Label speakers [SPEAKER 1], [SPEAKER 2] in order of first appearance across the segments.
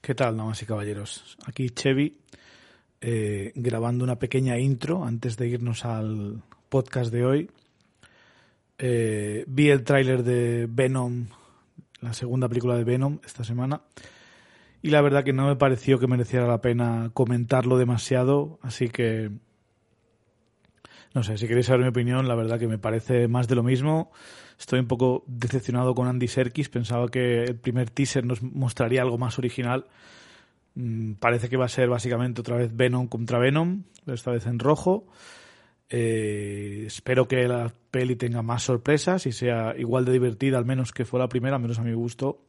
[SPEAKER 1] ¿Qué tal, damas y caballeros? Aquí Chevy, eh, grabando una pequeña intro antes de irnos al podcast de hoy. Eh, vi el tráiler de Venom, la segunda película de Venom esta semana, y la verdad que no me pareció que mereciera la pena comentarlo demasiado, así que no sé, si queréis saber mi opinión, la verdad que me parece más de lo mismo. Estoy un poco decepcionado con Andy Serkis. Pensaba que el primer teaser nos mostraría algo más original. Mm, parece que va a ser básicamente otra vez Venom contra Venom, esta vez en rojo. Eh, espero que la peli tenga más sorpresas y sea igual de divertida, al menos que fue la primera, al menos a mi gusto.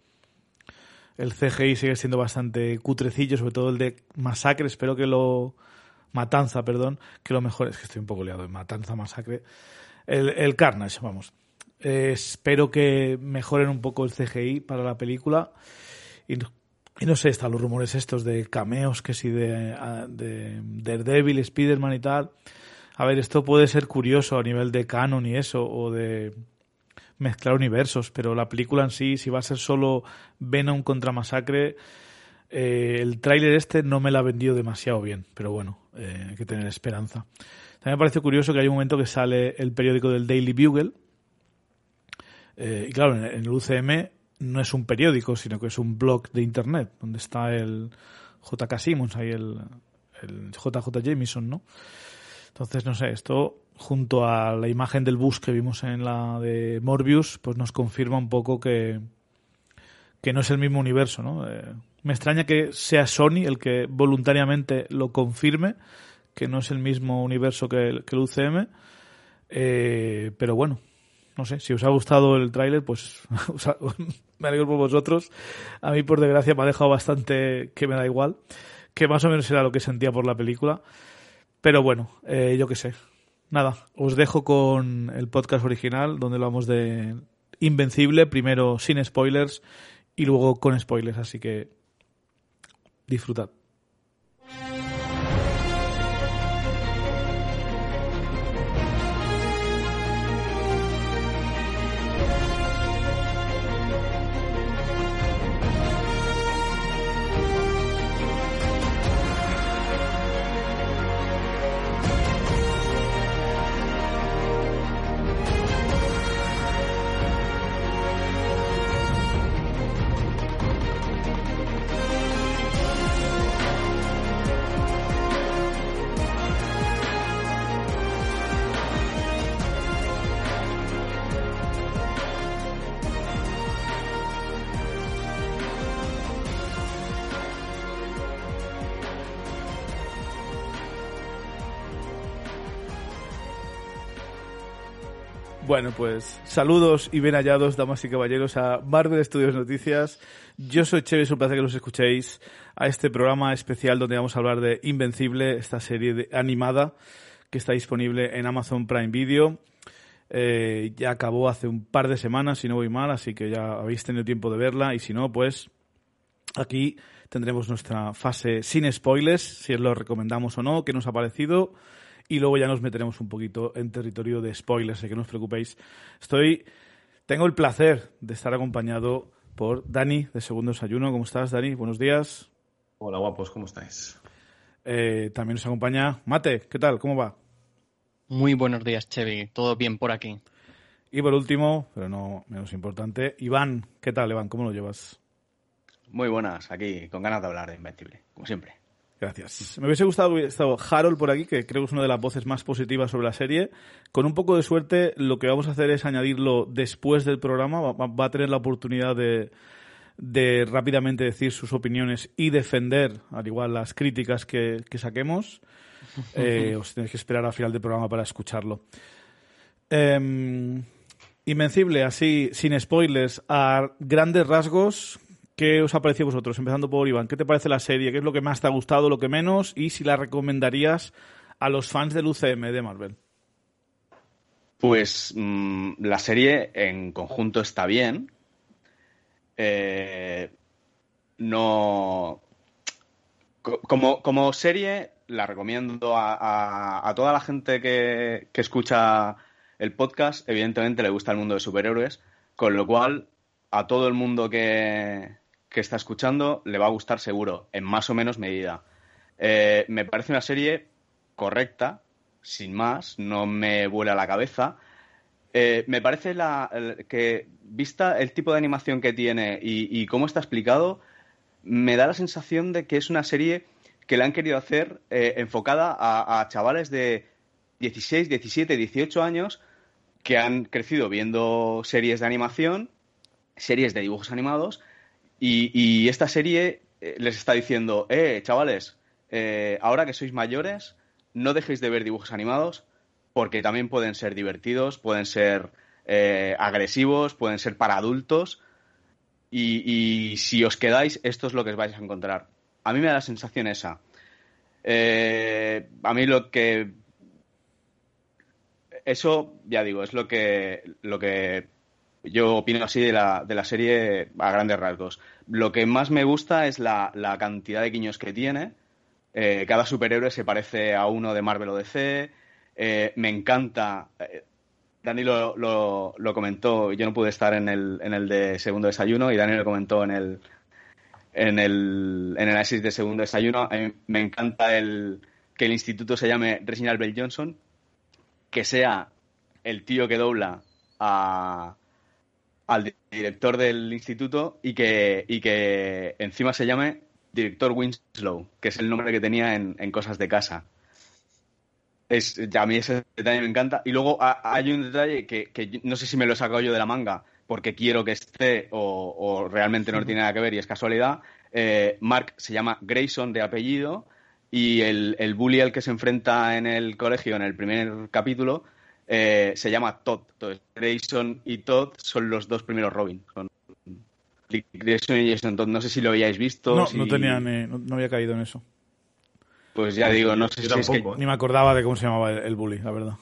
[SPEAKER 1] El CGI sigue siendo bastante cutrecillo, sobre todo el de Masacre. Espero que lo, Matanza, perdón, que lo mejor es que estoy un poco liado Matanza, Masacre. El, el Carnage, vamos. Espero que mejoren un poco el CGI para la película. Y no, sé, están los rumores estos de cameos, que sí, de, de Daredevil, Spider-Man y tal. A ver, esto puede ser curioso a nivel de canon y eso, o de mezclar universos, pero la película en sí, si va a ser solo Venom contra Masacre, eh, el tráiler este no me la ha vendido demasiado bien, pero bueno, eh, hay que tener esperanza. También me parece curioso que hay un momento que sale el periódico del Daily Bugle. Eh, y claro, en, el UCM no es un periódico, sino que es un blog de internet, donde está el JK Simmons, ahí el, el JJ Jameson, ¿no? Entonces, no sé, esto junto a la imagen del bus que vimos en la de Morbius, pues nos confirma un poco que, que no es el mismo universo, ¿no? Me extraña que sea Sony el que voluntariamente lo confirme, que no es el mismo universo que el, que el UCM. Eh, pero bueno, no sé, si os ha gustado el tráiler, pues me alegro por vosotros. A mí, por desgracia, me ha dejado bastante que me da igual, que más o menos era lo que sentía por la película. Pero bueno, eh, yo qué sé. Nada, os dejo con el podcast original, donde hablamos de Invencible, primero sin spoilers y luego con spoilers, así que disfrutad. Bueno, pues saludos y bien hallados, damas y caballeros, a Marvel Studios Noticias. Yo soy Cheve, es un placer que los escuchéis a este programa especial donde vamos a hablar de Invencible, esta serie de, animada que está disponible en Amazon Prime Video. Eh, ya acabó hace un par de semanas, si no voy mal, así que ya habéis tenido tiempo de verla y si no, pues aquí tendremos nuestra fase sin spoilers, si os lo recomendamos o no, qué nos ha parecido y luego ya nos meteremos un poquito en territorio de spoilers, así que no os preocupéis. Estoy, tengo el placer de estar acompañado por Dani de Segundo Desayuno. ¿Cómo estás, Dani? Buenos días.
[SPEAKER 2] Hola, guapos, ¿cómo estáis?
[SPEAKER 1] Eh, también nos acompaña Mate. ¿Qué tal? ¿Cómo va?
[SPEAKER 3] Muy buenos días, Chevy. Todo bien por aquí.
[SPEAKER 1] Y por último, pero no menos importante, Iván. ¿Qué tal, Iván? ¿Cómo lo llevas?
[SPEAKER 4] Muy buenas, aquí con ganas de hablar de Invencible, como siempre.
[SPEAKER 1] Gracias. Me hubiese gustado que estado Harold por aquí, que creo que es una de las voces más positivas sobre la serie. Con un poco de suerte, lo que vamos a hacer es añadirlo después del programa. Va, a tener la oportunidad de, de, rápidamente decir sus opiniones y defender, al igual, las críticas que, que saquemos. Eh, os tenéis que esperar al final del programa para escucharlo. Eh, Invencible, así, sin spoilers, a grandes rasgos, ¿Qué os ha parecido vosotros? Empezando por Iván, ¿qué te parece la serie? ¿Qué es lo que más te ha gustado, lo que menos? Y si la recomendarías a los fans del UCM de Marvel.
[SPEAKER 4] Pues mmm, la serie en conjunto está bien. Eh, no. Como, como, serie, la recomiendo a, a, a toda la gente que, que, escucha el podcast. Evidentemente le gusta el mundo de superhéroes, con lo cual a todo el mundo que, que está escuchando le va a gustar seguro, en más o menos medida. Eh, me parece una serie correcta, sin más, no me vuela la cabeza. Eh, me parece la, que, vista el tipo de animación que tiene y, cómo está explicado, me da la sensación de que es una serie que le han querido hacer eh, enfocada a, chavales de 16, 17, 18 años que han crecido viendo series de animación, series de dibujos animados, y, esta serie eh, les está diciendo, eh, chavales, ahora que sois mayores, no dejéis de ver dibujos animados, porque también pueden ser divertidos, pueden ser agresivos, pueden ser para adultos, y, si os quedáis, esto es lo que os vais a encontrar. A mí me da la sensación esa. Eh, a mí lo que. Eso, ya digo, es lo que, lo que yo opino así de la, de la serie a grandes rasgos. Lo que más me gusta es la, cantidad de guiños que tiene. Eh, cada superhéroe se parece a uno de Marvel o DC. Eh, me encanta. Dani lo, lo, comentó, yo no pude estar en el, en el de segundo desayuno y Dani lo comentó en el, en el, en el análisis de segundo desayuno. me encanta el, que el instituto se llame Reginald Bell Johnson, que sea el tío que dobla a, al director del instituto y que, y que encima se llame director Winslow, que es el nombre que tenía en, en Cosas de Casa. Es, a mí ese detalle me encanta. Y luego hay un detalle que, no sé si me lo he sacado yo de la manga porque quiero que esté o, realmente no tiene nada que ver y es casualidad. Eh, Mark se llama Grayson de apellido y el, el, bully al que se enfrenta en el colegio en el primer capítulo eh, se llama Todd. Entonces, Grayson y Todd son los dos primeros Robin. Grayson y Jason Todd. No sé si lo habíais visto.
[SPEAKER 1] No, no, tenía, no había caído en eso.
[SPEAKER 4] Pues ya digo, no sé si es que... ¿eh?
[SPEAKER 1] Ni me acordaba de cómo se llamaba el, bully, la verdad.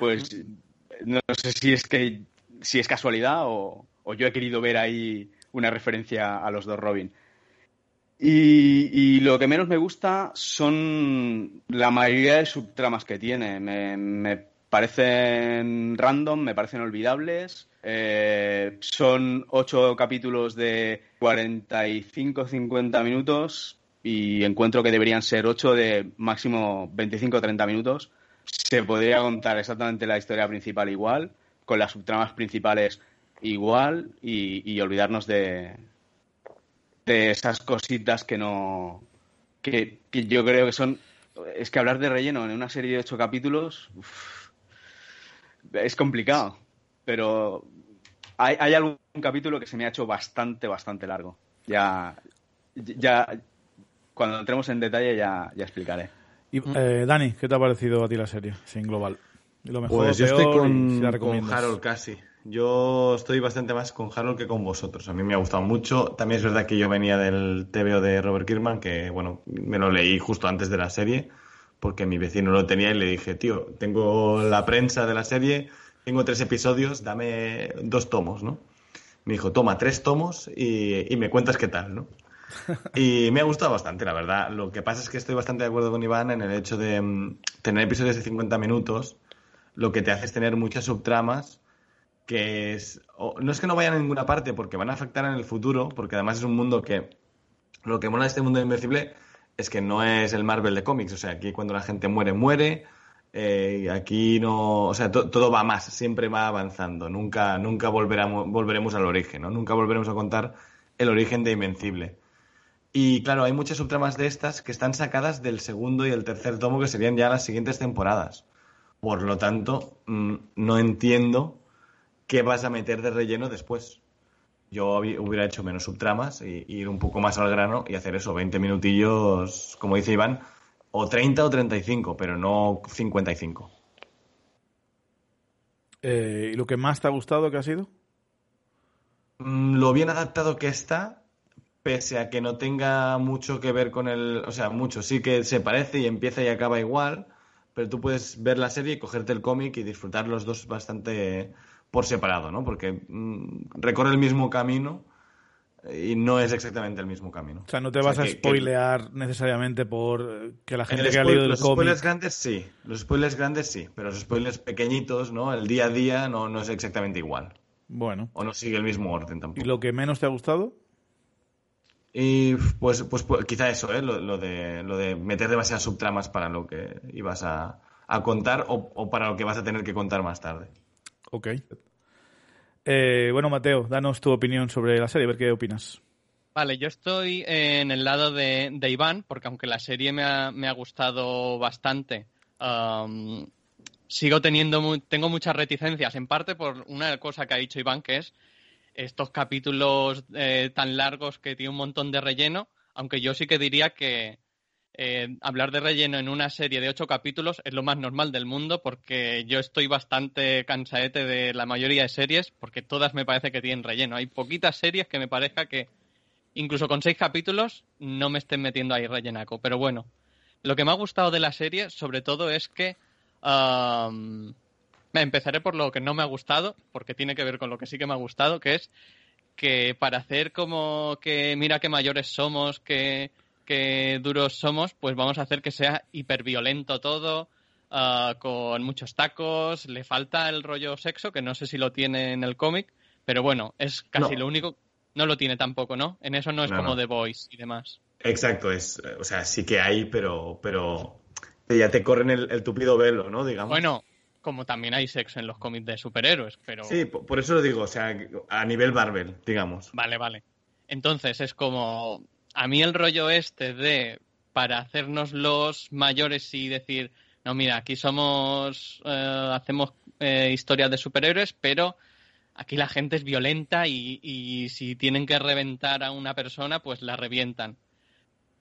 [SPEAKER 4] Pues no sé si es que si es casualidad o, yo he querido ver ahí una referencia a los dos Robin. Y, lo que menos me gusta son la mayoría de subtramas que tiene. Me, parecen random, me parecen olvidables. Eh, son ocho capítulos de 45-50 minutos y encuentro que deberían ser 8 de máximo 25 o 30 minutos. Se podría contar exactamente la historia principal igual, con las subtramas principales igual y, olvidarnos de, de esas cositas que no. Que, yo creo que son. Es que hablar de relleno en una serie de ocho capítulos es complicado, pero hay, hay algún capítulo que se me ha hecho bastante, bastante largo. Ya, ya, cuando entremos en detalle ya, ya explicaré.
[SPEAKER 1] Y, eh, Dani, ¿qué te ha parecido a ti la serie, sin global?
[SPEAKER 2] lo mejor, pues yo estoy con, con Harold casi. Yo estoy bastante más con Harold que con vosotros. A mí me ha gustado mucho. También es verdad que yo venía del TVO de Robert Kirkman, que bueno, me lo leí justo antes de la serie, porque mi vecino lo tenía y le dije, tío, tengo la prensa de la serie, tengo tres episodios, dame dos tomos, ¿no? Me dijo, toma tres tomos y, y me cuentas qué tal, ¿no? Y me ha gustado bastante, la verdad. Lo que pasa es que estoy bastante de acuerdo con Iván en el hecho de mm, tener episodios de 50 minutos. Lo que te hace es tener muchas subtramas que es. no es que no vayan a ninguna parte porque van a afectar en el futuro, porque además es un mundo que. Lo que mola de este mundo invencible es que no es el Marvel de cómics. O sea, aquí cuando la gente muere, muere. Eh, aquí no. O sea, todo va más, siempre va avanzando. Nunca, nunca volveremos, volveremos al origen, ¿no? Nunca volveremos a contar el origen de Invencible. Y claro, hay muchas subtramas de estas que están sacadas del segundo y el tercer tomo, que serían ya las siguientes temporadas. Por lo tanto, mm, no entiendo qué vas a meter de relleno después. Yo hubiera hecho menos subtramas y ir un poco más al grano y hacer eso, 20 minutillos, como dice Iván, o 30 o 35, pero no 55.
[SPEAKER 1] Eh, ¿Y lo que más te ha gustado que ha sido?
[SPEAKER 2] Mm, lo bien adaptado que está pese a que no tenga mucho que ver con el, o sea, mucho, sí que se parece y empieza y acaba igual, pero tú puedes ver la serie y cogerte el cómic y disfrutar los dos bastante por separado, ¿no? Porque mm, recorre el mismo camino y no es exactamente el mismo camino.
[SPEAKER 1] O sea, no te vas a spoilear necesariamente por que la gente que ha leído el
[SPEAKER 2] los spoilers grandes sí, los spoilers grandes sí, pero los spoilers pequeñitos, ¿no? El día a día no, no es exactamente igual.
[SPEAKER 1] Bueno.
[SPEAKER 2] O no sigue el mismo orden tampoco.
[SPEAKER 1] ¿Y lo que menos te ha gustado?
[SPEAKER 2] Y pues, pues, pues quizá eso, ¿eh? lo, de, lo de meter demasiadas subtramas para lo que ibas a, contar o, para lo que vas a tener que contar más tarde.
[SPEAKER 1] Ok. Eh, bueno, Mateo, danos tu opinión sobre la serie, a ver qué opinas.
[SPEAKER 3] Vale, yo estoy en el lado de, Iván, porque aunque la serie me ha, me ha gustado bastante, sigo teniendo, tengo muchas reticencias, en parte por una cosa que ha dicho Iván, que es estos capítulos eh, tan largos que tiene un montón de relleno, aunque yo sí que diría que eh, hablar de relleno en una serie de ocho capítulos es lo más normal del mundo, porque yo estoy bastante cansaete de la mayoría de series, porque todas me parece que tienen relleno. Hay poquitas series que me parezca que incluso con seis capítulos no me estén metiendo ahí rellenaco, pero bueno. Lo que me ha gustado de la serie, sobre todo, es que empezaré por lo que no me ha gustado, porque tiene que ver con lo que sí que me ha gustado, que es que para hacer como que mira qué mayores somos, que, duros somos, pues vamos a hacer que sea hiperviolento todo, ah, con muchos tacos, le falta el rollo sexo, que no sé si lo tiene en el cómic, pero bueno, es casi lo único. No lo tiene tampoco, ¿no? En eso no es como The Voice y demás.
[SPEAKER 2] Exacto, es, o sea, sí que hay, pero, pero ya te corren el, tupido velo, ¿no? Digamos.
[SPEAKER 3] Bueno, como también hay sexo en los cómics de superhéroes, pero...
[SPEAKER 2] Sí, por eso lo digo, o sea, a nivel Marvel, digamos.
[SPEAKER 3] Vale, vale. Entonces es como... A mí el rollo este de, para hacernos los mayores y decir, no, mira, aquí somos, eh, hacemos eh, historias de superhéroes, pero aquí la gente es violenta y, y si tienen que reventar a una persona, pues la revientan.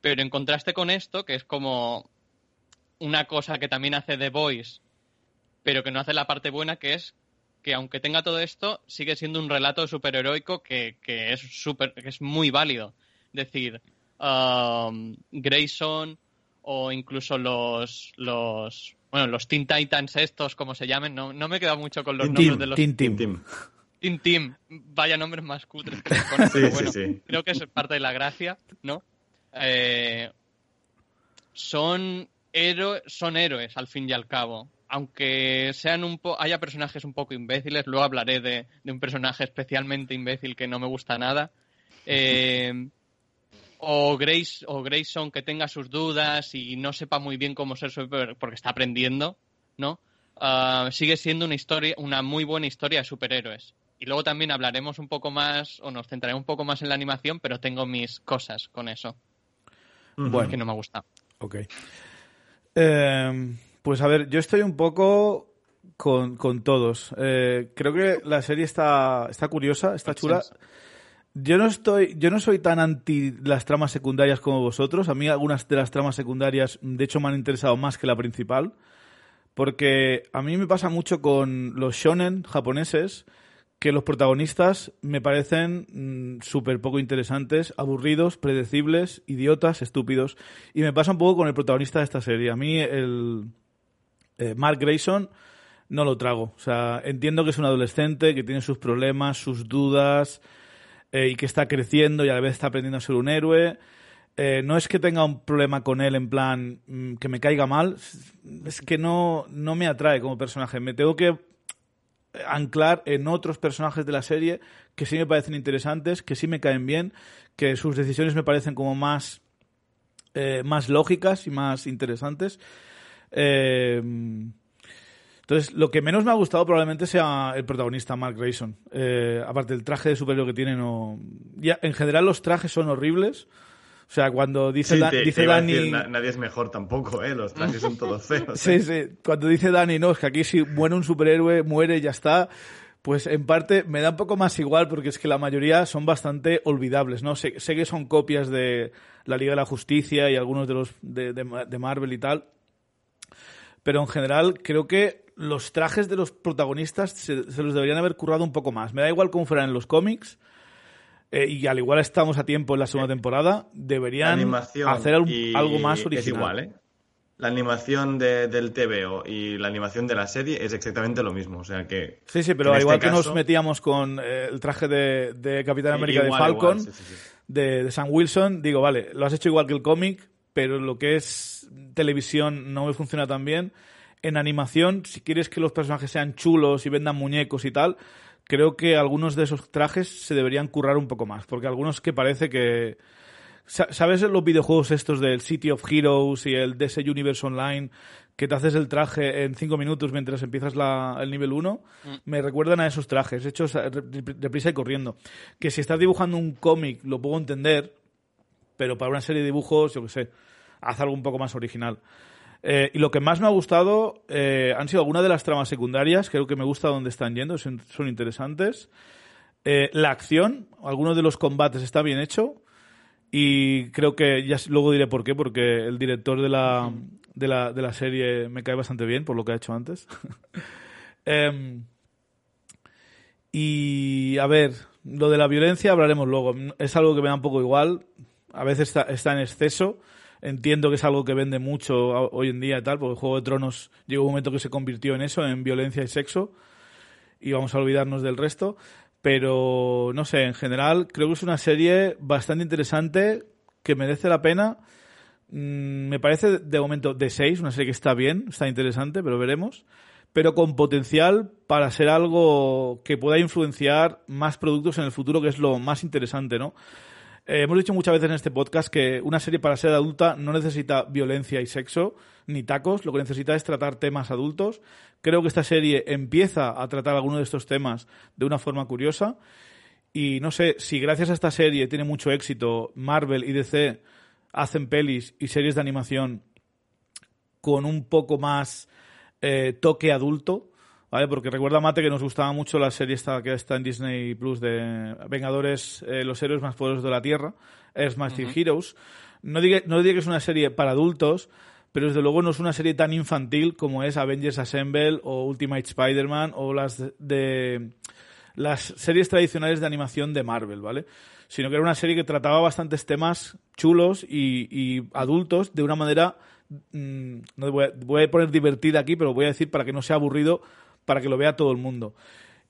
[SPEAKER 3] Pero en contraste con esto, que es como una cosa que también hace The Voice, pero que no hace la parte buena, que es que aunque tenga todo esto, sigue siendo un relato superheroico que, que es super, que es muy válido. Es decir, um, Grayson o incluso los, los bueno, los Teen Titans estos, como se llamen, no, no me he quedado mucho con los nombres de los
[SPEAKER 1] Teen Team.
[SPEAKER 3] Teen Team. Vaya nombres más cutres que se ponen, pero bueno, creo que es parte de la gracia, ¿no? Eh, son son héroes al fin y al cabo. Aunque sean un haya personajes un poco imbéciles, luego hablaré de, un personaje especialmente imbécil que no me gusta nada. Eh, o Grace o Grayson que tenga sus dudas y no sepa muy bien cómo ser superhéroe porque está aprendiendo, ¿no? Ah, sigue siendo una historia, una muy buena historia de superhéroes. Y luego también hablaremos un poco más, o nos centraremos un poco más en la animación, pero tengo mis cosas con eso. Bueno. Que no me gusta.
[SPEAKER 1] Ok. Eh, pues a ver, yo estoy un poco con, todos. Eh, creo que la serie está, está curiosa, está chula. Yo no estoy, yo no soy tan anti las tramas secundarias como vosotros. A mí algunas de las tramas secundarias, de hecho, me han interesado más que la principal. Porque a mí me pasa mucho con los shonen japoneses que los protagonistas me parecen mm, súper poco interesantes, aburridos, predecibles, idiotas, estúpidos. Y me pasa un poco con el protagonista de esta serie. A mí el eh, Mark Grayson no lo trago. O sea, entiendo que es un adolescente, que tiene sus problemas, sus dudas, eh, y que está creciendo y a la vez está aprendiendo a ser un héroe. Eh, no es que tenga un problema con él en plan mm, que me caiga mal, es que no, no me atrae como personaje. Me tengo que anclar en otros personajes de la serie que sí me parecen interesantes, que sí me caen bien, que sus decisiones me parecen como más, eh, más lógicas y más interesantes. Entonces, lo que menos me ha gustado probablemente sea el protagonista, Mark Grayson. Eh, aparte del traje de superhéroe que tiene, no... Ya, en general los trajes son horribles. O sea, cuando dice, dice Dani...
[SPEAKER 2] nadie es mejor tampoco, ¿eh? Los trajes son todos feos.
[SPEAKER 1] sí, ¿eh? sí. Cuando dice Dani, no, es que aquí si muere un superhéroe, muere y ya está. Pues en parte me da un poco más igual porque es que la mayoría son bastante olvidables, ¿no? Sé, que son copias de la Liga de la Justicia y algunos de los de, de Marvel y tal. Pero en general creo que los trajes de los protagonistas se, se, los deberían haber currado un poco más. Me da igual cómo fueran en los cómics eh, y al igual estamos a tiempo en la segunda temporada, deberían hacer algo, más original.
[SPEAKER 2] Es igual, ¿eh? La animación del TVO y la animación de la serie es exactamente lo mismo, o sea que...
[SPEAKER 1] Sí, sí, pero al igual que nos metíamos con eh, el traje de, Capitán América de Falcon, de, de Sam Wilson, digo, vale, lo has hecho igual que el cómic, pero lo que es televisión no me funciona tan bien. En animación, si quieres que los personajes sean chulos y vendan muñecos y tal, creo que algunos de esos trajes se deberían currar un poco más, porque algunos que parece que... ¿Sabes los videojuegos estos del City of Heroes y el DC Universe Online que te haces el traje en cinco minutos mientras empiezas el nivel 1? Mm. Me recuerdan a esos trajes, hechos deprisa y corriendo. Que si estás dibujando un cómic lo puedo entender, pero para una serie de dibujos, yo qué sé, haz algo un poco más original. Eh, y lo que más me ha gustado eh, han sido algunas de las tramas secundarias, creo que me gusta dónde están yendo, son, interesantes. Eh, la acción, algunos de los combates está bien hecho. Y creo que ya luego diré por qué, porque el director de la, de la, de la serie me cae bastante bien por lo que ha hecho antes. Em, y a ver, lo de la violencia hablaremos luego. Es algo que me da un poco igual. A veces está en exceso entiendo que es algo que vende mucho hoy en día y tal, porque Juego de Tronos llegó un momento que se convirtió en eso, en violencia y sexo, y vamos a olvidarnos del resto. Pero, no sé, en general creo que es una serie bastante interesante, que merece la pena. Mm, me parece de momento de 6, una serie que está bien, está interesante, pero veremos. Pero con potencial para ser algo que pueda influenciar más productos en el futuro, que es lo más interesante, ¿no? Eh, hemos dicho muchas veces en este podcast que una serie para ser adulta no necesita violencia y sexo, ni tacos, lo que necesita es tratar temas adultos. Creo que esta serie empieza a tratar algunos de estos temas de una forma curiosa. Y no sé, si gracias a esta serie tiene mucho éxito, Marvel y DC hacen pelis y series de animación con un poco más eh, toque adulto, ¿vale? Porque recuerda, Mate, que nos gustaba mucho la serie esta que está en Disney Plus de Vengadores, eh, los héroes más poderosos de la Tierra, Earth Massive Heroes. No diga, no diga que es una serie para adultos, pero desde luego no es una serie tan infantil como es Avengers Assemble o Ultimate Spider-Man o las de, las series tradicionales de animación de Marvel, ¿vale? Sino que era una serie que trataba bastantes temas chulos y, adultos de una manera mm, no voy a, voy a, poner divertida aquí, pero voy a decir para que no sea aburrido para que lo vea todo el mundo.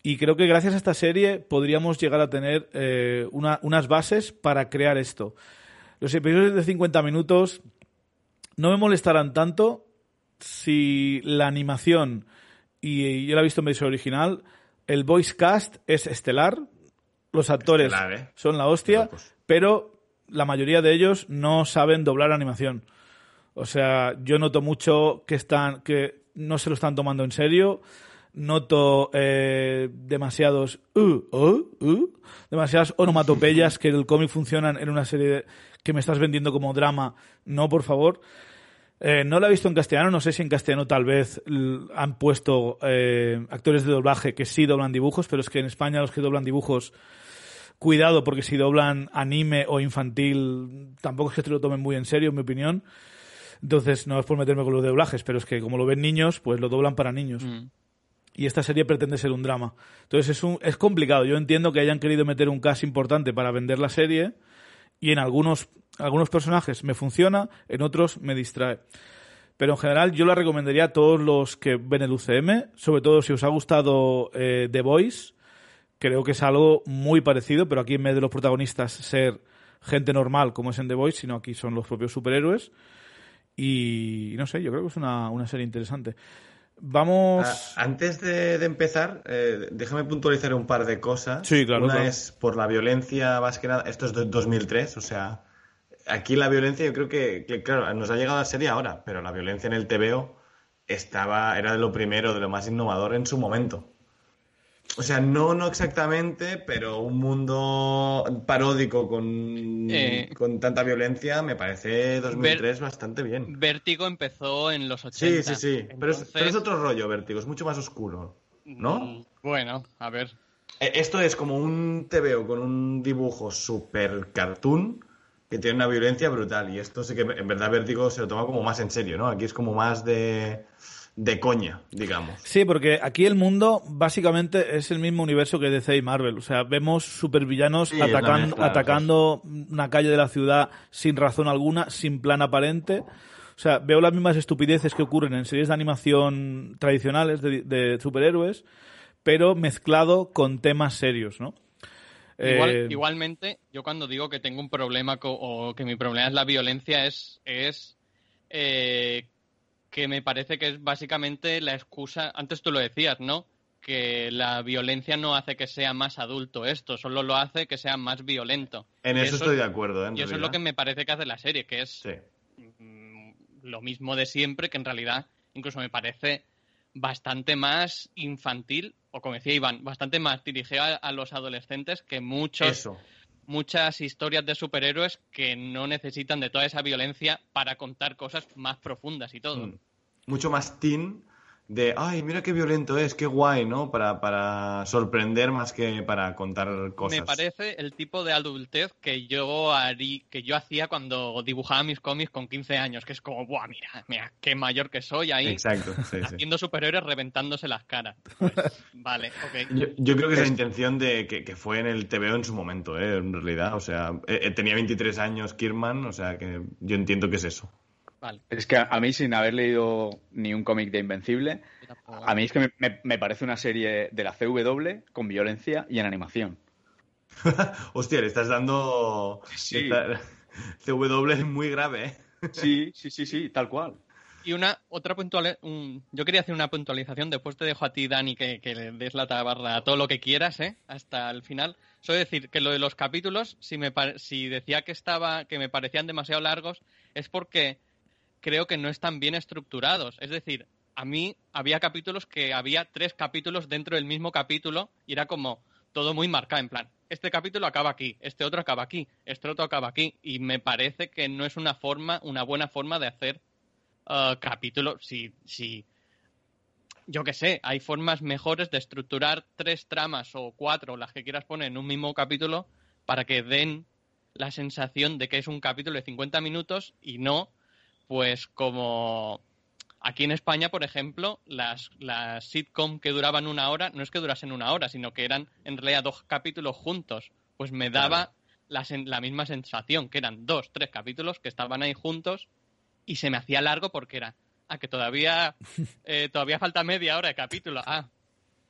[SPEAKER 1] Y creo que gracias a esta serie podríamos llegar a tener eh, unas bases para crear esto. Los episodios de 50 minutos no me molestarán tanto si la animación, y yo la he visto en versión original, el voice cast es estelar, los actores ¿eh? son la hostia, pero la mayoría de ellos no saben doblar animación. O sea, yo noto mucho que están, que no se lo están tomando en serio noto eh, demasiados uh, uh, uh, demasiadas onomatopeyas que el cómic funcionan en una serie que me estás vendiendo como drama. No, por favor. Eh, no la he visto en castellano, no sé si en castellano tal vez han puesto eh, actores de doblaje que sí doblan dibujos, pero es que en España los que doblan dibujos, cuidado porque si doblan anime o infantil, tampoco es que te lo tomen muy en serio, en mi opinión. Entonces, no es por meterme con los doblajes, pero es que como lo ven niños, pues lo doblan para niños. Mm y esta serie pretende ser un drama. Entonces es, un, es complicado. Yo entiendo que hayan querido meter un cast importante para vender la serie y en algunos, algunos personajes me funciona, en otros me distrae. Pero en general yo la recomendaría a todos los que ven el UCM, sobre todo si os ha gustado eh, The Voice. Creo que es algo muy parecido, pero aquí en vez de los protagonistas ser gente normal como es en The Voice, sino aquí son los propios superhéroes. Y no sé, yo creo que es una, una serie interesante. Vamos.
[SPEAKER 2] Ah, antes de, empezar, eh, déjame puntualizar un par de cosas.
[SPEAKER 1] Sí, claro.
[SPEAKER 2] Una es por la violencia, más que nada. Esto es de 2003, o sea. Aquí la violencia, yo creo que, claro, nos ha llegado a serie ahora, pero la violencia en el TVO estaba, era de lo primero, de lo más innovador en su momento. O sea, no, no exactamente, pero un mundo paródico con, eh, con tanta violencia me parece 2003 bastante bien.
[SPEAKER 3] Vértigo empezó en los 80.
[SPEAKER 2] Sí, sí, sí. Pero, es, otro rollo, Vértigo, es mucho más oscuro, ¿no? Mm,
[SPEAKER 3] bueno, a ver.
[SPEAKER 2] E, esto es como un TVO con un dibujo super cartoon que tiene una violencia brutal. Y esto sí que en verdad Vértigo se lo toma como más en serio, ¿no? Aquí es como más de de coña, digamos.
[SPEAKER 1] Sí, porque aquí el mundo básicamente es el mismo universo que DC y Marvel. O sea, vemos supervillanos atacando, una calle de la ciudad sin razón alguna, sin plan aparente. O sea, veo las mismas estupideces que ocurren en series de animación tradicionales de, superhéroes, pero mezclado con temas serios, ¿no?
[SPEAKER 3] Eh, igualmente, yo cuando digo que tengo un problema o que mi problema es la violencia, es, es eh, que me parece que es básicamente la excusa, antes tú lo decías, ¿no? que la violencia no hace que sea más adulto esto, solo lo hace que sea más violento.
[SPEAKER 2] En eso, estoy de acuerdo. ¿eh?
[SPEAKER 3] y eso es lo que me parece que hace la serie, que es mm, lo mismo de siempre, que en realidad incluso me parece bastante más infantil, o como decía Iván, bastante más dirigido a, los adolescentes que muchos, muchas historias de superhéroes que no necesitan de toda esa violencia para contar cosas más profundas y todo. Mm.
[SPEAKER 2] Mucho más teen de, ay, mira qué violento es, qué guay, ¿no? Para, para sorprender más que para contar cosas.
[SPEAKER 3] Me parece el tipo de adultez que yo harí, que yo hacía cuando dibujaba mis cómics con 15 años, que es como, buah, mira, mira, qué mayor que soy ahí.
[SPEAKER 2] Exacto,
[SPEAKER 3] haciendo superhéroes reventándose las caras. Pues, vale, ok.
[SPEAKER 2] Yo, creo que es la intención de que, que, fue en el TVO en su momento, ¿eh? En realidad, o sea, eh, eh, tenía 23 años Kirman, o sea, que yo entiendo que es eso.
[SPEAKER 4] Es que a, mí, sin haber leído ni un cómic de Invencible, a mí es que me, parece una serie de la CW con violencia y en animación.
[SPEAKER 2] Hostia, le estás dando. Sí. CW es muy grave, ¿eh?
[SPEAKER 4] Sí, sí, sí, sí, tal cual.
[SPEAKER 3] Y una otra puntual, yo quería hacer una puntualización. Después te dejo a ti, Dani, que, le des la tabarra a todo lo que quieras, ¿eh? Hasta el final. Solo decir que lo de los capítulos, si me si decía que estaba, que me parecían demasiado largos, es porque creo que no están bien estructurados. Es decir, a mí había capítulos que había tres capítulos dentro del mismo capítulo y era como todo muy marcado, en plan, este capítulo acaba aquí, este otro acaba aquí, este otro acaba aquí, y me parece que no es una forma, una buena forma de hacer uh, capítulos. Si, si, yo qué sé, hay formas mejores de estructurar tres tramas o cuatro, las que quieras poner en un mismo capítulo, para que den la sensación de que es un capítulo de 50 minutos y no pues como aquí en España, por ejemplo, las, las sitcom que duraban una hora, no es que durasen una hora, sino que eran en realidad dos capítulos juntos. Pues me daba la, la, misma sensación, que eran dos, tres capítulos que estaban ahí juntos y se me hacía largo porque era, ah, que todavía, eh, todavía falta media hora de capítulo. Ah,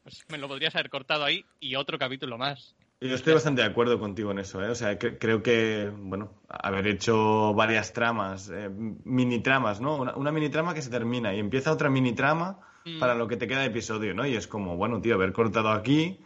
[SPEAKER 3] pues me lo podrías haber cortado ahí y otro capítulo más.
[SPEAKER 2] Yo estoy bastante de acuerdo contigo en eso, ¿eh? O sea, creo que, bueno, haber hecho varias tramas, eh, mini tramas, ¿no? Una, mini trama que se termina y empieza otra mini trama mm. para lo que te queda de episodio, ¿no? Y es como, bueno, tío, haber cortado aquí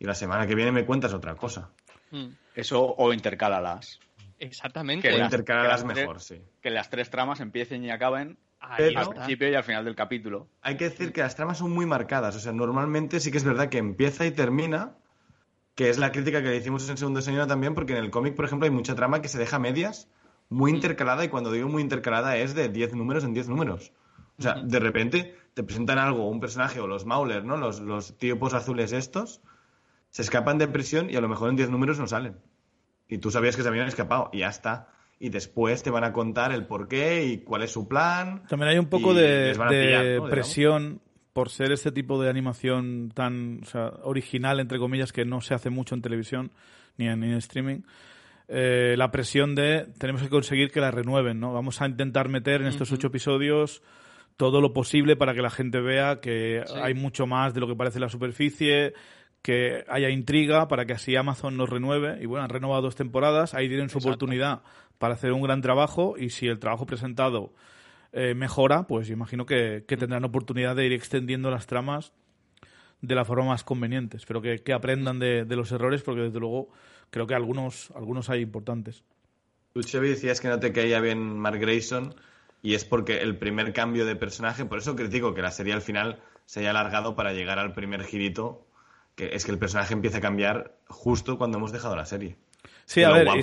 [SPEAKER 2] y la semana que viene me cuentas otra cosa.
[SPEAKER 4] Mm. Eso o intercálalas.
[SPEAKER 3] Exactamente.
[SPEAKER 2] Que intercálalas mejor, sí.
[SPEAKER 4] Que las tres tramas empiecen y acaben al principio y al final del capítulo.
[SPEAKER 2] Hay que decir que las tramas son muy marcadas. O sea, normalmente sí que es verdad que empieza y termina que es la crítica que le hicimos en Segundo Señora también, porque en el cómic, por ejemplo, hay mucha trama que se deja medias, muy intercalada, y cuando digo muy intercalada es de 10 números en 10 números. O sea, de repente te presentan algo, un personaje, o los Mauler, ¿no? Los, los tipos azules estos, se escapan de prisión y a lo mejor en 10 números no salen. Y tú sabías que se habían escapado, y ya está. Y después te van a contar el por qué y cuál es su plan.
[SPEAKER 1] También hay un poco de, presión por ser este tipo de animación tan original, entre comillas, que no se hace mucho en televisión ni en, streaming, eh, la presión de tenemos que conseguir que la renueven, ¿no? Vamos a intentar meter en estos ocho episodios todo lo posible para que la gente vea que hay mucho más de lo que parece la superficie, que haya intriga para que así Amazon nos renueve. Y bueno, han renovado dos temporadas, ahí tienen su oportunidad para hacer un gran trabajo y si el trabajo presentado eh, mejora, pues imagino que, tendrán oportunidad de ir extendiendo las tramas de la forma más conveniente. Espero que, aprendan de, los errores, porque desde luego creo que algunos, algunos hay importantes.
[SPEAKER 2] Tú, Chevy, decías que no te caía bien Mark Grayson, y es porque el primer cambio de personaje, por eso critico que la serie al final se haya alargado para llegar al primer girito, que es que el personaje empieza a cambiar justo cuando hemos dejado la serie.
[SPEAKER 1] Sí, a ver, y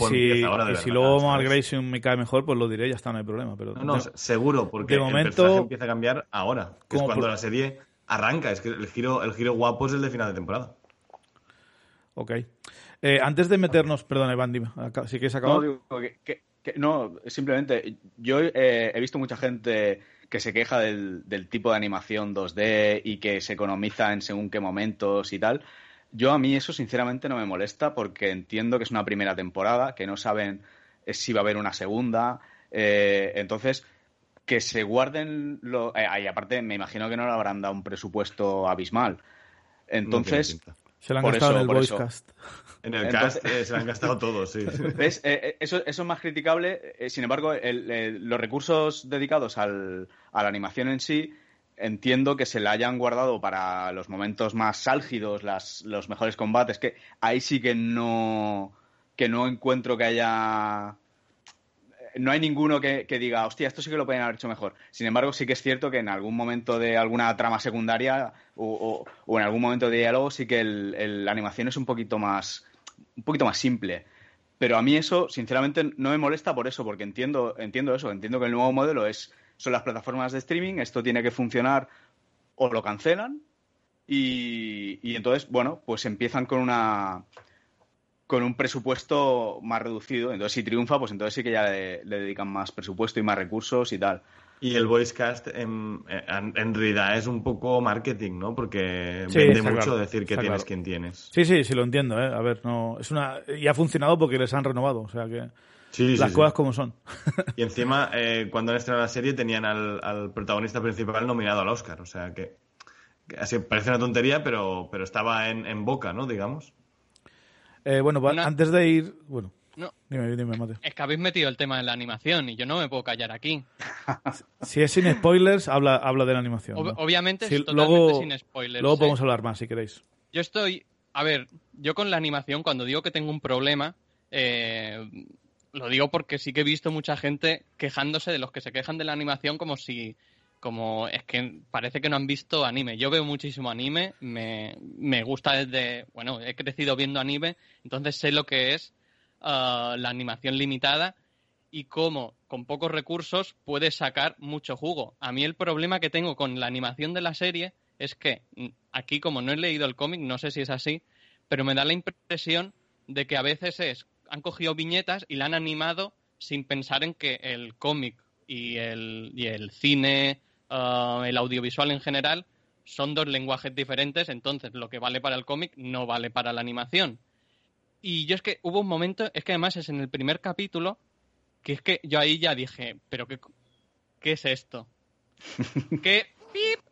[SPEAKER 1] si, luego Mark Grayson me cae mejor, pues lo diré, ya está, no hay problema. Pero
[SPEAKER 2] no, no seguro, porque el personaje empieza a cambiar ahora, que es cuando la serie arranca. Es que el giro, el giro guapo es el de final de temporada.
[SPEAKER 1] Ok. Eh, antes de meternos, perdón, Iván, dime, ¿sí que se acabó?
[SPEAKER 4] No, digo, que, no, simplemente, yo eh, he visto mucha gente que se queja del, del tipo de animación 2D y que se economiza en según qué momentos y tal. Yo a mí eso sinceramente no me molesta porque entiendo que es una primera temporada, que no saben eh, si va a haber una segunda. Eh, entonces, que se guarden lo... Eh, y aparte, me imagino que no le habrán dado un presupuesto abismal. Entonces...
[SPEAKER 1] Se lo han gastado en el voicecast.
[SPEAKER 2] En el cast se lo han gastado todos, sí.
[SPEAKER 4] eso, eso, es más criticable. sin embargo, los recursos dedicados al, a la animación en sí entiendo que se la hayan guardado para los momentos más álgidos, las, los mejores combates, que ahí sí que no, que no encuentro que haya... No hay ninguno que, diga, hostia, esto sí que lo pueden haber hecho mejor. Sin embargo, sí que es cierto que en algún momento de alguna trama secundaria o, en algún momento de diálogo sí que la animación es un poquito más un poquito más simple. Pero a mí eso, sinceramente, no me molesta por eso, porque entiendo, entiendo eso, entiendo que el nuevo modelo es son las plataformas de streaming, esto tiene que funcionar o lo cancelan y, entonces, bueno, pues empiezan con una con un presupuesto más reducido. Entonces, si triunfa, pues entonces sí que ya le, dedican más presupuesto y más recursos y tal.
[SPEAKER 2] Y el voicecast en, en, realidad es un poco marketing, ¿no? Porque vende mucho decir que tienes quien tienes.
[SPEAKER 1] Sí, sí, sí lo entiendo, ¿eh? A ver, no es una y ha funcionado porque les han renovado, o sea que las cosas como son.
[SPEAKER 2] Y encima, eh, cuando han estrenado la serie, tenían al, protagonista principal nominado al Oscar. O sea que, así parece una tontería, pero, pero estaba en, boca, ¿no? Digamos.
[SPEAKER 1] Eh, bueno, antes de ir. Bueno. Dime, dime, Mate.
[SPEAKER 3] Es que habéis metido el tema de la animación y yo no me puedo callar aquí.
[SPEAKER 1] si es sin spoilers, habla, habla de la animación.
[SPEAKER 3] Obviamente es totalmente sin spoilers.
[SPEAKER 1] Luego podemos hablar más si queréis.
[SPEAKER 3] Yo estoy. A ver, yo con la animación, cuando digo que tengo un problema, eh, lo digo porque sí que he visto mucha gente quejándose de los que se quejan de la animación como si como es que parece que no han visto anime. Yo veo muchísimo anime, me, me gusta desde, bueno, he crecido viendo anime, entonces sé lo que es uh, la animación limitada y cómo con pocos recursos puedes sacar mucho jugo. A mí el problema que tengo con la animación de la serie es que mm, aquí como no he leído el cómic, no sé si es así, pero me da la impresión de que a veces es han cogido viñetas y la han animado sin pensar en que el cómic y el, y el cine, uh, el audiovisual en general, son dos lenguajes diferentes, entonces lo que vale para el cómic no vale para la animación. Y yo es que hubo un momento, es que además es en el primer capítulo, que es que yo ahí ya dije, pero ¿qué, qué es esto? ¿Qué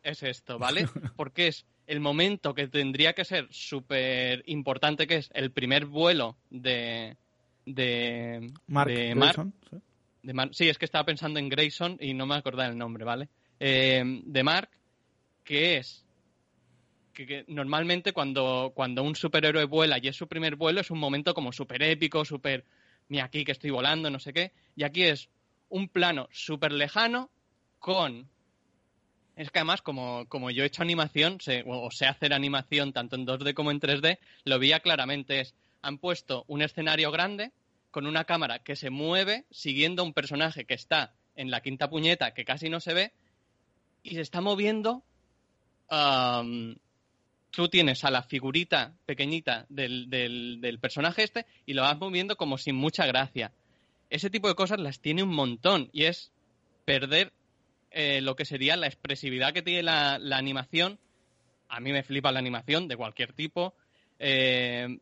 [SPEAKER 3] es esto, vale? Porque es el momento que tendría que ser súper importante, que es el primer vuelo de, de
[SPEAKER 1] Mark. De Grayson,
[SPEAKER 3] ¿sí? es que estaba pensando en Grayson y no me acordaba el nombre, ¿vale? Eh, de Mark, que es que, normalmente cuando, cuando un superhéroe vuela y es su primer vuelo es un momento como súper épico, súper, mira aquí que estoy volando, no sé qué, y aquí es un plano súper lejano con es que además, como, como yo he hecho animación, o sé hacer animación tanto en 2D como en 3D, lo veía claramente. Es, han puesto un escenario grande con una cámara que se mueve siguiendo un personaje que está en la quinta puñeta, que casi no se ve, y se está moviendo. tú tienes a la figurita pequeñita del, del, personaje este y lo vas moviendo como sin mucha gracia. Ese tipo de cosas las tiene un montón y es perder eh, lo que sería la expresividad que tiene la, animación. A mí me flipa la animación de cualquier tipo. Eh,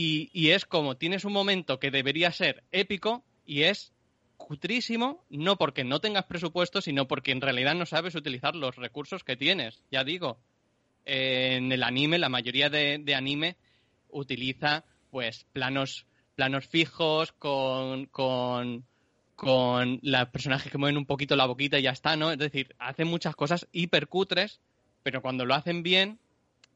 [SPEAKER 3] y, es como tienes un momento que debería ser épico y es cutrísimo, no porque no tengas presupuesto, sino porque en realidad no sabes utilizar los recursos que tienes. Ya digo, en el anime, la mayoría de, de anime utiliza pues planos, planos fijos con, con con los personajes que mueven un poquito la boquita y ya está, ¿no? Es decir, hacen muchas cosas hipercutres, pero cuando lo hacen bien,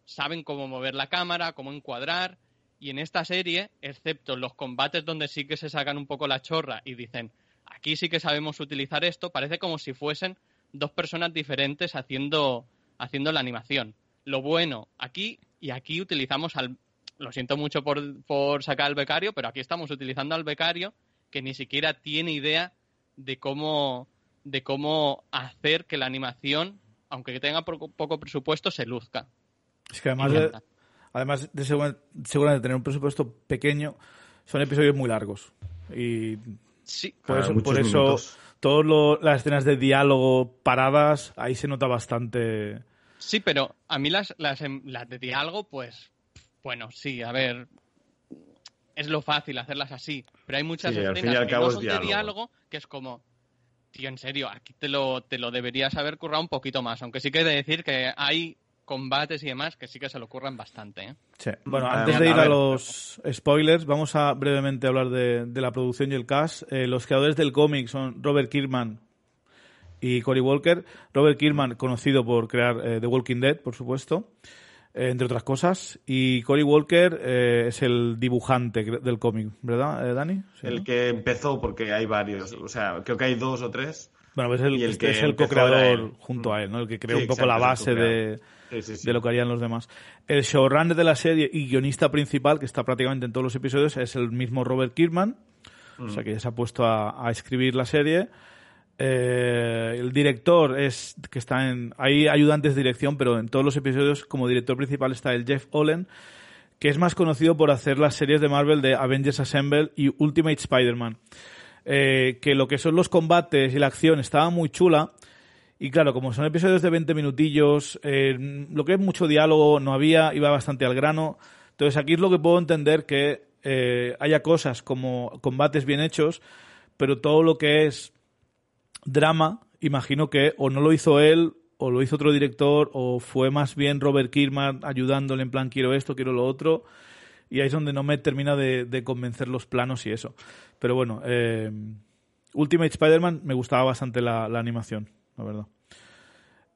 [SPEAKER 3] saben cómo mover la cámara, cómo encuadrar. Y en esta serie, excepto los combates donde sí que se sacan un poco la chorra y dicen, aquí sí que sabemos utilizar esto, parece como si fuesen dos personas diferentes haciendo, haciendo la animación. Lo bueno, aquí y aquí utilizamos al... Lo siento mucho por, por sacar al becario, pero aquí estamos utilizando al becario que ni siquiera tiene idea de cómo, de cómo hacer que la animación, aunque tenga poco, presupuesto, se luzca.
[SPEAKER 1] Es que además de, además de seguramente tener un presupuesto pequeño, son episodios muy largos. Y
[SPEAKER 3] sí,
[SPEAKER 1] por eso, por eso todas las escenas de diálogo paradas, ahí se nota bastante.
[SPEAKER 3] Sí, pero a mí las, las, las de diálogo, pues, bueno, sí, a ver, es lo fácil hacerlas así. Pero hay muchas escenas que no son de diálogo que es como, tío, en serio, aquí te lo, te lo deberías haber currado un poquito más. Aunque sí que he de decir que hay combates y demás que sí que se lo curran bastante. ¿eh?
[SPEAKER 1] Sí. Bueno, antes de ir a los spoilers, vamos a brevemente hablar de, la producción y el cast. Eh, los creadores del cómic son Robert Kirkman y Cory Walker. Robert Kirkman, conocido por crear eh, The Walking Dead, por supuesto, eh, entre otras cosas. Y Cory Walker eh, es el dibujante del cómic, ¿verdad, Dani?
[SPEAKER 2] el que empezó, porque hay varios. O sea, creo que hay dos o tres.
[SPEAKER 1] Bueno, pues el, el que es el co-creador junto a él, ¿no? El que creó un poco la base de, de lo que harían los demás. El showrunner de la serie y guionista principal, que está prácticamente en todos los episodios, es el mismo Robert Kirkman. O sea, que ya se ha puesto a, a escribir la serie. Eh, el director es que está en. Hay ayudantes de dirección, pero en todos los episodios, como director principal, está el Jeff Olin, que es más conocido por hacer las series de Marvel de Avengers Assemble y Ultimate Spider-Man. Eh, que lo que son los combates y la acción estaba muy chula. Y claro, como son episodios de 20 minutillos, eh, lo que es mucho diálogo no había, iba bastante al grano. Entonces aquí es lo que puedo entender que haya cosas como combates bien hechos, pero todo lo que es drama, imagino que o no lo hizo él, o lo hizo otro director, o fue más bien Robert Kirkman ayudándole en plan quiero esto, quiero lo otro. Y ahí es donde no me termina de, convencer los planos y eso. Pero bueno, eh, Ultimate Spider-Man me gustaba bastante la, animación, la verdad.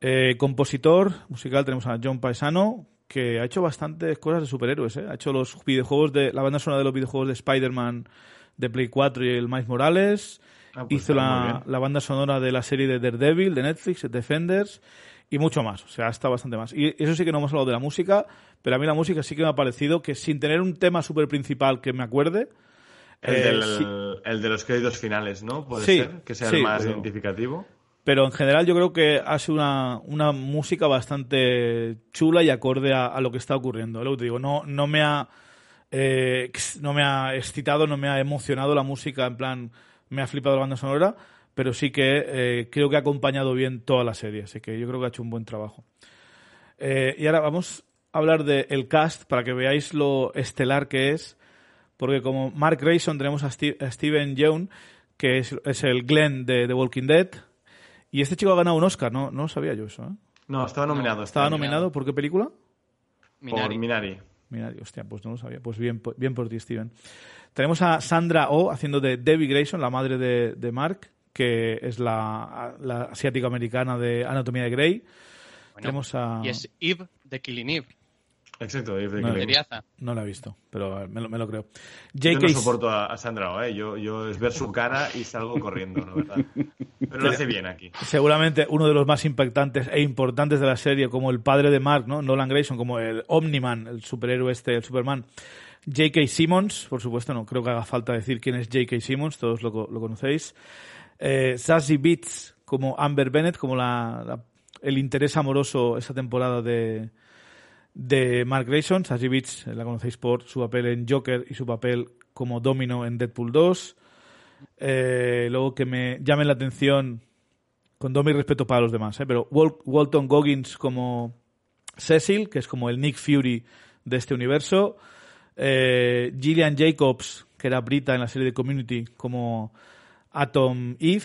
[SPEAKER 1] Eh, compositor musical tenemos a John Paesano, que ha hecho bastantes cosas de superhéroes. ¿eh? Ha hecho los videojuegos de la banda sonora de los videojuegos de Spider-Man de Play 4 y el Miles Morales. Ah, pues Hizo la, banda sonora de la serie de Daredevil, de Netflix, Defenders y mucho más. O sea, está bastante más. Y eso sí que no hemos hablado de la música, pero a mí la música sí que me ha parecido que sin tener un tema súper principal que me acuerde.
[SPEAKER 2] El, eh, el, de los créditos finales, ¿no? Puede ser, que sea el más identificativo.
[SPEAKER 1] Pero en general yo creo que ha sido una, una música bastante chula y acorde a, lo que está ocurriendo. Te digo, no, no me ha. Eh, no me ha excitado, no me ha emocionado la música en plan me ha flipado la banda sonora, pero sí que eh, creo que ha acompañado bien toda la serie, así que yo creo que ha hecho un buen trabajo. Eh, y ahora vamos a hablar del cast para que veáis lo estelar que es, porque como Mark Grayson tenemos a, Steven Yeun, que es, el Glenn de The Walking Dead, y este chico ha ganado un Oscar, no, no sabía yo eso. ¿eh?
[SPEAKER 2] No, estaba nominado.
[SPEAKER 1] ¿Estaba nominado por qué película?
[SPEAKER 2] Minari. Por Minari.
[SPEAKER 1] Minari, hostia, pues no lo sabía. Pues bien, bien por ti, Steven. Tenemos a Sandra Oh haciendo de Debbie Grayson, la madre de, Mark, que es la, asiático-americana de Anatomía de Grey. Tenemos a...
[SPEAKER 3] Y es Eve de Killing Eve.
[SPEAKER 2] Exacto, de
[SPEAKER 1] no, No la he visto, pero me lo, me lo creo.
[SPEAKER 2] Yo no soporto a, Sandra Oh, ¿eh? yo, yo es ver su cara y salgo corriendo, la verdad. Pero lo hace bien aquí.
[SPEAKER 1] Seguramente uno de los más impactantes e importantes de la serie, como el padre de Mark, ¿no? Nolan Grayson, como el Omniman, el superhéroe este, el Superman J.K. Simmons, por supuesto, no creo que haga falta decir quién es J.K. Simmons, todos lo, conocéis. Eh, Sassy Beats como Amber Bennett, como la, el interés amoroso esa temporada de, de Mark Grayson. Sassy la conocéis por su papel en Joker y su papel como Domino en Deadpool 2. Eh, luego que me llamen la atención, con todo mi respeto para los demás, eh, pero Walton Goggins como Cecil, que es como el Nick Fury de este universo. Eh, Gillian Jacobs, que era Brita en la serie de Community, como Atom Eve,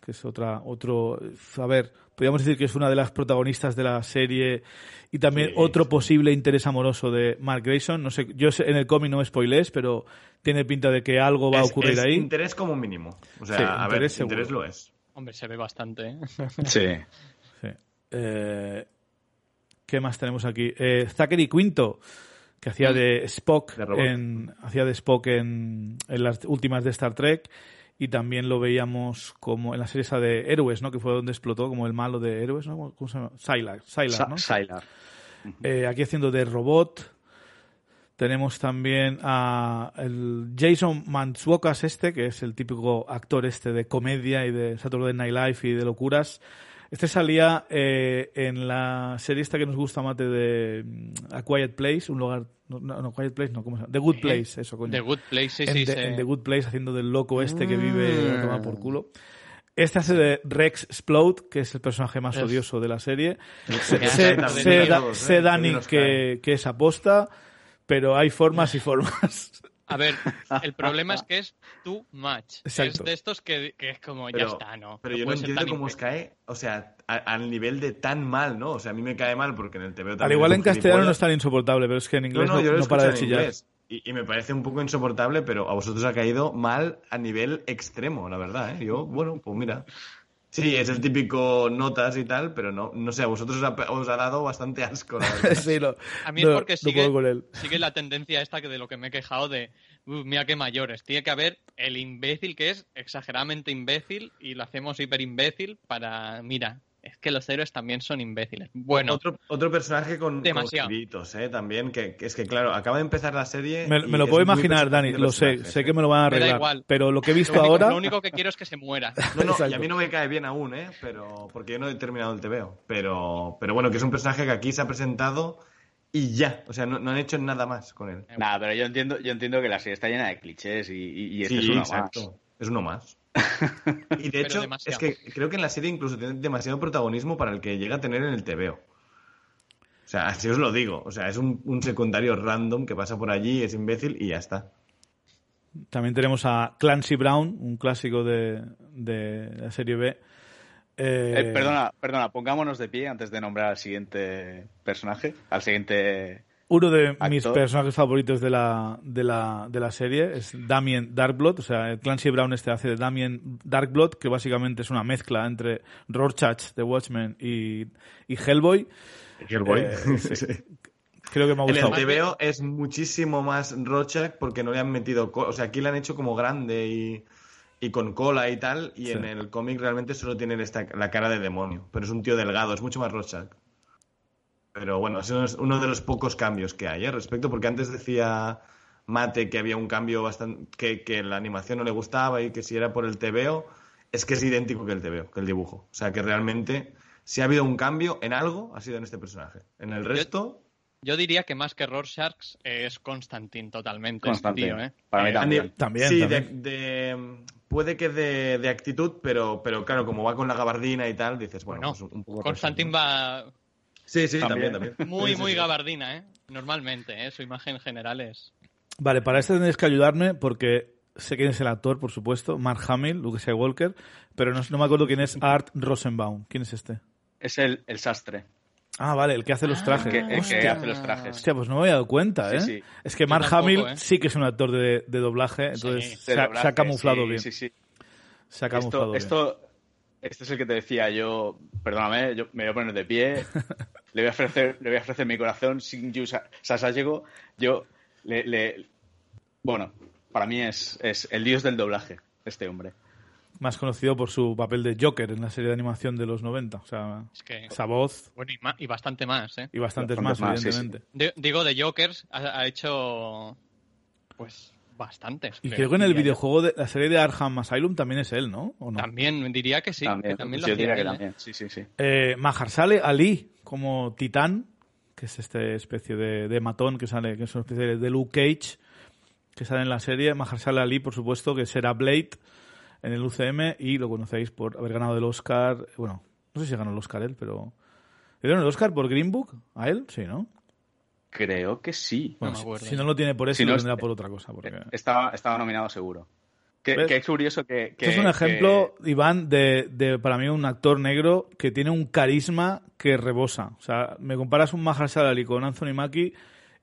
[SPEAKER 1] que es otra, otro, a ver, podríamos decir que es una de las protagonistas de la serie y también otro posible interés amoroso de Mark Grayson. No sé, yo en el cómic no me spoilés, pero tiene pinta de que algo va a ocurrir ahí.
[SPEAKER 2] Interés como mínimo. O sea, a ver, interés lo es.
[SPEAKER 3] Hombre, se ve bastante. ¿eh?
[SPEAKER 2] sí.
[SPEAKER 1] sí. Eh, ¿Qué más tenemos aquí? Eh, Zachary Quinto que hacía mm. de Spock en hacía de Spock en, las últimas de Star Trek y también lo veíamos como en la serie esa de Héroes, ¿no? Que fue donde explotó como el malo de Héroes, ¿no? ¿Cómo se llama? Sylar, Sylar ¿no?
[SPEAKER 4] Sylar.
[SPEAKER 1] Eh, aquí haciendo de robot. Tenemos también a el Jason Mantzoukas este, que es el típico actor este de comedia y de Saturday Night Live y de locuras. Este salía eh, en la serie esta que nos gusta, Mate, de mm, A Quiet Place, un lugar... No, no Quiet Place, no, ¿cómo se llama? The Good Place, eso, coño.
[SPEAKER 3] The Good Place, sí, sí,
[SPEAKER 1] En The Good Place, haciendo del loco este que vive a tomar por culo. Este hace de Rex Explode, que es el personaje más odioso de la serie. Sé, Dani, que, que es aposta, pero hay formas y formas.
[SPEAKER 3] A ver, el problema es que es too much. Es de estos que, es como, ya está, ¿no?
[SPEAKER 2] Pero yo no entiendo cómo os cae, o sea, al nivel de tan mal, ¿no? O sea, a mí me cae mal porque en el TV
[SPEAKER 1] también. Al igual en castellano no es tan insoportable, pero es que en inglés no, para de chillar.
[SPEAKER 2] Y, me parece un poco insoportable, pero a vosotros ha caído mal a nivel extremo, la verdad, ¿eh? Yo, bueno, pues mira. Sí, es el típico notas y tal, pero no, no sé, a vosotros os ha, dado bastante asco.
[SPEAKER 1] sí,
[SPEAKER 3] a mí es porque sigue, sigue, la tendencia esta que de lo que me he quejado de, mira qué mayores, tiene que haber el imbécil que es exageradamente imbécil y lo hacemos hiper imbécil para, mira, es que los héroes también son imbéciles. Bueno.
[SPEAKER 2] Otro, otro personaje con, demasiado. ¿eh? También, que, es que, claro, acaba de empezar la serie.
[SPEAKER 1] Me, lo puedo imaginar, Dani, lo sé, sé que me lo van a arreglar. igual. Pero lo que he visto ahora.
[SPEAKER 3] Lo único que quiero es que se muera.
[SPEAKER 2] No, no, y a mí no me cae bien aún, ¿eh? Pero, porque yo no he terminado el TVO. Pero, pero bueno, que es un personaje que aquí se ha presentado y ya. O sea, no, han hecho nada más con él.
[SPEAKER 4] Nada, pero yo entiendo, yo entiendo que la serie está llena de clichés y, y, este es uno exacto. más.
[SPEAKER 2] Es uno más. Y de hecho, es que creo que en la serie incluso tiene demasiado protagonismo para el que llega a tener en el TVO. O sea, así os lo digo. O sea, es un, secundario random que pasa por allí, es imbécil y ya está.
[SPEAKER 1] También tenemos a Clancy Brown, un clásico de, la serie B.
[SPEAKER 4] Eh, eh, perdona, perdona, pongámonos de pie antes de nombrar al siguiente personaje, al siguiente
[SPEAKER 1] uno de mis personajes favoritos de la, de, la, de la serie es Damien Darkblood, o sea, Clancy Brown este hace de Damien Darkblood, que básicamente es una mezcla entre Rorschach de Watchmen y, y Hellboy.
[SPEAKER 2] Hellboy. Eh,
[SPEAKER 1] Creo que me ha gustado.
[SPEAKER 2] En el TVO es muchísimo más Rorschach porque no le han metido... O sea, aquí le han hecho como grande y, y con cola y tal, y en el cómic realmente solo tiene esta, la cara de demonio, pero es un tío delgado, es mucho más Rorschach. Pero bueno, ese es uno de los pocos cambios que hay ¿eh? respecto, porque antes decía Mate que había un cambio bastante. Que, que, la animación no le gustaba y que si era por el TVO, es que es idéntico que el TVO, que el dibujo. O sea que realmente, si ha habido un cambio en algo, ha sido en este personaje. En el resto.
[SPEAKER 3] Yo, diría que más que Rorschach es Constantin totalmente.
[SPEAKER 4] Constantin.
[SPEAKER 3] ¿eh?
[SPEAKER 4] Para mí
[SPEAKER 1] eh, también.
[SPEAKER 2] sí, De, puede que de, actitud, pero, pero claro, como va con la gabardina y tal, dices, bueno, pues un poco.
[SPEAKER 3] Constantin va
[SPEAKER 2] Sí, sí, también, también.
[SPEAKER 3] Muy, muy gabardina, ¿eh? Normalmente, ¿eh? Su imagen general es...
[SPEAKER 1] Vale, para esto tendréis que ayudarme porque sé quién es el actor, por supuesto, Mark Hamill, Luke Skywalker, pero no, me acuerdo quién es Art Rosenbaum. ¿Quién es este?
[SPEAKER 4] Es el, el sastre.
[SPEAKER 1] Ah, vale, el que hace los ah, trajes.
[SPEAKER 4] el que hace los trajes.
[SPEAKER 1] Hostia, pues no me había dado cuenta, ¿eh? Es que Mark Hamill ¿eh? sí que es un actor de, doblaje, entonces se, ha, camuflado bien.
[SPEAKER 4] Sí, sí.
[SPEAKER 1] Se ha camuflado
[SPEAKER 4] esto, bien. Este es el que te decía yo, perdóname, yo me voy a poner de pie, le voy a ofrecer, le voy a ofrecer mi corazón sin Sasayego. Yo le, bueno, para mí es, es el dios del doblaje, este hombre.
[SPEAKER 1] Más conocido por su papel de Joker en la serie de animación de los 90. O sea, esa voz.
[SPEAKER 3] Bueno, y, bastante más, ¿eh?
[SPEAKER 1] Y bastantes más, evidentemente.
[SPEAKER 3] digo, de Jokers ha hecho. Pues Bastantes.
[SPEAKER 1] Y creo que en el videojuego de la serie de Arkham Asylum también es él, ¿no?
[SPEAKER 3] También, diría que sí. También,
[SPEAKER 4] yo diría que también. ¿eh? Sí, sí, sí.
[SPEAKER 1] Eh, Maharsale Ali, como Titán, que es esta especie de, matón que sale, que es una especie de Luke Cage, que sale en la serie. Maharsale Ali, por supuesto, que será Blade en el UCM y lo conocéis por haber ganado el Oscar. Bueno, no sé si ganó el Oscar él, pero. ¿Le dieron el Oscar por Green Book? ¿A él? Sí, ¿no?
[SPEAKER 4] Creo que sí.
[SPEAKER 1] si, no lo tiene por eso, lo tendrá por otra cosa. Porque...
[SPEAKER 4] Estaba, estaba nominado seguro. Que, es curioso que,
[SPEAKER 1] es un ejemplo, Iván, de, de, para mí un actor negro que tiene un carisma que rebosa. O sea, me comparas un Mahershala Ali con Anthony Mackie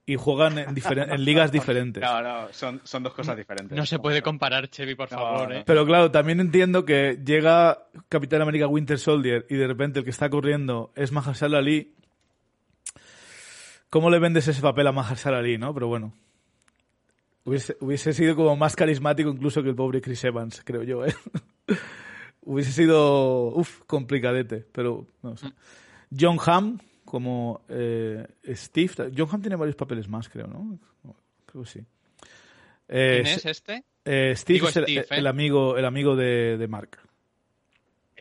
[SPEAKER 1] y juegan en, en, ligas diferentes.
[SPEAKER 4] No, no, son, son, dos cosas diferentes.
[SPEAKER 3] No se puede comparar, Chevy, por favor. ¿eh?
[SPEAKER 1] Pero claro, también entiendo que llega Capitán América Winter Soldier y de repente el que está corriendo es Mahershala Ali ¿Cómo le vendes ese papel a Mahershala Ali, no? Pero bueno. Hubiese, sido como más carismático incluso que el pobre Chris Evans, creo yo, ¿eh? hubiese sido, uff, complicadete, pero no sé. John Hamm como eh, Steve. John Hamm tiene varios papeles más, creo, ¿no? Creo que sí.
[SPEAKER 3] Eh, ¿Quién es este?
[SPEAKER 1] Eh, Steve es el, amigo, el amigo de, de Mark.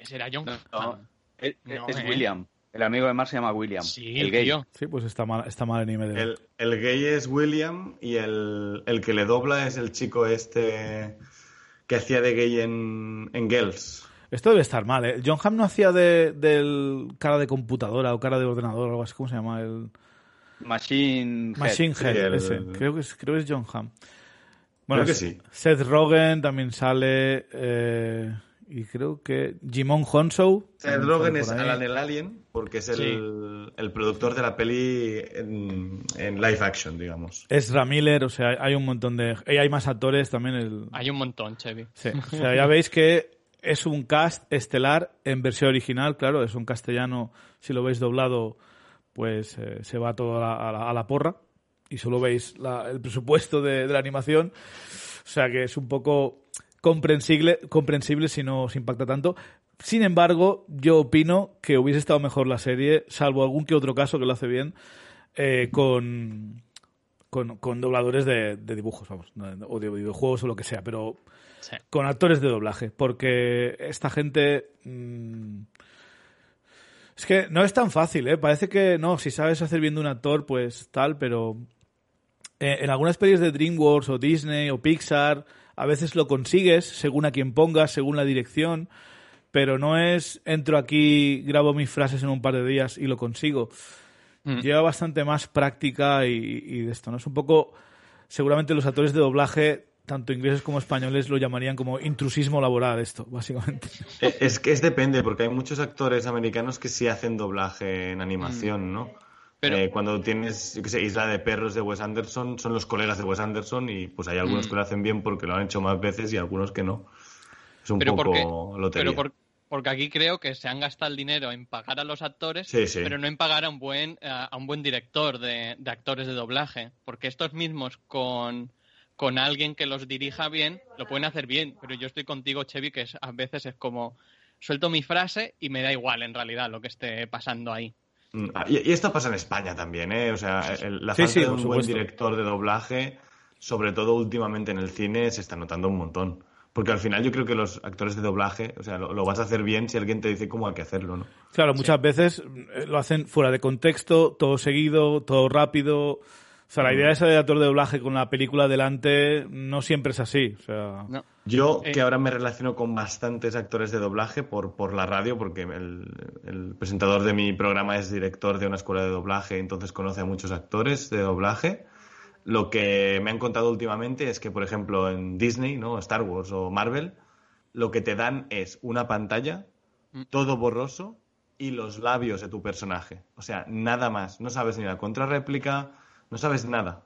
[SPEAKER 3] ¿Será John Hamm?
[SPEAKER 4] es William. El amigo de Mar se llama William.
[SPEAKER 3] Sí,
[SPEAKER 4] el gay.
[SPEAKER 1] Sí, pues está mal, está mal en IMDb.
[SPEAKER 2] El, el gay es William y el, que le dobla es el chico este que hacía de gay en, en Girls.
[SPEAKER 1] Esto debe estar mal, ¿eh? John Hamm no hacía de, del cara de computadora o cara de ordenador o algo así. ¿Cómo se llama? El...
[SPEAKER 4] Machine
[SPEAKER 1] Head. Machine Head, ese. Creo que, es, creo que es John Hamm.
[SPEAKER 2] Bueno, creo que sí.
[SPEAKER 1] Seth Rogen también sale... Eh y creo que Jimon Honsou.
[SPEAKER 2] Seth Rogen es Alan el Alien porque es el, el, productor de la peli en, en, live action, digamos.
[SPEAKER 1] Es Ramiller, o sea, hay un montón de... hay más actores también. El...
[SPEAKER 3] Hay un montón, Chevy.
[SPEAKER 1] Sí, o sea, ya veis que es un cast estelar en versión original, claro, es un castellano, si lo veis doblado, pues eh, se va todo a la, porra y solo veis el presupuesto de, la animación. O sea que es un poco comprensible, comprensible si no os impacta tanto. Sin embargo, yo opino que hubiese estado mejor la serie, salvo algún que otro caso que lo hace bien, eh, con, con, dobladores de, dibujos, vamos, o de videojuegos o lo que sea, pero con actores de doblaje, porque esta gente... Mm, es que no es tan fácil, ¿eh? Parece que no, si sabes hacer bien de un actor, pues tal, pero eh, en algunas pelis de DreamWorks o Disney o Pixar, a veces lo consigues según a quien pongas, según la dirección, pero no es entro aquí, grabo mis frases en un par de días y lo consigo. Mm. Lleva bastante más práctica y, y, de esto, ¿no? Es un poco, seguramente los actores de doblaje tanto ingleses como españoles lo llamarían como intrusismo laboral esto, básicamente.
[SPEAKER 2] Eh, es que es depende, porque hay muchos actores americanos que sí hacen doblaje en animación, mm. ¿no? Pero... Eh, cuando tienes, yo qué sé, Isla de Perros de Wes Anderson, son los colegas de Wes Anderson y pues hay algunos mm. que lo hacen bien porque lo han hecho más veces y algunos que no. Es un poco lotería.
[SPEAKER 3] Pero porque aquí creo que se han gastado el dinero en pagar a los actores, pero no en pagar a un buen, a un buen director de actores de doblaje. Porque estos mismos con con alguien que los dirija bien, lo pueden hacer bien, pero yo estoy contigo, Chevy, que a veces es como suelto mi frase y me da igual en realidad lo que esté pasando ahí.
[SPEAKER 2] Mm, ah, y, esto pasa en España también, ¿eh? O sea, la falta de un buen director de doblaje, sobre todo últimamente en el cine, se está notando un montón. Porque al final yo creo que los actores de doblaje, o sea, lo, lo, vas a hacer bien si alguien te dice cómo hay que hacerlo, ¿no?
[SPEAKER 1] Claro, muchas veces eh, lo hacen fuera de contexto, todo seguido, todo rápido. O sea, la idea esa de actor de doblaje con la película delante no siempre es así. O sea...
[SPEAKER 2] Yo, eh. que ahora me relaciono con bastantes actores de doblaje por, por la radio, porque el, presentador de mi programa es director de una escuela de doblaje, entonces conoce a muchos actores de doblaje. Lo que me han contado últimamente es que, por ejemplo, en Disney, ¿no? Star Wars o Marvel, lo que te dan es una pantalla, mm. todo borroso, y los labios de tu personaje. O sea, nada más. No sabes ni la contrarréplica no sabes nada.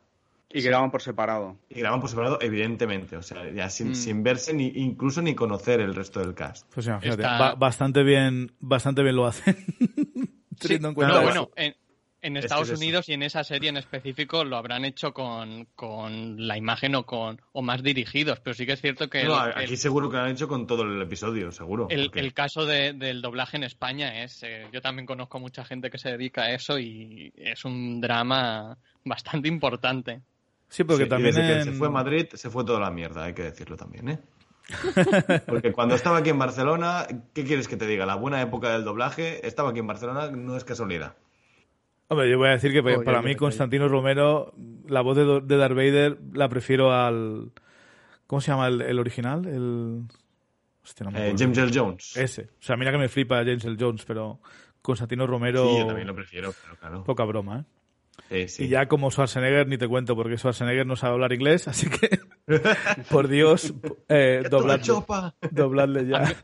[SPEAKER 4] Y graban por separado.
[SPEAKER 2] Y graban por separado, evidentemente. O sea, ya sin, mm. sin verse ni incluso ni conocer el resto del cast.
[SPEAKER 1] Pues bastante bien, bastante bien lo hacen.
[SPEAKER 3] en cuenta bueno, en, Estados Unidos y en esa serie en específico lo habrán hecho con, la imagen o con o más dirigidos, pero sí que es cierto que...
[SPEAKER 2] No, aquí seguro que lo han hecho con todo el episodio, seguro.
[SPEAKER 3] El, caso del doblaje en España es... Eh, yo también conozco mucha gente que se dedica a eso y es un drama bastante importante.
[SPEAKER 1] Sí, porque también.
[SPEAKER 2] se fue a Madrid, se fue toda la mierda, hay que decirlo también, ¿eh? Porque cuando estaba aquí en Barcelona, ¿qué quieres que te diga? La buena época del doblaje, estaba aquí en Barcelona, no es casualidad.
[SPEAKER 1] Hombre, yo voy a decir que para mí Constantino Romero, la voz de, de, Darth Vader la prefiero al... ¿Cómo se llama el, original? El...
[SPEAKER 2] Eh, James L. Jones.
[SPEAKER 1] Ese. O sea, mira que me flipa James L. Jones, pero Constantino Romero...
[SPEAKER 2] Sí, yo también lo prefiero, claro.
[SPEAKER 1] Poca broma, ¿eh? Y ya como Schwarzenegger ni te cuento, porque Schwarzenegger no sabe hablar inglés, así que, por Dios, eh, dobladle, ya.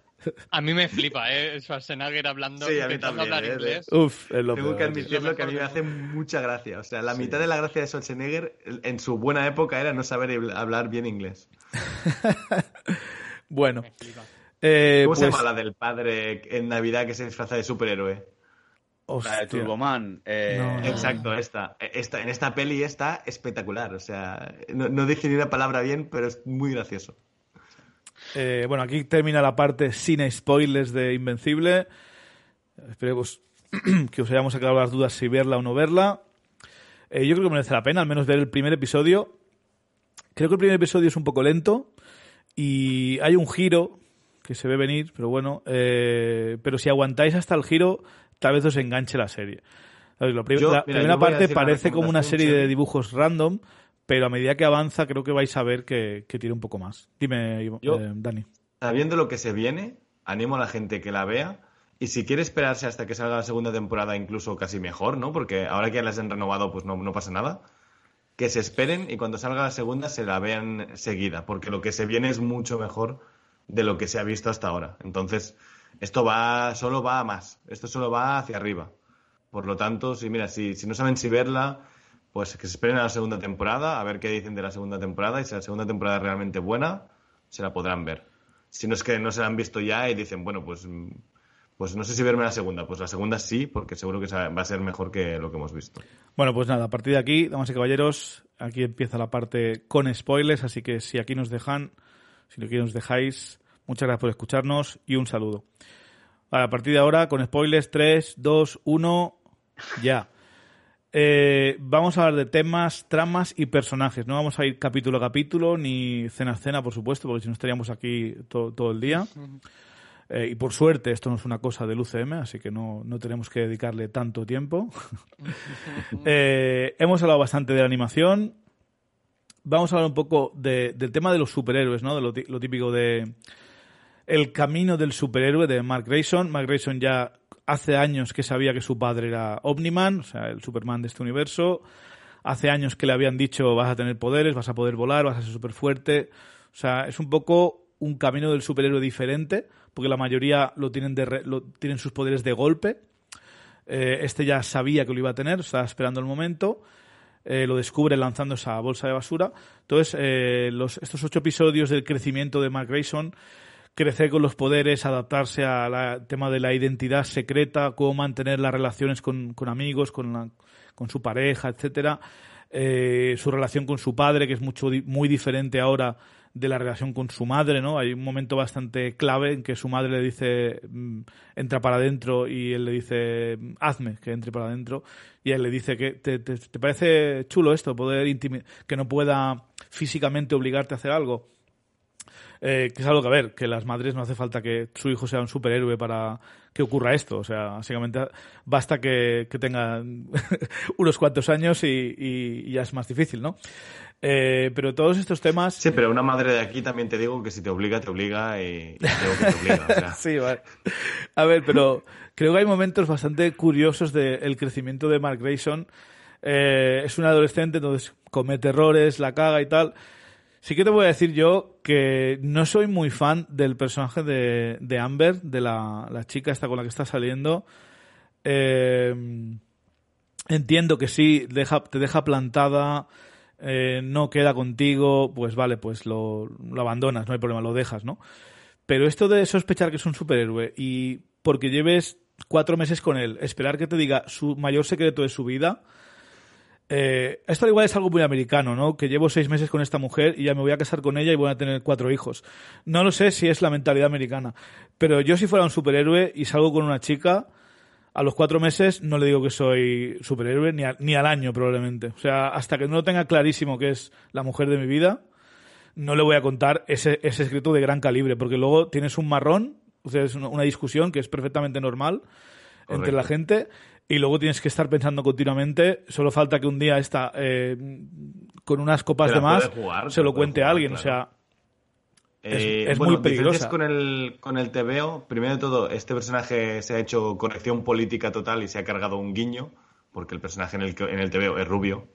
[SPEAKER 3] A mí, me flipa, ¿eh? Schwarzenegger hablando
[SPEAKER 2] sí, a mí también, hablar
[SPEAKER 1] ¿eh? inglés. Uf,
[SPEAKER 2] es lo Tengo que admitirlo que a mí me hace mucha gracia. O sea, la mitad de la gracia de Schwarzenegger en su buena época era no saber hablar bien inglés.
[SPEAKER 1] bueno.
[SPEAKER 2] Eh, ¿Cómo se pues llama la del padre en Navidad que se disfraza de superhéroe?
[SPEAKER 4] La de Turboman.
[SPEAKER 2] Eh, exacto, esta, esta. En esta peli está espectacular. O sea, no, dije ni una palabra bien, pero es muy gracioso.
[SPEAKER 1] Eh, bueno, aquí termina la parte sin spoilers de Invencible. Esperemos que os hayamos sacado las dudas si verla o no verla. Eh, yo creo que merece la pena, al menos ver el primer episodio. Creo que el primer episodio es un poco lento y hay un giro que se ve venir, pero bueno. pero si aguantáis hasta el giro, tal vez os enganche la serie. la primera parte parece como una serie de dibujos random, pero a medida que avanza creo que vais a ver que, tiene un poco más. Dime, eh, Dani.
[SPEAKER 2] Sabiendo lo que se viene, animo a la gente que la vea. Y si quiere esperarse hasta que salga la segunda temporada, incluso casi mejor, ¿no? Porque ahora que ya las han renovado, pues no, no pasa nada. Que se esperen y cuando salga la segunda se la vean seguida, porque lo que se viene es mucho mejor de lo que se ha visto hasta ahora. Entonces, esto va, solo va a más, esto solo va hacia arriba. Por lo tanto, si mira, si, si no saben si verla, pues que se esperen a la segunda temporada, a ver qué dicen de la segunda temporada, y si la segunda temporada es realmente buena, se la podrán ver. si no es que no se la han visto ya y dicen, bueno, pues, pues no sé si verme la segunda. Pues la segunda sí, porque seguro que va a ser mejor que lo que hemos visto.
[SPEAKER 1] Bueno, pues nada, a partir de aquí, damas y caballeros, aquí empieza la parte con spoilers, así que si aquí nos dejan, si aquí nos dejáis, muchas gracias por escucharnos y un saludo. a partir de ahora, con spoilers, 3, 2, 1, ya. Eh, vamos a hablar de temas, tramas y personajes. No vamos a ir capítulo a capítulo ni cena a cena, por supuesto, porque si no estaríamos aquí todo, el día. Eh, y por suerte esto no es una cosa del UCM, así que no, tenemos que dedicarle tanto tiempo. Eh, hemos hablado bastante de la animación. Vamos a hablar un poco del tema de los superhéroes, ¿no? De lo, lo típico de el camino del superhéroe de Mark Grayson. Mark Grayson ya hace años que sabía que su padre era Omniman, o sea, el Superman de este universo. Hace años que le habían dicho vas a tener poderes, vas a poder volar, vas a ser súper fuerte. O sea, es un poco un camino del superhéroe diferente, porque la mayoría lo tienen, de lo, tienen sus poderes de golpe. Eh, este ya sabía que lo iba a tener, estaba esperando el momento. Eh, lo descubre lanzando esa bolsa de basura. Entonces, eh, estos ocho episodios del crecimiento de Mark Grayson crecer con los poderes, adaptarse al tema de la identidad secreta, cómo mantener las relaciones con, amigos, con, con su pareja, etcétera. Eh, su relación con su padre, que es mucho, muy diferente ahora de la relación con su madre, ¿no? Hay un momento bastante clave en que su madre le dice mm, entra para adentro y él le dice hazme que entre para adentro y él le dice que te, te, te parece chulo esto, poder que no pueda físicamente obligarte a hacer algo eh, que es algo que, a ver, que las madres no hace falta que su hijo sea un superhéroe para que ocurra esto. O sea, básicamente basta que, que tenga unos cuantos años y, ya es más difícil, ¿no? Eh, pero todos estos temas.
[SPEAKER 2] Sí, pero una madre de aquí también te digo que si te obliga, te obliga y, te obliga.
[SPEAKER 1] sí, vale. A ver, pero creo que hay momentos bastante curiosos del crecimiento de Mark Grayson. Eh, es un adolescente, entonces comete errores, la caga y tal. Sí que te voy a decir yo que no soy muy fan del personaje de, Amber, de la, la, chica esta con la que está saliendo. Eh, entiendo que sí, deja, te deja plantada, eh, no queda contigo, pues vale, pues lo, lo abandonas, no hay problema, lo dejas, ¿no? Pero esto de sospechar que es un superhéroe y porque lleves cuatro meses con él, esperar que te diga su mayor secreto de su vida, eh, esto igual es algo muy americano, ¿no? Que llevo seis meses con esta mujer y ya me voy a casar con ella y voy a tener cuatro hijos. No lo sé si es la mentalidad americana, pero yo si fuera un superhéroe y salgo con una chica, a los cuatro meses no le digo que soy superhéroe ni, ni al año probablemente. O sea, hasta que no lo tenga clarísimo que es la mujer de mi vida, no le voy a contar ese, ese escrito de gran calibre, porque luego tienes un marrón, o sea, es una, discusión que es perfectamente normal entre la gente y luego tienes que estar pensando continuamente. Solo falta que un día está eh, con unas copas de más se lo cuente a alguien. O sea, es, eh, muy peligrosa.
[SPEAKER 2] Con el, con el TVO, primero de todo, este personaje se ha hecho corrección política total y se ha cargado un guiño, porque el personaje en el, en el TVO es rubio.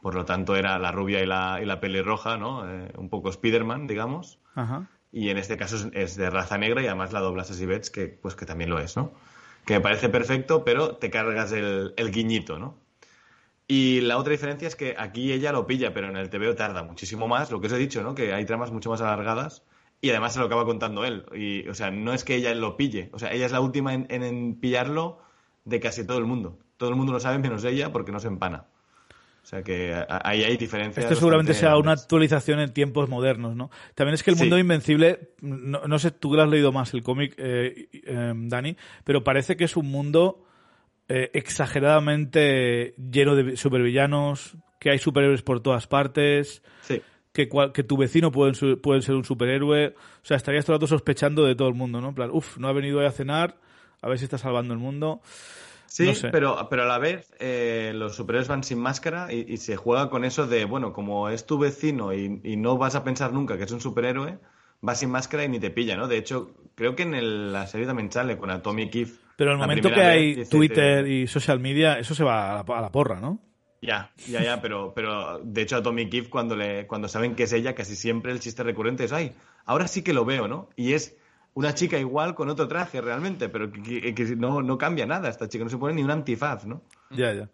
[SPEAKER 2] Por lo tanto, era la rubia y la, y la pelirroja, ¿no? Eh, un poco Spiderman, digamos. Y en este caso es, de raza negra y además la dobla Sassy Betts, que, pues, que también lo es, ¿no? Que me parece perfecto, pero te cargas el, guiñito, ¿no? Y la otra diferencia es que aquí ella lo pilla, pero en el TVO tarda muchísimo más, lo que os he dicho, ¿no? Que hay tramas mucho más alargadas y además se lo acaba contando él. Y, o sea, no es que ella lo pille, o sea, ella es la última en pillarlo de casi todo el mundo. Todo el mundo lo sabe menos ella porque no se empana. O sea que ahí hay diferencias.
[SPEAKER 1] Esto seguramente sea una actualización en tiempos modernos, ¿no? También es que el mundo invencible, no, sé, tú lo has leído más el cómic, eh, eh, Dani, pero parece que es un mundo eh, exageradamente lleno de supervillanos, que hay superhéroes por todas partes. Que, que, tu vecino puede, ser un superhéroe. O sea, estarías todo el rato sospechando de todo el mundo, ¿no? En plan, uff, no ha venido hoy a cenar, a ver si está salvando el mundo.
[SPEAKER 2] Sí, pero, pero a la vez eh, los superhéroes van sin máscara y, se juega con eso de, bueno, como es tu vecino y, no vas a pensar nunca que es un superhéroe, va sin máscara y ni te pilla, ¿no? De hecho, creo que en la serie también sale con Atomic Eve.
[SPEAKER 1] Pero el momento que hay Twitter y social media, eso se va a la, porra, ¿no?
[SPEAKER 2] Ya, ya, ya, pero, pero de hecho a Tommy Eve cuando, le, cuando saben que es ella, casi siempre el chiste recurrente es, ay, ahora sí que lo veo, ¿no? Y es una chica igual con otro traje realmente, pero que, no, no, cambia nada. Esta chica no se pone ni un antifaz, ¿no?
[SPEAKER 1] Ya, ya.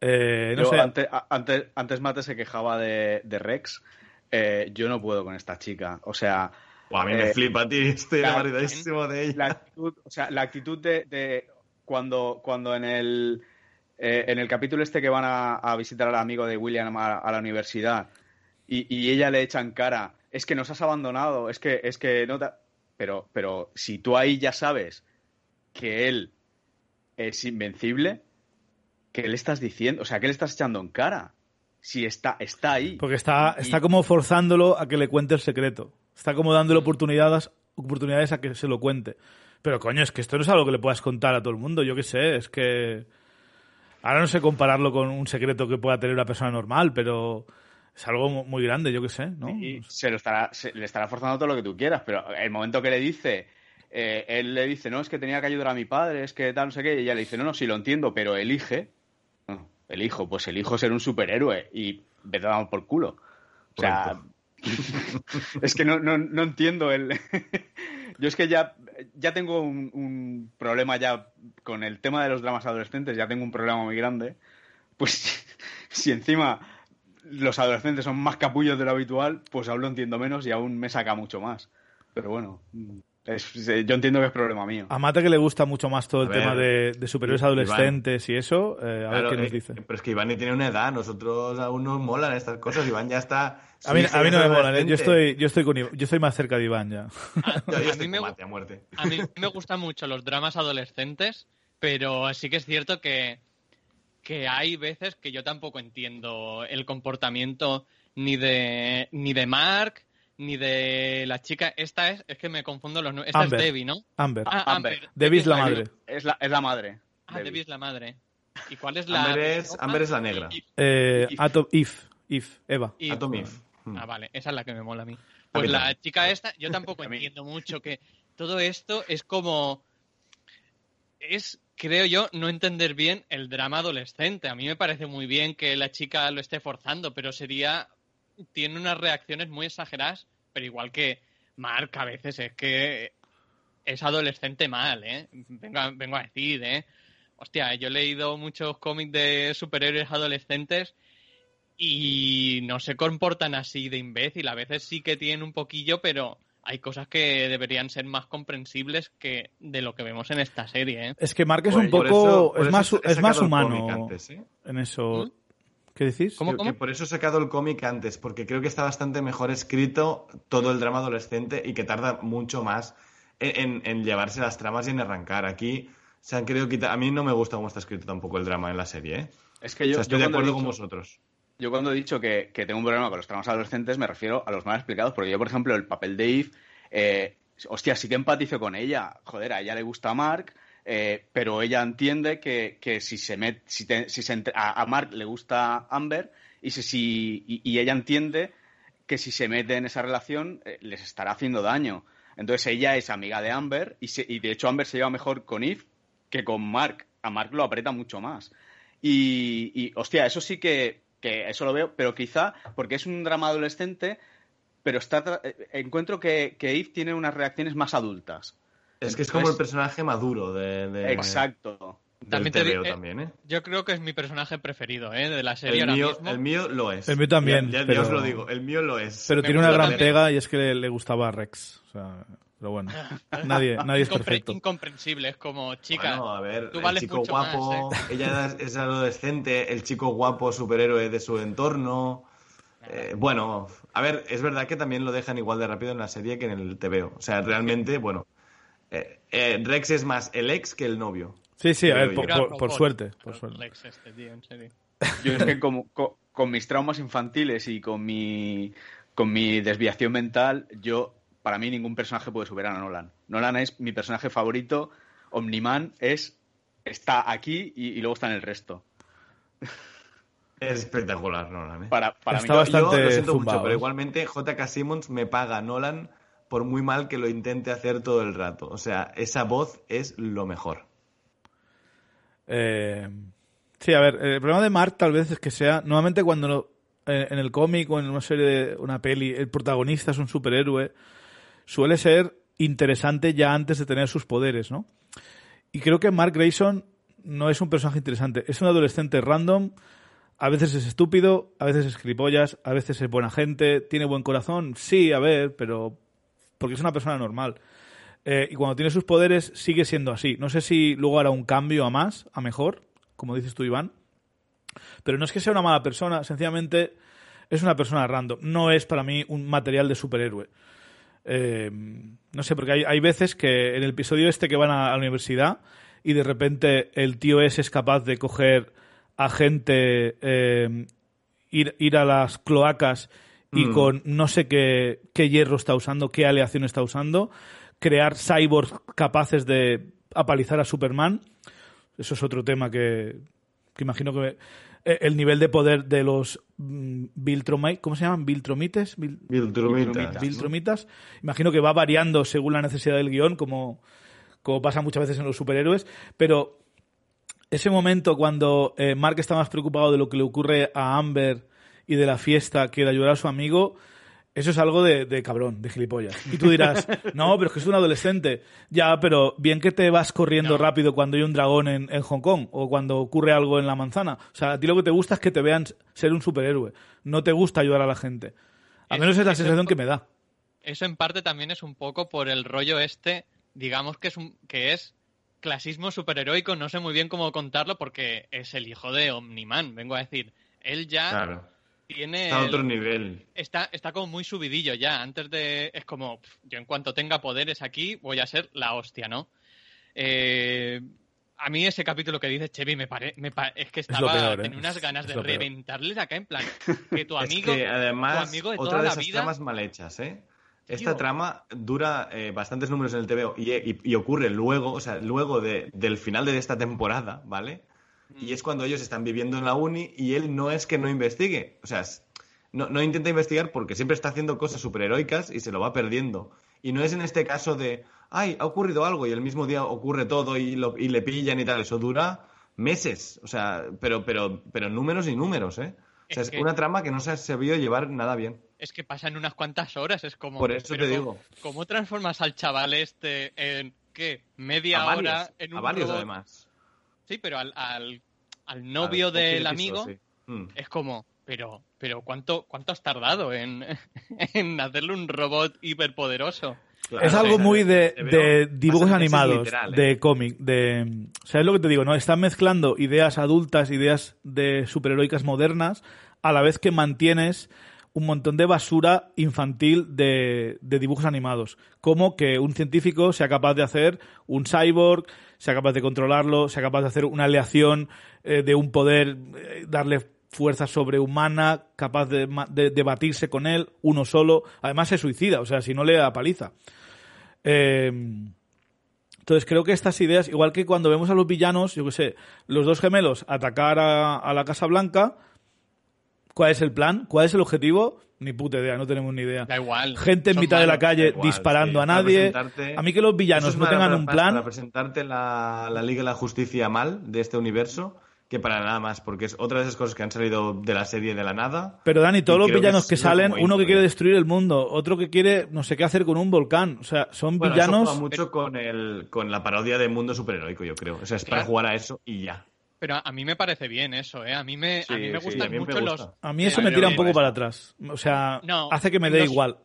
[SPEAKER 4] Eh, no sé. Antes, antes, Mate se quejaba de, Rex. Eh, yo no puedo con esta chica. O sea,
[SPEAKER 2] a mí me eh, flipa, tío. Estoy enamoradísimo de ella.
[SPEAKER 4] La actitud, o sea, la actitud de, cuando, cuando en el eh, en el capítulo este que van a, visitar al amigo de William a, la universidad y, ella le echa en cara, es que nos has abandonado, es que, es que no pero, pero si tú ahí ya sabes que él es invencible, ¿qué le estás diciendo? O sea, ¿qué le estás echando en cara? Si está, está ahí.
[SPEAKER 1] Porque está, está como forzándolo a que le cuente el secreto. Está como dándole oportunidades, oportunidades a que se lo cuente. Pero coño, es que esto no es algo que le puedas contar a todo el mundo, yo qué sé, es que... Ahora no sé compararlo con un secreto que pueda tener una persona normal, pero es algo muy grande, yo qué sé, ¿no?
[SPEAKER 4] Y se lo estará, le estará forzando todo lo que tú quieras, pero el momento que le dice, eh, él le dice, no, es que tenía que ayudar a mi padre, es que tal, no sé qué, y ella le dice, no, no, sí lo entiendo, pero elige, no, elijo, pues elijo ser un superhéroe y vete a por culo. O sea, es que no, no, no entiendo el... Yo es que ya, ya tengo un, problema ya con el tema de los dramas adolescentes, ya tengo un problema muy grande. Pues si encima los adolescentes son más capullos de lo habitual, pues aún lo entiendo menos y aún me saca mucho más. Pero bueno, yo entiendo que es problema mío.
[SPEAKER 1] A Mate que le gusta mucho más todo el tema de, de superiores adolescentes y eso, eh, a ver qué nos dice.
[SPEAKER 2] Pero es que Iván ni tiene una edad, nosotros aún nos molan estas cosas, Iván ya está...
[SPEAKER 1] A mí, a mí no me molan, ¿eh? yo estoy, yo, estoy con, yo estoy más cerca de Iván ya.
[SPEAKER 3] A, mí me, a muerte. A mí me gustan mucho los dramas adolescentes, pero sí que es cierto que, que hay veces que yo tampoco entiendo el comportamiento ni de, ni de Mark, ni de la chica. Esta es, es que me confundo los nombres. Esta es Debbie, ¿no?
[SPEAKER 1] Amber.
[SPEAKER 3] Ah, Amber.
[SPEAKER 1] Debbie es la madre.
[SPEAKER 4] Es la, es la madre.
[SPEAKER 3] Ah, Debbie. es la madre. ¿Y cuál es la...?
[SPEAKER 2] Amber es, Amber es la negra.
[SPEAKER 1] Eh, Atom, If. If. Eva.
[SPEAKER 2] Atom If.
[SPEAKER 3] Ah, vale. Esa es la que me mola a mí. Pues la chica esta, yo tampoco entiendo mucho que todo esto es como... Es, creo yo, no entender bien el drama adolescente. A mí me parece muy bien que la chica lo esté forzando, pero sería tiene unas reacciones muy exageradas, pero igual que Mark a veces es que es adolescente mal, ¿eh? Vengo a, vengo a decir, ¿eh? Hostia, yo he leído muchos cómics de superhéroes adolescentes y no se comportan así de imbécil. A veces sí que tienen un poquillo, pero hay cosas que deberían ser más comprensibles que de lo que vemos en esta serie. ¿eh?
[SPEAKER 1] Es que Mark es un poco. es, más, es más humano ¿eh? en eso. ¿Mm? ¿Qué decís?
[SPEAKER 2] ¿Cómo, Que por eso he sacado el cómic antes, porque creo que está bastante mejor escrito todo el drama adolescente y que tarda mucho más en, llevarse las tramas y en arrancar. Aquí se han querido quitar. A mí no me gusta cómo está escrito tampoco el drama en la serie. ¿eh?
[SPEAKER 4] Es que yo estoy de acuerdo con vosotros. Yo cuando he dicho que, tengo un problema con los tramas adolescentes me refiero a los mal explicados, porque yo, por ejemplo, el papel de Eve, eh, hostia, sí que empatizo con ella. Joder, a ella le gusta Mark, eh, pero ella entiende que, si se mete, si, se a, Mark le gusta Amber y, si, y, ella entiende que si se mete en esa relación eh, les estará haciendo daño. Entonces ella es amiga de Amber y, y, de hecho Amber se lleva mejor con Eve que con Mark. A Mark lo aprieta mucho más. Y, y hostia, eso sí que, que eso lo veo, pero quizá porque es un drama adolescente, pero está eh, encuentro que, que Eve tiene unas reacciones más adultas.
[SPEAKER 2] Es que es como el personaje maduro de.
[SPEAKER 4] Exacto.
[SPEAKER 3] también, te eh, también ¿eh? Yo creo que es mi personaje preferido, ¿eh? De la serie
[SPEAKER 2] el
[SPEAKER 3] ahora
[SPEAKER 2] mío,
[SPEAKER 3] mismo.
[SPEAKER 2] El mío lo es.
[SPEAKER 1] El mío también.
[SPEAKER 2] Ya, os lo digo, el mío lo es.
[SPEAKER 1] Pero tiene una gran pega y es que le, gustaba a Rex. O sea, pero bueno, nadie, nadie es perfecto.
[SPEAKER 3] Incomprensible, es como, chica, bueno,
[SPEAKER 2] a ver, tú el chico guapo, ¿eh? ella es adolescente, el chico guapo superhéroe de su entorno. Eh, bueno, a ver, es verdad que también lo dejan igual de rápido en la serie que en el TVO. O sea, realmente, bueno, eh, eh, Rex es más el ex que el novio.
[SPEAKER 1] Sí, sí, a ver, por, suerte. Por suerte.
[SPEAKER 3] Este
[SPEAKER 4] yo es que con mis traumas infantiles y con mi, con mi desviación mental, yo, para mí ningún personaje puede superar a Nolan. Nolan es mi personaje favorito, Omniman es, está aquí y, luego está en el resto.
[SPEAKER 2] Es espectacular, Nolan. ¿eh?
[SPEAKER 4] Para, para
[SPEAKER 1] está bastante
[SPEAKER 2] yo lo siento mucho, pero igualmente JK Simmons me paga Nolan por muy mal que lo intente hacer todo el rato. O sea, esa voz es lo mejor.
[SPEAKER 1] Eh, sí, a ver, el problema de Mark tal vez es que sea, nuevamente cuando eh, en el cómic o en una serie de una peli el protagonista es un superhéroe, suele ser interesante ya antes de tener sus poderes, ¿no? Y creo que Mark Grayson no es un personaje interesante, es un adolescente random, a veces es estúpido, a veces es cripollas, a veces es buena gente, tiene buen corazón, sí, a ver, pero porque es una persona normal. Eh, y cuando tiene sus poderes sigue siendo así. No sé si luego hará un cambio a más, a mejor, como dices tú, Iván. Pero no es que sea una mala persona, sencillamente es una persona random. No es para mí un material de superhéroe. Eh, no sé, porque hay, veces que en el episodio este que van a, la universidad y de repente el tío ese es capaz de coger a gente, eh, ir, ir a las cloacas y mm. con no sé qué, qué hierro está usando, qué aleación está usando, crear cyborgs capaces de apalizar a Superman. Eso es otro tema que, que imagino que el nivel de poder de los mm, Viltromites, ¿cómo se llaman? Viltromites, Viltromitas. Imagino que va variando según la necesidad del guion, como, como pasa muchas veces en los superhéroes, pero ese momento cuando eh, Mark está más preocupado de lo que le ocurre a Amber y de la fiesta que de ayudar a su amigo, eso es algo de, cabrón, de gilipollas. Y tú dirás, no, pero es que es un adolescente. Ya, pero bien que te vas corriendo rápido cuando hay un dragón en, Hong Kong o cuando ocurre algo en la manzana. O sea, a ti lo que te gusta es que te vean ser un superhéroe. No te gusta ayudar a la gente. A menos es la sensación que me da.
[SPEAKER 3] Eso en parte también es un poco por el rollo este, digamos que es, un, que es clasismo superheroico. No sé muy bien cómo contarlo porque es el hijo de Omniman. Vengo a decir, él ya tiene...
[SPEAKER 2] Está a otro nivel.
[SPEAKER 3] Está, está como muy subidillo ya. Antes de... Es como, yo en cuanto tenga poderes aquí voy a ser la hostia, ¿no? Eh, a mí ese capítulo que dice Chevy me, pare, me es que estaba en ¿eh? unas ganas de reventarles acá en plan que tu amigo,
[SPEAKER 2] es que además, tu amigo de otra de esas tramas mal hechas, ¿eh? Esta trama dura eh, bastantes números en el TVO y, y, ocurre luego, o sea, luego de, del final de esta temporada, ¿vale? Y es cuando ellos están viviendo en la uni y él no es que no investigue, o sea, no, no intenta investigar porque siempre está haciendo cosas superheroicas y se lo va perdiendo. Y no es en este caso de, ay, ha ocurrido algo y el mismo día ocurre todo y, lo, y le pillan y tal, eso dura meses, o sea, pero, pero, pero números y números, ¿eh? O sea, es, una trama que no se ha sabido llevar nada bien.
[SPEAKER 3] Es que pasan unas cuantas horas, es como...
[SPEAKER 2] Por eso te digo.
[SPEAKER 3] ¿Cómo transformas al chaval este en, qué, media hora en un
[SPEAKER 2] A varios, además.
[SPEAKER 3] Sí, pero al, al, novio del amigo mm. es como, pero, pero ¿cuánto, cuánto has tardado en, en hacerle un robot hiperpoderoso?
[SPEAKER 1] es algo muy de, dibujos animados, de ¿eh? cómic, de... ¿Sabes lo que te digo? no Están mezclando ideas adultas, ideas de superheroicas modernas, a la vez que mantienes un montón de basura infantil de, de, dibujos animados. Como que un científico sea capaz de hacer un cyborg, sea capaz de controlarlo, sea capaz de hacer una aleación eh, de un poder, eh, darle fuerza sobrehumana, capaz de, de, batirse con él, uno solo. Además se suicida, o sea, si no le da paliza. Eh, entonces creo que estas ideas, igual que cuando vemos a los villanos, yo qué sé, los dos gemelos atacar a la Casa Blanca, ¿Cuál es el plan? ¿Cuál es el objetivo? Ni puta idea, no tenemos ni idea.
[SPEAKER 3] Da igual.
[SPEAKER 1] Gente en mitad de la calle disparando a nadie. A mí que los villanos no tengan un plan.
[SPEAKER 2] Para presentarte la, Liga de la Justicia mal de este universo que para nada más, porque es otra de esas cosas que han salido de la serie de la nada.
[SPEAKER 1] Pero Dani, todos los villanos que, salen, uno que quiere destruir el mundo, otro que quiere no sé qué hacer con un volcán, o sea, son villanos.
[SPEAKER 2] Eso mucho con el con la parodia de mundo superheroico, yo creo. O sea, es para jugar a eso y ya.
[SPEAKER 3] Pero a mí me parece bien eso, ¿eh? A mí me, a mí me gustan mucho los...
[SPEAKER 1] A mí eso me tira un poco para atrás. O sea, hace que me dé igual.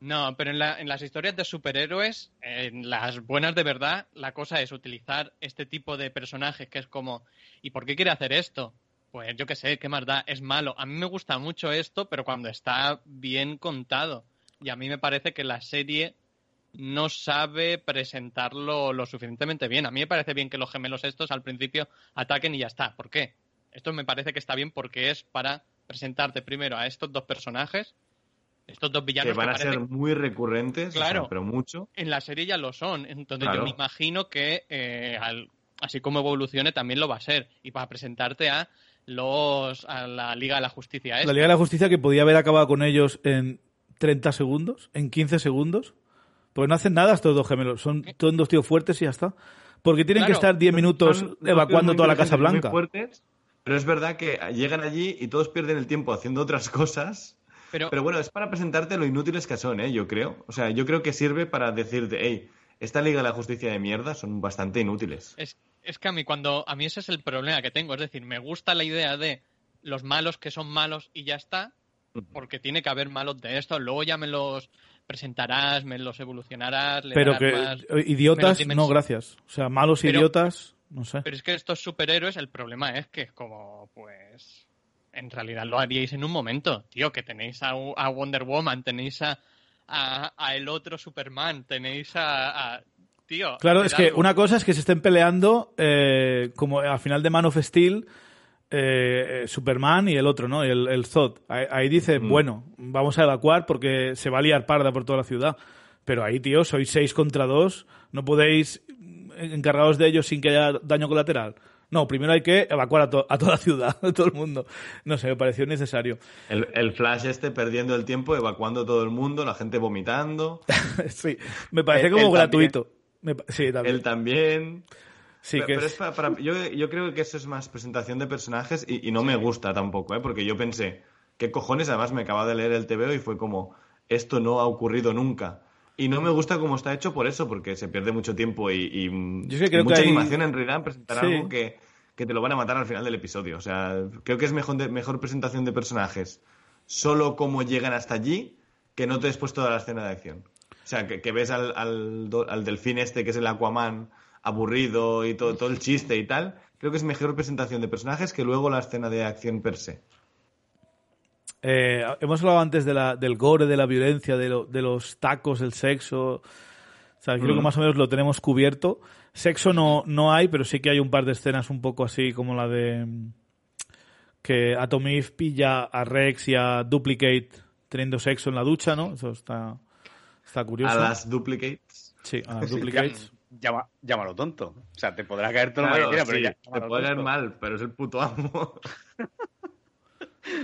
[SPEAKER 3] No, pero en, la, en, las historias de superhéroes, en las buenas de verdad, la cosa es utilizar este tipo de personajes que es como, ¿y por qué quiere hacer esto? Pues yo qué sé, qué más da, es malo. A mí me gusta mucho esto, pero cuando está bien contado. Y a mí me parece que la serie no sabe presentarlo lo suficientemente bien. A mí me parece bien que los gemelos estos al principio ataquen y ya está. ¿Por qué? Esto me parece que está bien porque es para presentarte primero a estos dos personajes, estos dos villanos.
[SPEAKER 2] Que van a ser muy recurrentes, claro, pero mucho.
[SPEAKER 3] En la serie ya lo son. Entonces yo me imagino que eh, así como evolucione también lo va a ser. Y para presentarte a los a la Liga de la Justicia.
[SPEAKER 1] La Liga de la Justicia que podía haber acabado con ellos en 30 segundos, en 15 segundos. Pues no hacen nada estos dos gemelos. Son todos dos tíos fuertes y ya está. Porque tienen que estar 10 minutos evacuando toda la Casa Blanca.
[SPEAKER 2] Fuertes, pero es verdad que llegan allí y todos pierden el tiempo haciendo otras cosas. Pero, bueno, es para presentarte lo inútiles que son, ¿eh? Yo creo. O sea, yo creo que sirve para decirte, hey, esta Liga de la Justicia de mierda son bastante inútiles.
[SPEAKER 3] Es, es que a mí cuando... A mí ese es el problema que tengo. Es decir, me gusta la idea de los malos que son malos y ya está. Porque tiene que haber malos de estos. Luego ya me los presentarás, me los evolucionarás.
[SPEAKER 1] pero que idiotas, no, gracias. O sea, malos idiotas, no sé.
[SPEAKER 3] Pero es que estos superhéroes, el problema es que es como, pues, en realidad lo haríais en un momento, tío, que tenéis a, Wonder Woman, tenéis a, a, el otro Superman, tenéis a... tío.
[SPEAKER 1] Claro, es que una cosa es que se estén peleando eh, como al final de Man of Steel. Eh, Superman y el otro, ¿no? El, el Zod. Ahí, dice, mm. bueno, vamos a evacuar porque se va a liar parda por toda la ciudad. Pero ahí, tío, sois seis contra dos. No podéis encargaros de ellos sin que haya daño colateral. No, primero hay que evacuar a, a toda la ciudad, a todo el mundo. No sé, me pareció necesario.
[SPEAKER 2] El, Flash este perdiendo el tiempo, evacuando a todo el mundo, la gente vomitando.
[SPEAKER 1] sí, me parece como gratuito.
[SPEAKER 2] sí, también. Él también. Sí, pero, es para, yo, yo, creo que eso es más presentación de personajes y, no me gusta tampoco, ¿eh? porque yo pensé, ¿qué cojones? Además me acaba de leer el TVO y fue como, esto no ha ocurrido nunca. Y no me gusta cómo está hecho por eso, porque se pierde mucho tiempo y, mucha animación en realidad en presentar algo que, te lo van a matar al final del episodio. O sea, creo que es mejor, mejor presentación de personajes solo cómo llegan hasta allí que no te después toda la escena de acción. O sea, que, ves al, al, al, delfín este, que es el Aquaman, aburrido y todo, todo el chiste y tal. Creo que es mejor presentación de personajes que luego la escena de acción per se.
[SPEAKER 1] Eh, hemos hablado antes de la, del gore, de la violencia, de, los tacos, el sexo. O sea, creo que mm. más o menos lo tenemos cubierto. Sexo no, no hay, pero sí que hay un par de escenas un poco así como la de que Atomif pilla a Rex y a Duplicate teniendo sexo en la ducha, ¿no? Eso está, está curioso.
[SPEAKER 2] A las Duplicates.
[SPEAKER 1] Sí, a las Duplicates.
[SPEAKER 4] Llámalo tonto. O sea, te podrá caer todo lo que quieras, pero ya.
[SPEAKER 2] Te puede caer mal, pero es el puto amo.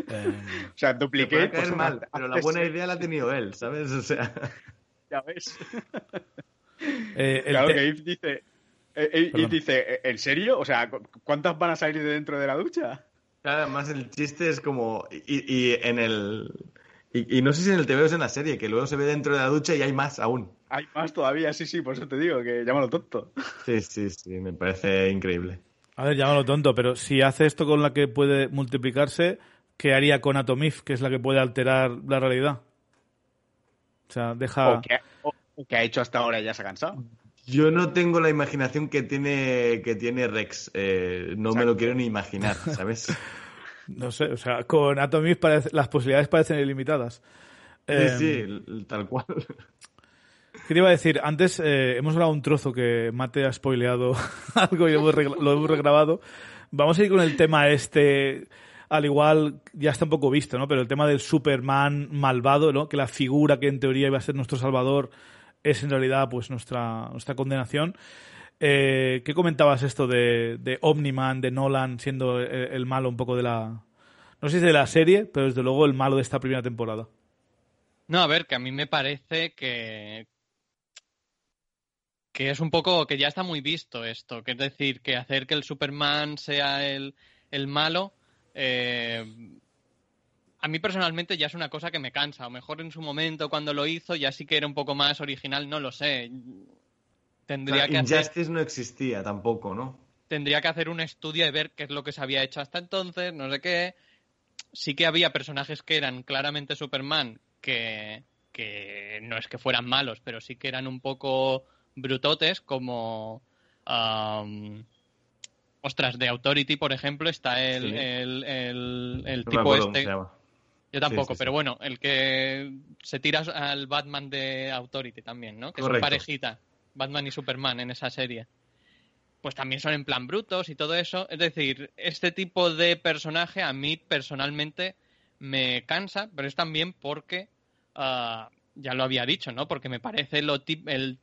[SPEAKER 4] Eh, o sea, dupliqué.
[SPEAKER 2] Pues, mal, pero la buena idea la ha tenido él, ¿sabes? O sea.
[SPEAKER 4] Ya ves. Eh, claro que Yves dice. Eh, y dice, ¿en serio? O sea, ¿cuántas van a salir de dentro de la ducha?
[SPEAKER 2] Claro, además el chiste es como. Y, en el. Y, no sé si en el TV o en la serie, que luego se ve dentro de la ducha y hay más aún.
[SPEAKER 4] Hay más todavía, sí, sí, por eso te digo, que llámalo tonto.
[SPEAKER 2] Sí, sí, sí, me parece increíble.
[SPEAKER 1] A ver, llámalo tonto, pero si hace esto con la que puede multiplicarse, ¿qué haría con Atomif, que es la que puede alterar la realidad? O sea, deja...
[SPEAKER 4] O que, ha hecho hasta ahora y ya se ha cansado.
[SPEAKER 2] Yo no tengo la imaginación que tiene, que tiene Rex. Eh, no me lo quiero ni imaginar, ¿sabes?
[SPEAKER 1] no sé, o sea, con Atomif las posibilidades parecen ilimitadas.
[SPEAKER 2] Sí, sí, em, tal cual.
[SPEAKER 1] ¿Qué te iba a decir? Antes eh, hemos hablado un trozo que Mate ha spoileado algo y lo hemos regrabado. Vamos a ir con el tema este al igual ya está un poco visto, ¿no? Pero el tema del Superman malvado, ¿no? Que la figura que en teoría iba a ser nuestro salvador es en realidad pues nuestra, nuestra condenación. Eh, ¿Qué comentabas esto de, de Omniman, de Nolan siendo el, malo un poco de la... No sé si de la serie, pero desde luego el malo de esta primera temporada.
[SPEAKER 3] No, a ver, que a mí me parece que, que es un poco, que ya está muy visto esto, que es decir, que hacer que el Superman sea el, el malo eh, a mí personalmente ya es una cosa que me cansa. O mejor en su momento cuando lo hizo ya sí que era un poco más original, no lo sé.
[SPEAKER 2] Tendría que Injustice no existía tampoco, ¿no?
[SPEAKER 3] Tendría que hacer un estudio de ver qué es lo que se había hecho hasta entonces, no sé qué. Sí que había personajes que eran claramente Superman, que, que no es que fueran malos, pero sí que eran un poco brutotes, como... Ostras, de Authority, por ejemplo, está el, el, tipo este. Yo tampoco, pero bueno, el que se tira al Batman de Authority también, ¿no? Que es parejita, Batman y Superman en esa serie. Pues también son en plan brutos y todo eso. Es decir, este tipo de personaje a mí personalmente me cansa, pero es también porque, ah, ya lo había dicho, ¿no? Porque me parece lo el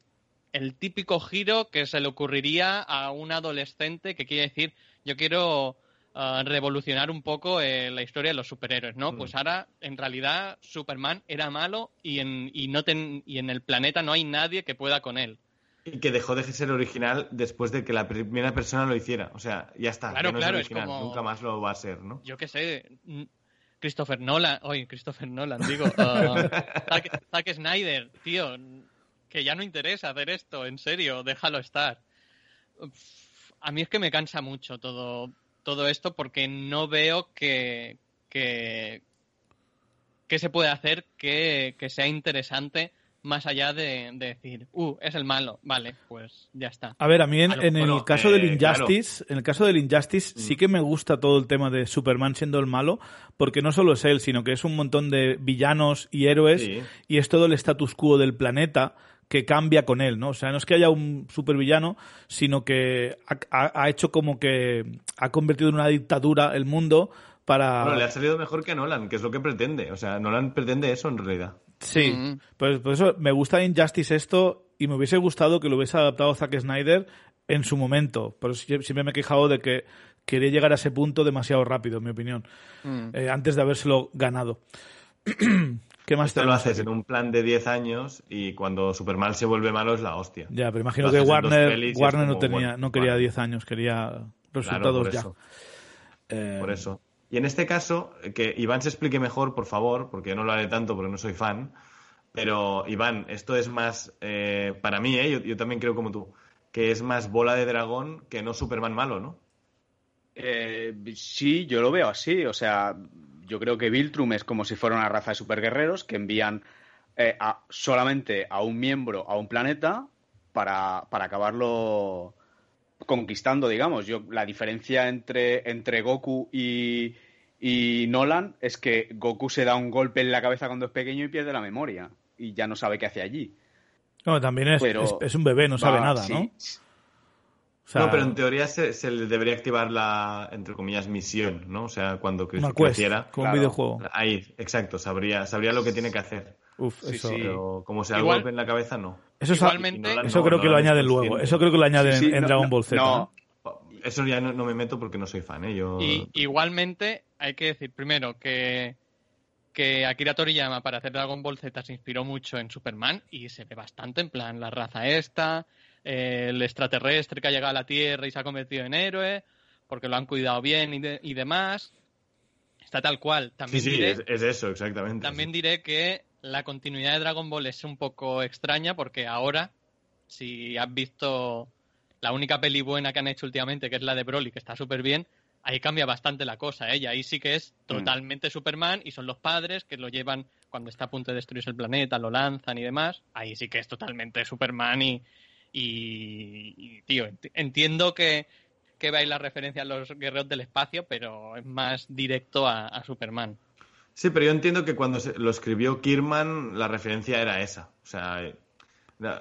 [SPEAKER 3] el típico giro que se le ocurriría a un adolescente que quiere decir, yo quiero ah, revolucionar un poco eh, la historia de los superhéroes, ¿no? Pues mm. ahora, en realidad, Superman era malo y en, y, no y en el planeta no hay nadie que pueda con él.
[SPEAKER 2] Y que dejó de ser original después de que la primera persona lo hiciera. O sea, ya está.
[SPEAKER 3] Claro, claro,
[SPEAKER 2] es, Nunca más lo va a ser, ¿no?
[SPEAKER 3] Yo qué sé. Christopher Nolan, oye, Christopher Nolan, digo, uh, Zack, Snyder, tío, que ya no interesa hacer esto, en serio, déjalo estar. A mí es que me cansa mucho todo, todo esto porque no veo que, que, se puede hacer que, sea interesante más allá de, decir, uh, es el malo, vale, pues ya está.
[SPEAKER 1] A ver, a mí en, el caso del eh, Injustice, en el caso del Injustice sí mm. que me gusta todo el tema de Superman siendo el malo, porque no solo es él, sino que es un montón de villanos y héroes y es todo el status quo del planeta que cambia con él, ¿no? O sea, no es que haya un supervillano, sino que ha, hecho como que ha convertido en una dictadura el mundo para...
[SPEAKER 2] Bueno, le ha salido mejor que Nolan, que es lo que pretende. O sea, Nolan pretende eso en realidad.
[SPEAKER 1] Sí, pues por eso me gusta Injustice esto y me hubiese gustado que lo hubiese adaptado Zack Snyder en su momento. Pero siempre me he quejado de que quería llegar a ese punto demasiado rápido, en mi opinión, mm. eh, antes de habérselo ganado.
[SPEAKER 2] ¿Qué más te lo haces en un plan de 10 años y cuando Superman se vuelve malo es la hostia.
[SPEAKER 1] Ya, pero imagino que Warner, Warner no tenía, no quería 10 años, quería resultados ya.
[SPEAKER 2] Eh, por eso. Y en este caso, que Iván se explique mejor, por favor, porque yo no lo haré tanto porque no soy fan. Pero, Iván, esto es más, eh, para mí, eh, yo, también creo como tú, que es más bola de dragón que no Superman malo, ¿no?
[SPEAKER 4] Eh, sí, yo lo veo así. O sea, yo creo que Viltrum es como si fuera una raza de superguerreros que envían eh, solamente a un miembro a un planeta para, para acabarlo conquistando, digamos. Yo, la diferencia entre, entre Goku y, y Nolan es que Goku se da un golpe en la cabeza cuando es pequeño y pierde la memoria y ya no sabe qué hace allí.
[SPEAKER 1] No, también es, es, un bebé, no sabe nada, ¿no?
[SPEAKER 2] no, pero en teoría se, le debería activar la, entre comillas, misión, ¿no? O sea, cuando creciera.
[SPEAKER 1] Como un videojuego.
[SPEAKER 2] Ahí, exacto, sabría, sabría lo que tiene que hacer.
[SPEAKER 1] Uf, eso.
[SPEAKER 2] Pero como se da golpe en la cabeza, no.
[SPEAKER 1] Eso, Igualmente, eso creo que lo añaden luego. Eso creo que lo añaden en Dragon Ball Z. No,
[SPEAKER 2] Eso ya no, me meto porque no soy fan, ¿eh? Yo...
[SPEAKER 3] Y, igualmente, hay que decir primero que, que Akira Toriyama para hacer Dragon Ball Z se inspiró mucho en Superman y se ve bastante en plan la raza esta, el extraterrestre que ha llegado a la Tierra y se ha convertido en héroe, porque lo han cuidado bien y, demás. Está tal cual. También
[SPEAKER 2] sí, sí, es, eso, exactamente.
[SPEAKER 3] También diré que la continuidad de Dragon Ball es un poco extraña porque ahora, si has visto la única peli buena que han hecho últimamente, que es la de Broly, que está súper bien, ahí cambia bastante la cosa. ¿eh? ahí sí que es mm. totalmente Superman y son los padres que lo llevan cuando está a punto de destruirse el planeta, lo lanzan y demás. Ahí sí que es totalmente Superman y, y, tío, entiendo que, que veis la referencia a los guerreros del espacio, pero es más directo a, Superman.
[SPEAKER 2] Sí, pero yo entiendo que cuando lo escribió Kirman, la referencia era esa. O sea, eh,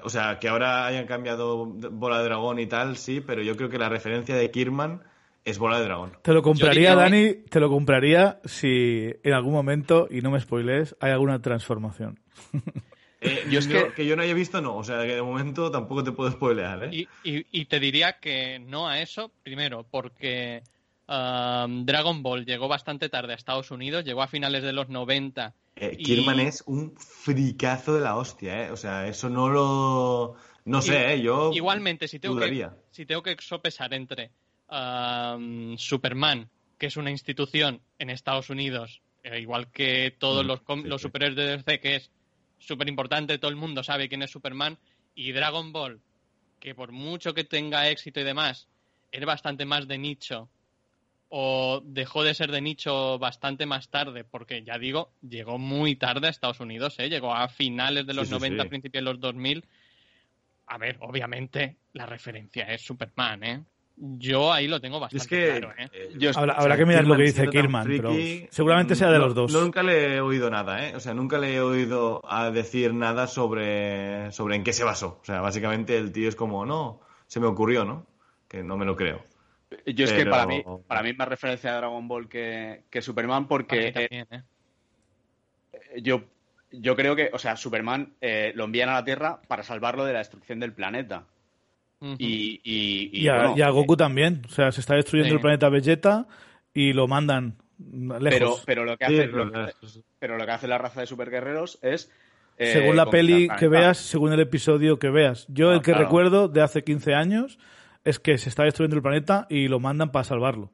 [SPEAKER 2] o sea, que ahora hayan cambiado Bola de Dragón y tal, sí, pero yo creo que la referencia de Kirman es Bola de Dragón.
[SPEAKER 1] Te lo compraría, Dani, te lo compraría si en algún momento, y no me spoilees, hay alguna transformación.
[SPEAKER 2] Eh, yo es que, yo no haya visto, no. O sea, que de momento tampoco te puedo spoilear.
[SPEAKER 3] ¿eh? Y, te diría que no a eso, primero, porque um, Dragon Ball llegó bastante tarde a Estados Unidos, llegó a finales de los 90.
[SPEAKER 2] Eh, Kirman es un fricazo de la hostia, ¿eh? O sea, eso no lo. No sé, ¿eh? Yo.
[SPEAKER 3] Igualmente, si tengo, que, si tengo que sopesar entre um, Superman, que es una institución en Estados Unidos, eh, igual que todos mm, los, los superhéroes de DC, que es súper importante, todo el mundo sabe quién es Superman, y Dragon Ball, que por mucho que tenga éxito y demás, es bastante más de nicho, o dejó de ser de nicho bastante más tarde, porque ya digo, llegó muy tarde a Estados Unidos, ¿eh? llegó a finales de los 90, principios de los 2000. A ver, obviamente la referencia es Superman, ¿eh? Yo ahí lo tengo bastante claro. ¿eh?
[SPEAKER 1] eh habrá, que mirar lo que dice Kirman, pero seguramente sea de los dos.
[SPEAKER 2] Nunca le he oído nada, ¿eh? O sea, nunca le he oído a decir nada sobre, sobre en qué se basó. O sea, básicamente el tío es como, no, se me ocurrió, ¿no? Que no me lo creo.
[SPEAKER 4] Yo es que para mí, para mí es más referencia a Dragon Ball que, Superman porque eh, ¿eh? yo, yo creo que, o sea, Superman lo envían a la Tierra para salvarlo de la destrucción del planeta y, y,
[SPEAKER 1] a, Goku también. O sea, se está destruyendo el planeta Vegeta y lo mandan lejos.
[SPEAKER 4] Pero, pero, lo, que hace, pero lo que hace la raza de superguerreros es...
[SPEAKER 1] Eh, según la peli que veas, según el episodio que veas. Yo el que recuerdo de hace 15 años es que se está destruyendo el planeta y lo mandan para salvarlo.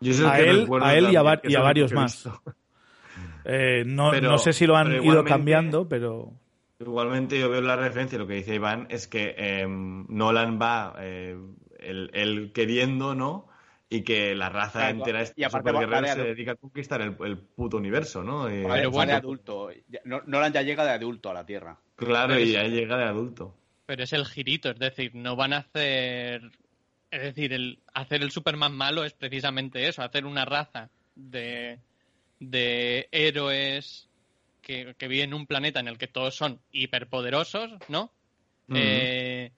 [SPEAKER 1] a, él, a él y a, varios más. Eh, no, no, sé si lo han ido cambiando, pero...
[SPEAKER 2] Igualmente yo veo la referencia, lo que dice Iván es que em, Nolan va, eh, él, queriendo, ¿no? y que la raza entera es superguerrera se dedica a conquistar el, puto universo, ¿no?
[SPEAKER 4] Pero bueno, de adulto. Nolan ya llega de adulto a la Tierra.
[SPEAKER 2] Claro, y ya llega de adulto.
[SPEAKER 3] Pero es el girito, es decir, no van a hacer... Es decir, el hacer el Superman malo es precisamente eso, hacer una raza de, de héroes que, que viven en un planeta en el que todos son hiperpoderosos, ¿no? Eh,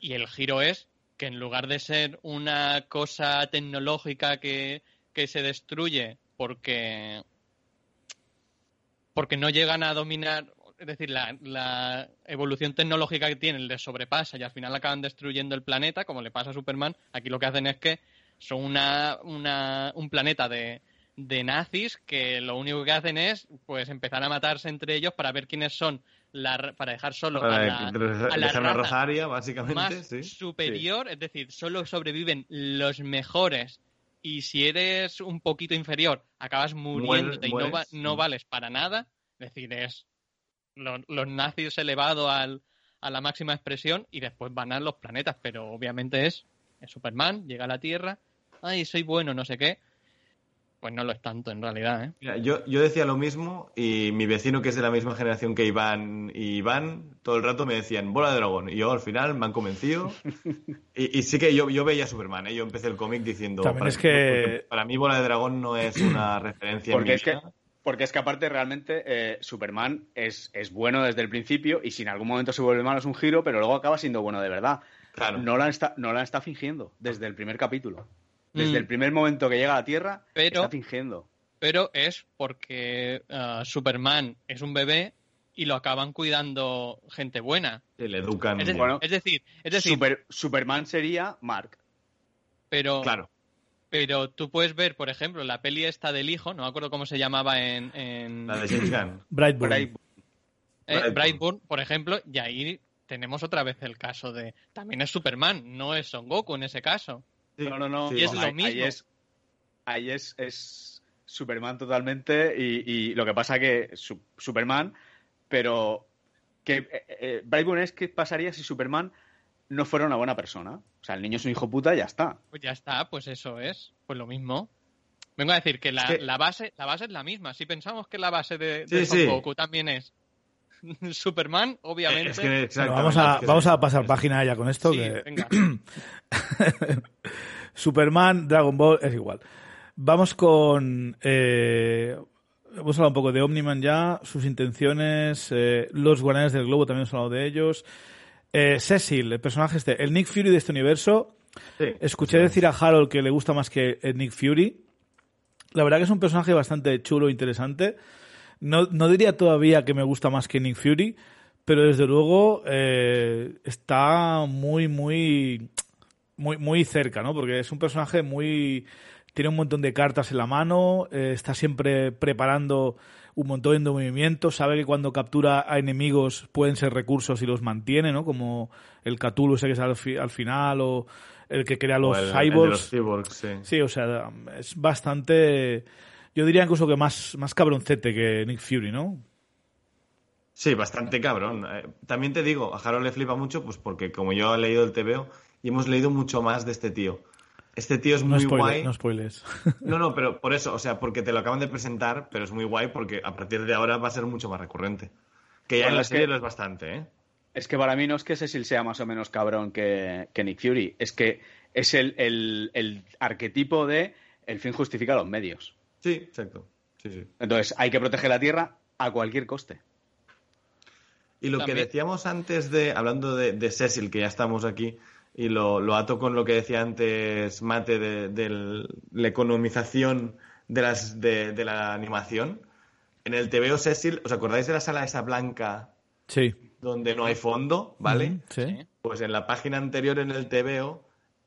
[SPEAKER 3] y el giro es que en lugar de ser una cosa tecnológica que, se destruye porque, porque no llegan a dominar, es decir, la, evolución tecnológica que tienen les sobrepasa y al final acaban destruyendo el planeta, como le pasa a Superman, aquí lo que hacen es que son una, una, un planeta de, de nazis que lo único que hacen es pues empezar a matarse entre ellos para ver quiénes son la, para dejar solo a la,
[SPEAKER 2] a básicamente
[SPEAKER 3] más superior, es decir, solo sobreviven los mejores y si eres un poquito inferior acabas muriéndote y no, no vales para nada, es decir, es los nazis elevados al, a la máxima expresión y después van a los planetas, pero obviamente es, es Superman, llega a la Tierra, ay, soy bueno, no sé qué, pues no lo es tanto en realidad.
[SPEAKER 2] ¿eh? yo, yo decía lo mismo y mi vecino que es de la misma generación que Iván y Iván, todo el rato me decían bola de dragón. Y yo al final me han convencido. y, sí que yo, yo veía Superman, ¿eh? yo empecé el cómic diciendo...
[SPEAKER 1] para, es que...
[SPEAKER 2] para mí bola de dragón no es una referencia.
[SPEAKER 4] Porque es que... Porque es que aparte realmente eh, Superman es, es bueno desde el principio y si en algún momento se vuelve malo es un giro, pero luego acaba siendo bueno de verdad. Claro. No la está, no la está fingiendo desde el primer capítulo. Desde mm. el primer momento que llega a la Tierra, está fingiendo.
[SPEAKER 3] Pero es porque uh, Superman es un bebé y lo acaban cuidando gente buena.
[SPEAKER 2] Que le educan.
[SPEAKER 3] Es, bueno, es decir, es decir
[SPEAKER 4] Superman sería Mark.
[SPEAKER 3] Pero, claro. Pero tú puedes ver, por ejemplo, la peli esta del hijo, no me acuerdo cómo se llamaba en.
[SPEAKER 2] La de James Gunn.
[SPEAKER 1] Brightburn.
[SPEAKER 3] Eh, Brightburn. por ejemplo, y ahí tenemos otra vez el caso de. También es Superman, no es Son Goku en ese caso
[SPEAKER 4] no, no, no.
[SPEAKER 3] Y es lo mismo.
[SPEAKER 4] Ahí es, es, Superman totalmente y, lo que pasa que Superman, pero que eh, eh es que pasaría si Superman no fuera una buena persona. O sea, el niño es un hijo puta y ya está.
[SPEAKER 3] Pues ya está, pues eso es. Pues lo mismo. Vengo a decir que la, base, la base es la misma. Si pensamos que la base de, Son Goku también es Superman, obviamente.
[SPEAKER 1] vamos, a, vamos a pasar página ya con esto. Superman, Dragon Ball, es igual. Vamos con. Eh, hemos hablado un poco de Omniman ya, sus intenciones, eh, los Guardianes del Globo también hemos hablado de ellos. Eh, Cecil, el personaje este, el Nick Fury de este universo. Escuché decir a Harold que le gusta más que el Nick Fury. La verdad que es un personaje bastante chulo e interesante. No, no diría todavía que me gusta más que Nick Fury, pero desde luego eh, está muy, muy, muy, muy cerca, ¿no? Porque es un personaje muy... Tiene un montón de cartas en la mano, eh, está siempre preparando un montón de movimientos, sabe que cuando captura a enemigos pueden ser recursos y los mantiene, ¿no? Como el Cthulhu ese que sale al, final o el que crea los cyborgs.
[SPEAKER 2] sí.
[SPEAKER 1] sí, o sea, es bastante yo diría incluso que más, más cabroncete que Nick Fury, ¿no?
[SPEAKER 2] Sí, bastante cabrón. Eh, también te digo, a Harold le flipa mucho, pues porque como yo he leído el TVO y hemos leído mucho más de este tío. Este tío es muy guay.
[SPEAKER 1] No spoilers.
[SPEAKER 2] No, no, pero por eso, o sea, porque te lo acaban de presentar, pero es muy guay porque a partir de ahora va a ser mucho más recurrente. Que ya en la serie lo es bastante, ¿eh?
[SPEAKER 4] Es que para mí no es que Cecil sea más o menos cabrón que, Nick Fury, es que es el, el arquetipo de el fin justifica los medios.
[SPEAKER 2] Sí, exacto.
[SPEAKER 4] Entonces, hay que proteger la tierra a cualquier coste.
[SPEAKER 2] Y lo que decíamos antes de, hablando de, Cecil, que ya estamos aquí, y lo, ato con lo que decía antes Mate de, la economización de, las, de, la animación. En el TVO Cecil, ¿os acordáis de la sala esa blanca?
[SPEAKER 1] Sí.
[SPEAKER 2] Donde no hay fondo, ¿vale?
[SPEAKER 1] sí.
[SPEAKER 2] Pues en la página anterior en el TVO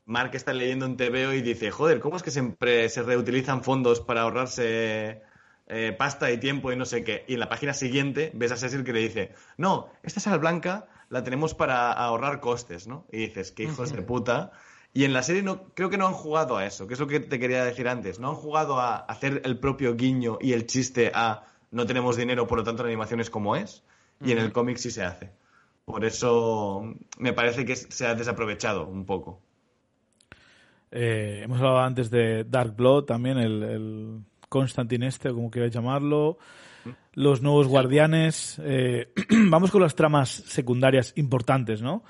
[SPEAKER 2] Mark está leyendo un TVO y dice, joder, ¿cómo es que siempre se reutilizan fondos para ahorrarse eh, pasta y tiempo y no sé qué? Y en la página siguiente ves a Cecil que le dice, no, esta sal blanca la tenemos para ahorrar costes, ¿no? Y dices, qué hijos de puta. Y en la serie no, creo que no han jugado a eso, que es lo que te quería decir antes. No han jugado a hacer el propio guiño y el chiste a no tenemos dinero, por lo tanto la animación es como es. Y en el cómic sí se hace. Por eso me parece que se ha desaprovechado un poco.
[SPEAKER 1] Eh, hemos hablado antes de Dark Blood también, el, el Constantine este, como quieras llamarlo. Los nuevos guardianes. Eh, vamos con las tramas secundarias importantes, ¿no?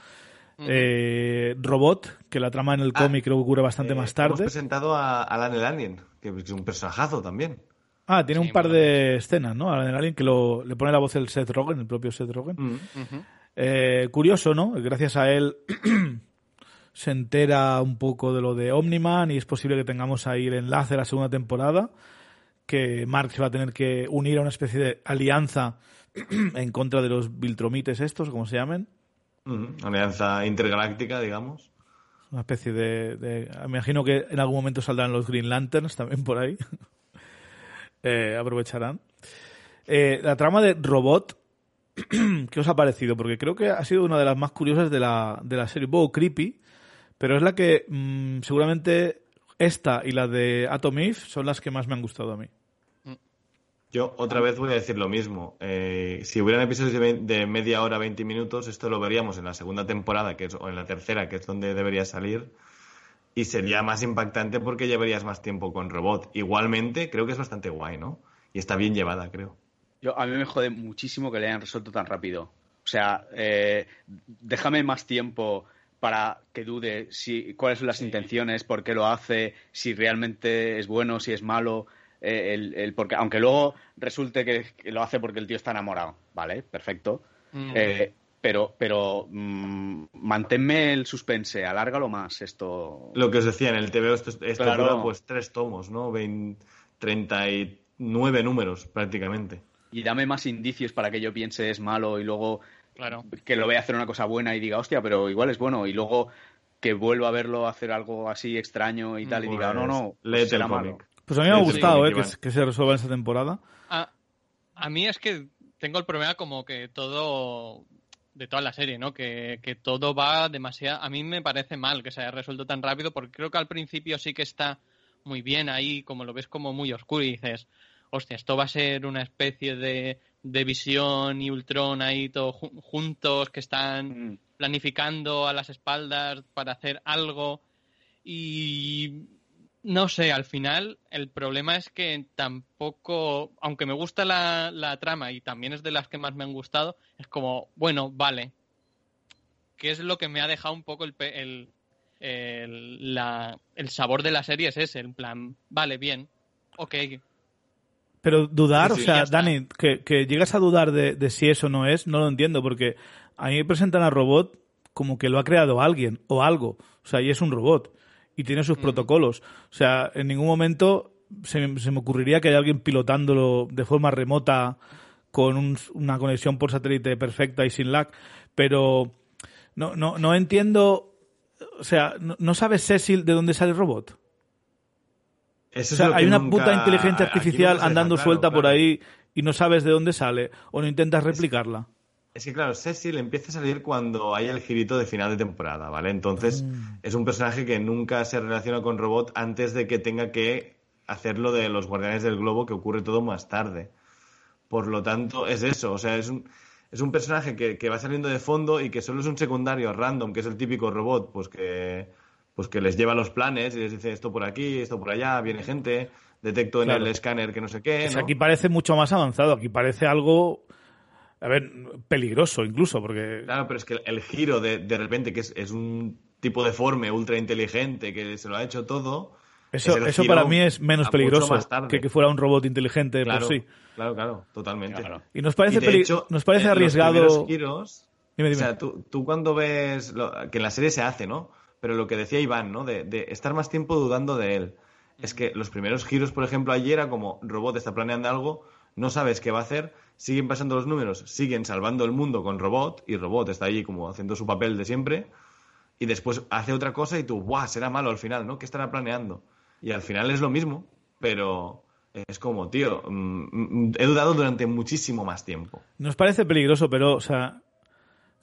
[SPEAKER 1] Eh, Robot, que la trama en el ah, cómic creo que ocurre bastante más tarde. Hemos
[SPEAKER 2] presentado a Alan el Alien, que es un personajazo también.
[SPEAKER 1] Ah, tiene un par de escenas, ¿no? Alan el Alien, que lo, le pone la voz el Seth Rogen, el propio Seth Rogen. Mm. curioso, ¿no? Gracias a él se entera un poco de lo de Omniman y es posible que tengamos ahí el enlace de la segunda temporada, que Mark se va a tener que unir a una especie de alianza en contra de los Viltromites estos, como se llamen.
[SPEAKER 2] Alianza intergaláctica, digamos.
[SPEAKER 1] Una especie de, Me imagino que en algún momento saldrán los Green Lanterns también por ahí. Eh, aprovecharán. Eh, la trama de Robot, ¿qué os ha parecido? Porque creo que ha sido una de las más curiosas de la, de la serie. Un poco creepy, pero es la que mm, seguramente esta y la de Atom Eve son las que más me han gustado a mí.
[SPEAKER 2] Yo otra vez voy a decir lo mismo. Eh, si hubieran episodios de, media hora, 20 minutos, esto lo veríamos en la segunda temporada que es, o en la tercera, que es donde debería salir. Y sería más impactante porque llevarías más tiempo con robot. Igualmente, creo que es bastante guay, ¿no? Y está bien llevada, creo.
[SPEAKER 4] Yo, a mí me jode muchísimo que le hayan resuelto tan rápido. O sea, eh, déjame más tiempo para que dude si cuáles son las intenciones, por qué lo hace, si realmente es bueno, si es malo. Eh, el, porque, aunque luego resulte que, lo hace porque el tío está enamorado, ¿vale? Perfecto. Mm. Eh, pero pero mm, manténme el suspense, alárgalo más esto.
[SPEAKER 2] Lo que os decía, en el TV esto, esto pues tres tomos, ¿no? 39 números prácticamente.
[SPEAKER 4] Y dame más indicios para que yo piense es malo y luego Claro. Que lo vea hacer una cosa buena y diga, hostia, pero igual es bueno. Y luego que vuelva a verlo hacer algo así extraño y tal, y diga, no, no,
[SPEAKER 2] pues el malo.
[SPEAKER 1] Pues a mí me ha gustado, eh, que, se resuelva esta temporada.
[SPEAKER 3] A, a, mí es que tengo el problema como que todo de toda la serie, ¿no? Que, que todo va demasiado... A mí me parece mal que se haya resuelto tan rápido porque creo que al principio sí que está muy bien ahí, como lo ves como muy oscuro y dices, hostia, esto va a ser una especie de de Visión y Ultron ahí todos juntos, que están mm. planificando a las espaldas para hacer algo. Y no sé, al final el problema es que tampoco, aunque me gusta la, la trama y también es de las que más me han gustado, es como, bueno, vale. ¿Qué es lo que me ha dejado un poco el, el, el, la, el sabor de la serie? Es ese, en plan, vale, bien, ok,
[SPEAKER 1] pero dudar, o sea, Dani, que, llegas a dudar de, si eso no es, no lo entiendo, porque a mí me presentan al robot como que lo ha creado alguien o algo. O sea, y es un robot y tiene sus protocolos. O sea, en ningún momento se, me ocurriría que hay alguien pilotándolo de forma remota con una conexión por satélite perfecta y sin lag. Pero no, no, no entiendo. O sea, no, no sabes, Cecil, de dónde sale el robot hay una puta inteligencia artificial andando suelta por ahí y no sabes de dónde sale o no intentas replicarla.
[SPEAKER 2] Es que claro, Cecil empieza a salir cuando hay el girito de final de temporada, ¿vale? Entonces mm. es un personaje que nunca se relaciona con Robot antes de que tenga que hacerlo de los Guardianes del Globo, que ocurre todo más tarde. Por lo tanto, es eso, o sea, es un, es un personaje que, que va saliendo de fondo y que solo es un secundario random, que es el típico robot, pues que pues que les lleva los planes y les dice esto por aquí, esto por allá, viene gente, detecto en el escáner que no sé qué.
[SPEAKER 1] aquí parece mucho más avanzado, aquí parece algo, a ver, peligroso incluso, porque...
[SPEAKER 2] Claro, pero es que el, giro de, de repente, que es, es, un tipo deforme, ultra inteligente, que se lo ha hecho todo...
[SPEAKER 1] Eso, eso para mí es menos peligroso que que fuera un robot inteligente
[SPEAKER 2] por
[SPEAKER 1] sí.
[SPEAKER 2] Claro, claro, totalmente.
[SPEAKER 1] Y nos parece, nos parece arriesgado...
[SPEAKER 2] giros, O sea, tú, tú cuando ves... que en la serie se hace, ¿no? pero lo que decía Iván, ¿no? De, estar más tiempo dudando de él. Es que los primeros giros, por ejemplo, ayer era como Robot está planeando algo, no sabes qué va a hacer, siguen pasando los números, siguen salvando el mundo con Robot y Robot está allí como haciendo su papel de siempre y después hace otra cosa y tú, ¡guau! Será malo al final, ¿no? ¿Qué estará planeando? Y al final es lo mismo, pero es como, tío, mm, mm, he dudado durante muchísimo más tiempo.
[SPEAKER 1] Nos parece peligroso, pero, o sea,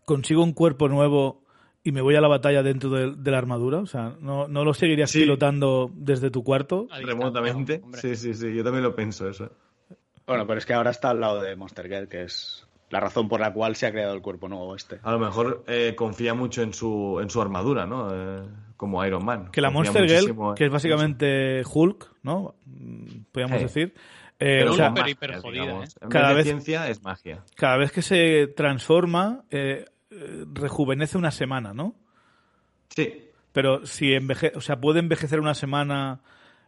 [SPEAKER 1] consigo un cuerpo nuevo y me voy a la batalla dentro de, la armadura? O sea, ¿no, no lo seguirías pilotando desde tu cuarto?
[SPEAKER 2] Remotamente. Sí, sí, sí, yo también lo pienso eso.
[SPEAKER 4] Bueno, pero es que ahora está al lado de Monster Girl, que es la razón por la cual se ha creado el cuerpo nuevo este.
[SPEAKER 2] A lo mejor eh, confía mucho en su, en su armadura, ¿no? Eh, como Iron Man.
[SPEAKER 1] Que la Monster Girl, que es básicamente Hulk, ¿no? Podríamos decir.
[SPEAKER 3] Eh, Pero o sea, hiper
[SPEAKER 2] cada vez, ciencia es magia.
[SPEAKER 1] Cada vez que se transforma, rejuvenece una semana, ¿no?
[SPEAKER 2] Sí.
[SPEAKER 1] Pero si envejece, o sea, puede envejecer una semana.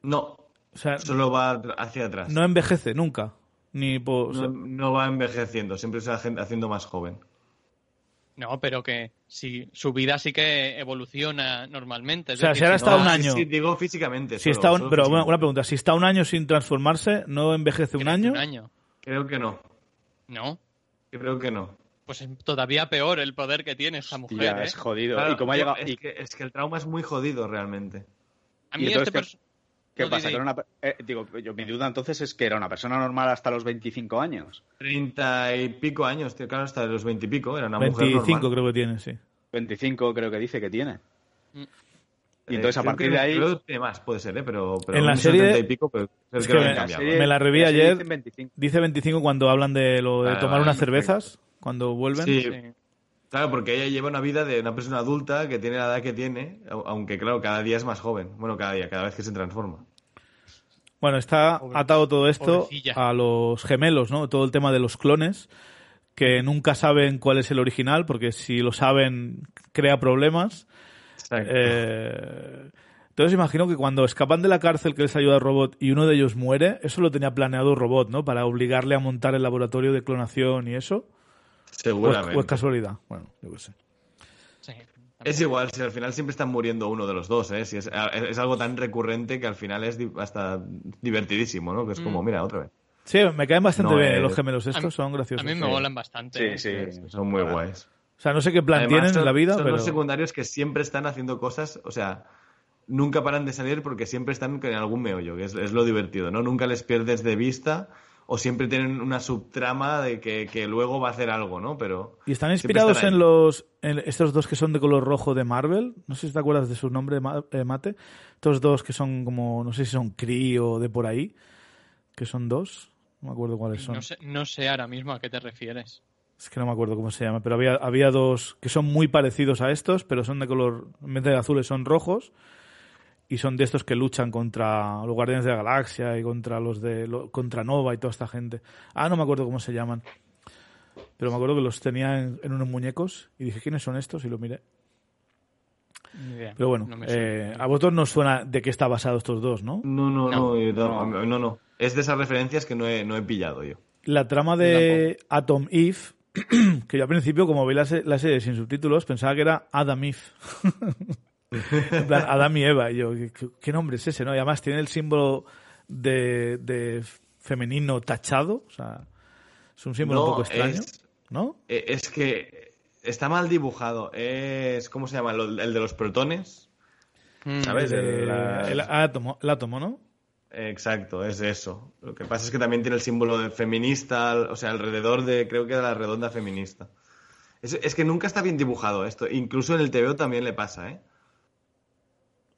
[SPEAKER 2] No. O sea, solo va hacia atrás.
[SPEAKER 1] No envejece nunca. Ni
[SPEAKER 2] no, va envejeciendo, siempre se va haciendo más joven.
[SPEAKER 3] No, pero que si su vida sí que evoluciona normalmente.
[SPEAKER 1] o sea, si ahora está un año.
[SPEAKER 2] Sí, digo físicamente.
[SPEAKER 1] Si está pero una pregunta, si está un año sin transformarse, ¿no envejece un año?
[SPEAKER 3] Un año.
[SPEAKER 2] Creo que no.
[SPEAKER 3] ¿No?
[SPEAKER 2] Creo que no.
[SPEAKER 3] Pues es todavía peor el poder que tiene esa mujer. ¿eh?
[SPEAKER 4] Es jodido.
[SPEAKER 2] ¿Y cómo ha llegado? Es, que, es, que, el trauma es muy jodido realmente.
[SPEAKER 3] A mí este
[SPEAKER 4] ¿Qué pasa? Eh, digo, yo, mi duda entonces es que era una persona normal hasta los 25 años.
[SPEAKER 2] 30 y pico años, tío, claro, hasta los 20 y pico, era una
[SPEAKER 1] 25
[SPEAKER 2] mujer normal.
[SPEAKER 1] creo que tiene, sí.
[SPEAKER 4] 25 creo que dice que tiene. Mm. Y entonces a partir de ahí.
[SPEAKER 2] Creo que más puede ser, ¿eh? Pero, pero
[SPEAKER 1] en la serie.
[SPEAKER 2] Y pico, pero
[SPEAKER 1] es que, me, la me, la reví ayer. Dice 25 cuando hablan de lo de tomar unas cervezas, cuando vuelven.
[SPEAKER 2] Sí. Claro, porque ella lleva una vida de una persona adulta que tiene la edad que tiene, aunque claro, cada día es más joven. Bueno, cada día, cada vez que se transforma.
[SPEAKER 1] Bueno, está atado todo esto a los gemelos, ¿no? Todo el tema de los clones, que nunca saben cuál es el original, porque si lo saben, crea problemas. Eh, entonces imagino que cuando escapan de la cárcel que les ayuda Robot y uno de ellos muere, eso lo tenía planeado Robot, ¿no? Para obligarle a montar el laboratorio de clonación y eso.
[SPEAKER 2] Seguramente.
[SPEAKER 1] O es, casualidad. Bueno, yo qué sé.
[SPEAKER 2] Es igual, si al final siempre están muriendo uno de los dos, ¿eh? Si es, algo tan recurrente que al final es hasta divertidísimo, ¿no? Que es como, mm. mira, otra vez.
[SPEAKER 1] Sí, me caen bastante bien los gemelos estos, son graciosos.
[SPEAKER 3] A mí me molan bastante.
[SPEAKER 2] Sí, ¿eh? sí, son muy guays.
[SPEAKER 1] O sea, no sé qué plan tienen en la vida,
[SPEAKER 2] son
[SPEAKER 1] pero...
[SPEAKER 2] los secundarios que siempre están haciendo cosas, o sea, nunca paran de salir porque siempre están en algún meollo, que es, es lo divertido, ¿no? Nunca les pierdes de vista o siempre tienen una subtrama de que, luego va a hacer algo, ¿no? Pero
[SPEAKER 1] y están inspirados en los en estos dos que son de color rojo de Marvel. No sé si te acuerdas de su nombre, eh, Mate. Estos dos que son como, no sé si son Kree o de por ahí, que son dos. No me acuerdo cuáles son.
[SPEAKER 3] No sé, no sé ahora mismo a qué te refieres.
[SPEAKER 1] Es que no me acuerdo cómo se llama, pero había, había dos que son muy parecidos a estos, pero son de color, en vez de azules son rojos y son de estos que luchan contra los Guardianes de la Galaxia y contra los de contra Nova y toda esta gente. Ah, no me acuerdo cómo se llaman. Pero me acuerdo que los tenía en, unos muñecos y dije, ¿quiénes son estos? Y lo miré. Pero bueno, eh, a vosotros no suena de qué está basado estos dos, ¿no?
[SPEAKER 2] No, no, no, no, no, Es de esas referencias que no he, no he pillado yo.
[SPEAKER 1] La trama de Atom Eve, que yo al principio, como vi la, la serie sin subtítulos, pensaba que era Adam Eve. en plan, Adam y Eva. Y yo, ¿qué, nombre es ese? no Y además tiene el símbolo de, femenino tachado. O sea, es un símbolo un poco extraño. ¿No?
[SPEAKER 2] Eh, es que está mal dibujado. Es, ¿cómo se llama? El de los protones.
[SPEAKER 1] Mm. ¿Sabes? El, átomo, el átomo, ¿no?
[SPEAKER 2] Exacto, es eso. Lo que pasa es que también tiene el símbolo de feminista, o sea, alrededor de, creo que de la redonda feminista. Es, es que nunca está bien dibujado esto. Incluso en el TVO también le pasa, ¿eh?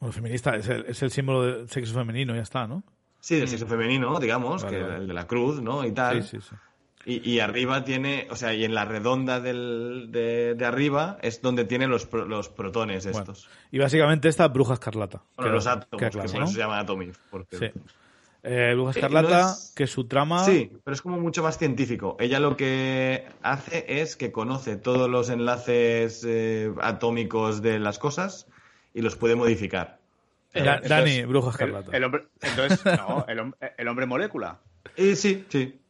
[SPEAKER 1] Bueno, feminista es el, es el símbolo del sexo femenino, ya está, ¿no?
[SPEAKER 2] Sí, del sexo femenino, digamos, que el de la cruz, ¿no? Y tal.
[SPEAKER 1] Sí, sí, sí.
[SPEAKER 2] Y, y, arriba tiene, o sea, y en la redonda del, de, de arriba es donde tiene los, los protones estos.
[SPEAKER 1] y básicamente esta bruja escarlata.
[SPEAKER 2] Bueno, los átomos, que, por eso se llama Atomic. Porque...
[SPEAKER 1] Sí. Eh, bruja eh, escarlata, que su trama...
[SPEAKER 2] Sí, pero es como mucho más científico. Ella lo que hace es que conoce todos los enlaces eh, atómicos de las cosas y los puede modificar.
[SPEAKER 1] Eh, Dani, Bruja Escarlata.
[SPEAKER 4] El, hombre, entonces, no, el, hombre molécula.
[SPEAKER 2] sí, sí.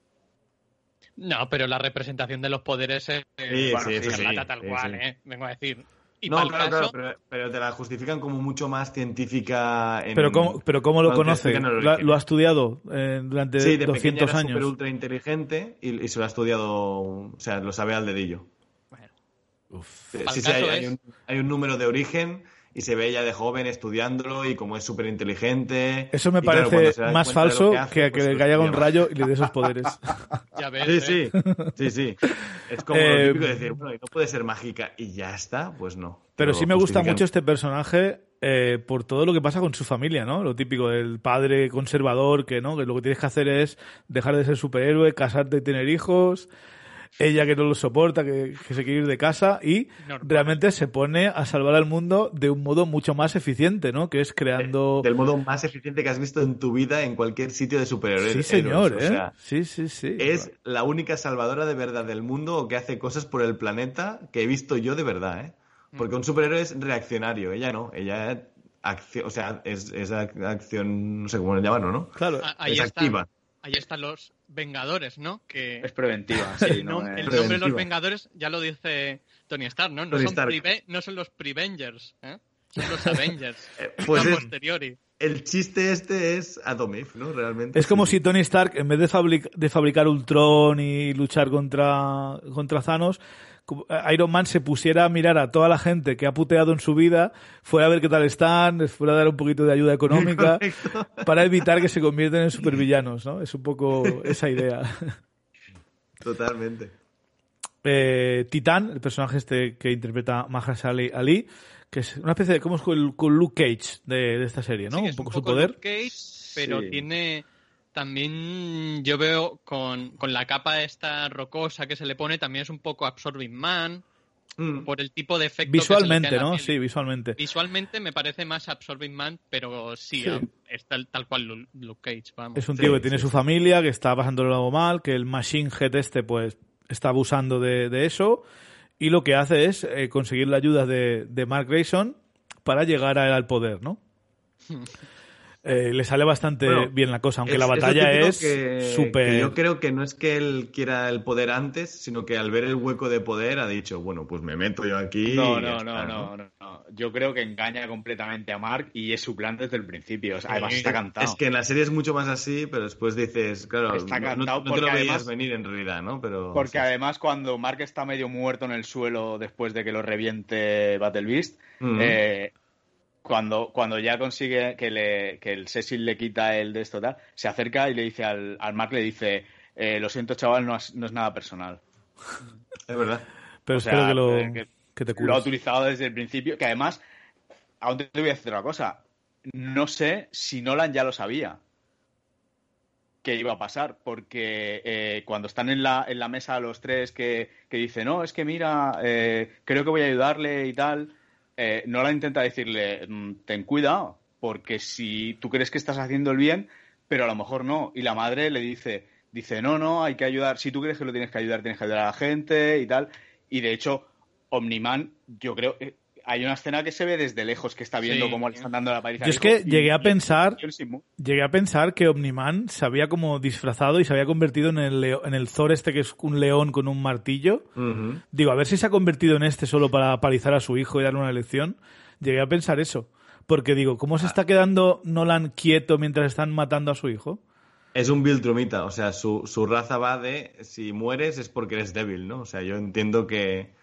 [SPEAKER 3] No, pero la representación de los poderes es
[SPEAKER 2] sí,
[SPEAKER 3] Escarlata tal cual, ¿eh? Vengo a decir.
[SPEAKER 2] no, claro, claro, pero, te la justifican como mucho más científica.
[SPEAKER 1] pero, ¿cómo, pero ¿cómo lo conoce? ¿Lo, ha estudiado eh, durante sí, de 200 era años?
[SPEAKER 2] ultra inteligente y, se lo ha estudiado, o sea, lo sabe al dedillo. Bueno. Uf. Sí, sí, hay, un, hay, un, número de origen y se ve ella de joven estudiándolo y como es súper inteligente.
[SPEAKER 1] Eso me parece más falso que, que, le pues, caiga un rayo y le dé esos poderes.
[SPEAKER 3] ya ves,
[SPEAKER 2] sí, ¿eh? sí, sí, sí. Es como lo eh, típico de decir, bueno, no puede ser mágica y ya está, pues no.
[SPEAKER 1] Pero, sí me gusta mucho este personaje eh, por todo lo que pasa con su familia, ¿no? Lo típico del padre conservador que, ¿no? Que lo que tienes que hacer es dejar de ser superhéroe, casarte y tener hijos ella que no lo soporta, que, se quiere ir de casa y realmente se pone a salvar al mundo de un modo mucho más eficiente, ¿no? Que es creando...
[SPEAKER 2] Del modo más eficiente que has visto en tu vida en cualquier sitio de superhéroes.
[SPEAKER 1] Sí, señor, ¿eh? sí, sí, sí.
[SPEAKER 2] Es la única salvadora de verdad del mundo o que hace cosas por el planeta que he visto yo de verdad, ¿eh? Porque un superhéroe es reaccionario, ella no, ella acción, o sea, es, es acción, no sé cómo llamarlo, ¿no?
[SPEAKER 1] Claro,
[SPEAKER 3] es activa ahí están los Vengadores, ¿no? Que
[SPEAKER 4] es preventiva, sí,
[SPEAKER 3] el, nombre de los Vengadores ya lo dice Tony Stark, ¿no? No, son, no son, los Prevengers, ¿eh? Son los Avengers. Eh, pues es, posteriori.
[SPEAKER 2] El chiste este es Atomif, ¿no? Realmente.
[SPEAKER 1] Es como si Tony Stark, en vez de, de fabricar Ultron y luchar contra, contra Thanos, Iron Man se pusiera a mirar a toda la gente que ha puteado en su vida, fuera a ver qué tal están, les fuera a dar un poquito de ayuda económica, para evitar que se convierten en supervillanos, ¿no? Es un poco esa idea.
[SPEAKER 2] Totalmente.
[SPEAKER 1] Eh, Titán, el personaje este que interpreta Mahershala Ali, que es una especie de, como es con Luke Cage de, esta serie, ¿no? un, poco su poder.
[SPEAKER 3] Luke Cage, pero tiene también yo veo con, la capa esta rocosa que se le pone, también es un poco Absorbing Man. Mm. Por el tipo de efecto.
[SPEAKER 1] Visualmente, ¿no? Sí, visualmente.
[SPEAKER 3] Visualmente me parece más Absorbing Man, pero sí, es tal, cual Luke Cage. Vamos.
[SPEAKER 1] Es un tío que tiene su familia, que está pasándolo algo mal, que el Machine Head este, pues, está abusando de, eso. Y lo que hace es eh, conseguir la ayuda de, de Mark Grayson para llegar a, al poder, ¿no? Eh, le sale bastante bien la cosa, aunque la batalla es súper...
[SPEAKER 2] Yo creo que no es que él quiera el poder antes, sino que al ver el hueco de poder ha dicho, bueno, pues me meto yo aquí.
[SPEAKER 4] No, no, no, no, no, Yo creo que engaña completamente a Mark y es su plan desde el principio. además está cantado.
[SPEAKER 2] Es que en la serie es mucho más así, pero después dices, claro, está cantado no, te lo veías venir en realidad, ¿no? Pero,
[SPEAKER 4] porque además cuando Mark está medio muerto en el suelo después de que lo reviente Battle Beast, eh, cuando, cuando ya consigue que, le, que el Cecil le quita el de esto tal, se acerca y le dice al, al Mark, le dice, eh, lo siento chaval, no, es nada personal.
[SPEAKER 2] Es verdad.
[SPEAKER 1] Pero creo que lo, que, te
[SPEAKER 4] lo ha utilizado desde el principio, que además, aún te voy a decir una cosa, no sé si Nolan ya lo sabía que iba a pasar, porque eh, cuando están en la, en la mesa los tres que, que dicen, no, es que mira, eh, creo que voy a ayudarle y tal, eh, la intenta decirle, mm, ten cuidado, porque si tú crees que estás haciendo el bien, pero a lo mejor no. Y la madre le dice, dice, no, no, hay que ayudar, si tú crees que lo tienes que ayudar, tienes que ayudar a la gente y tal. Y de hecho, Omniman, yo creo, eh, hay una escena que se ve desde lejos que está viendo cómo le están dando la paliza.
[SPEAKER 1] Yo es que llegué a pensar, llegué a pensar que Omniman se había como disfrazado y se había convertido en el, en el Thor este que es un león con un martillo. Digo, a ver si se ha convertido en este solo para palizar a su hijo y darle una lección. Llegué a pensar eso. Porque digo, ¿cómo se ah. está quedando Nolan quieto mientras están matando a su hijo?
[SPEAKER 2] Es un Viltrumita, o sea, su, su, raza va de si mueres es porque eres débil, ¿no? O sea, yo entiendo que,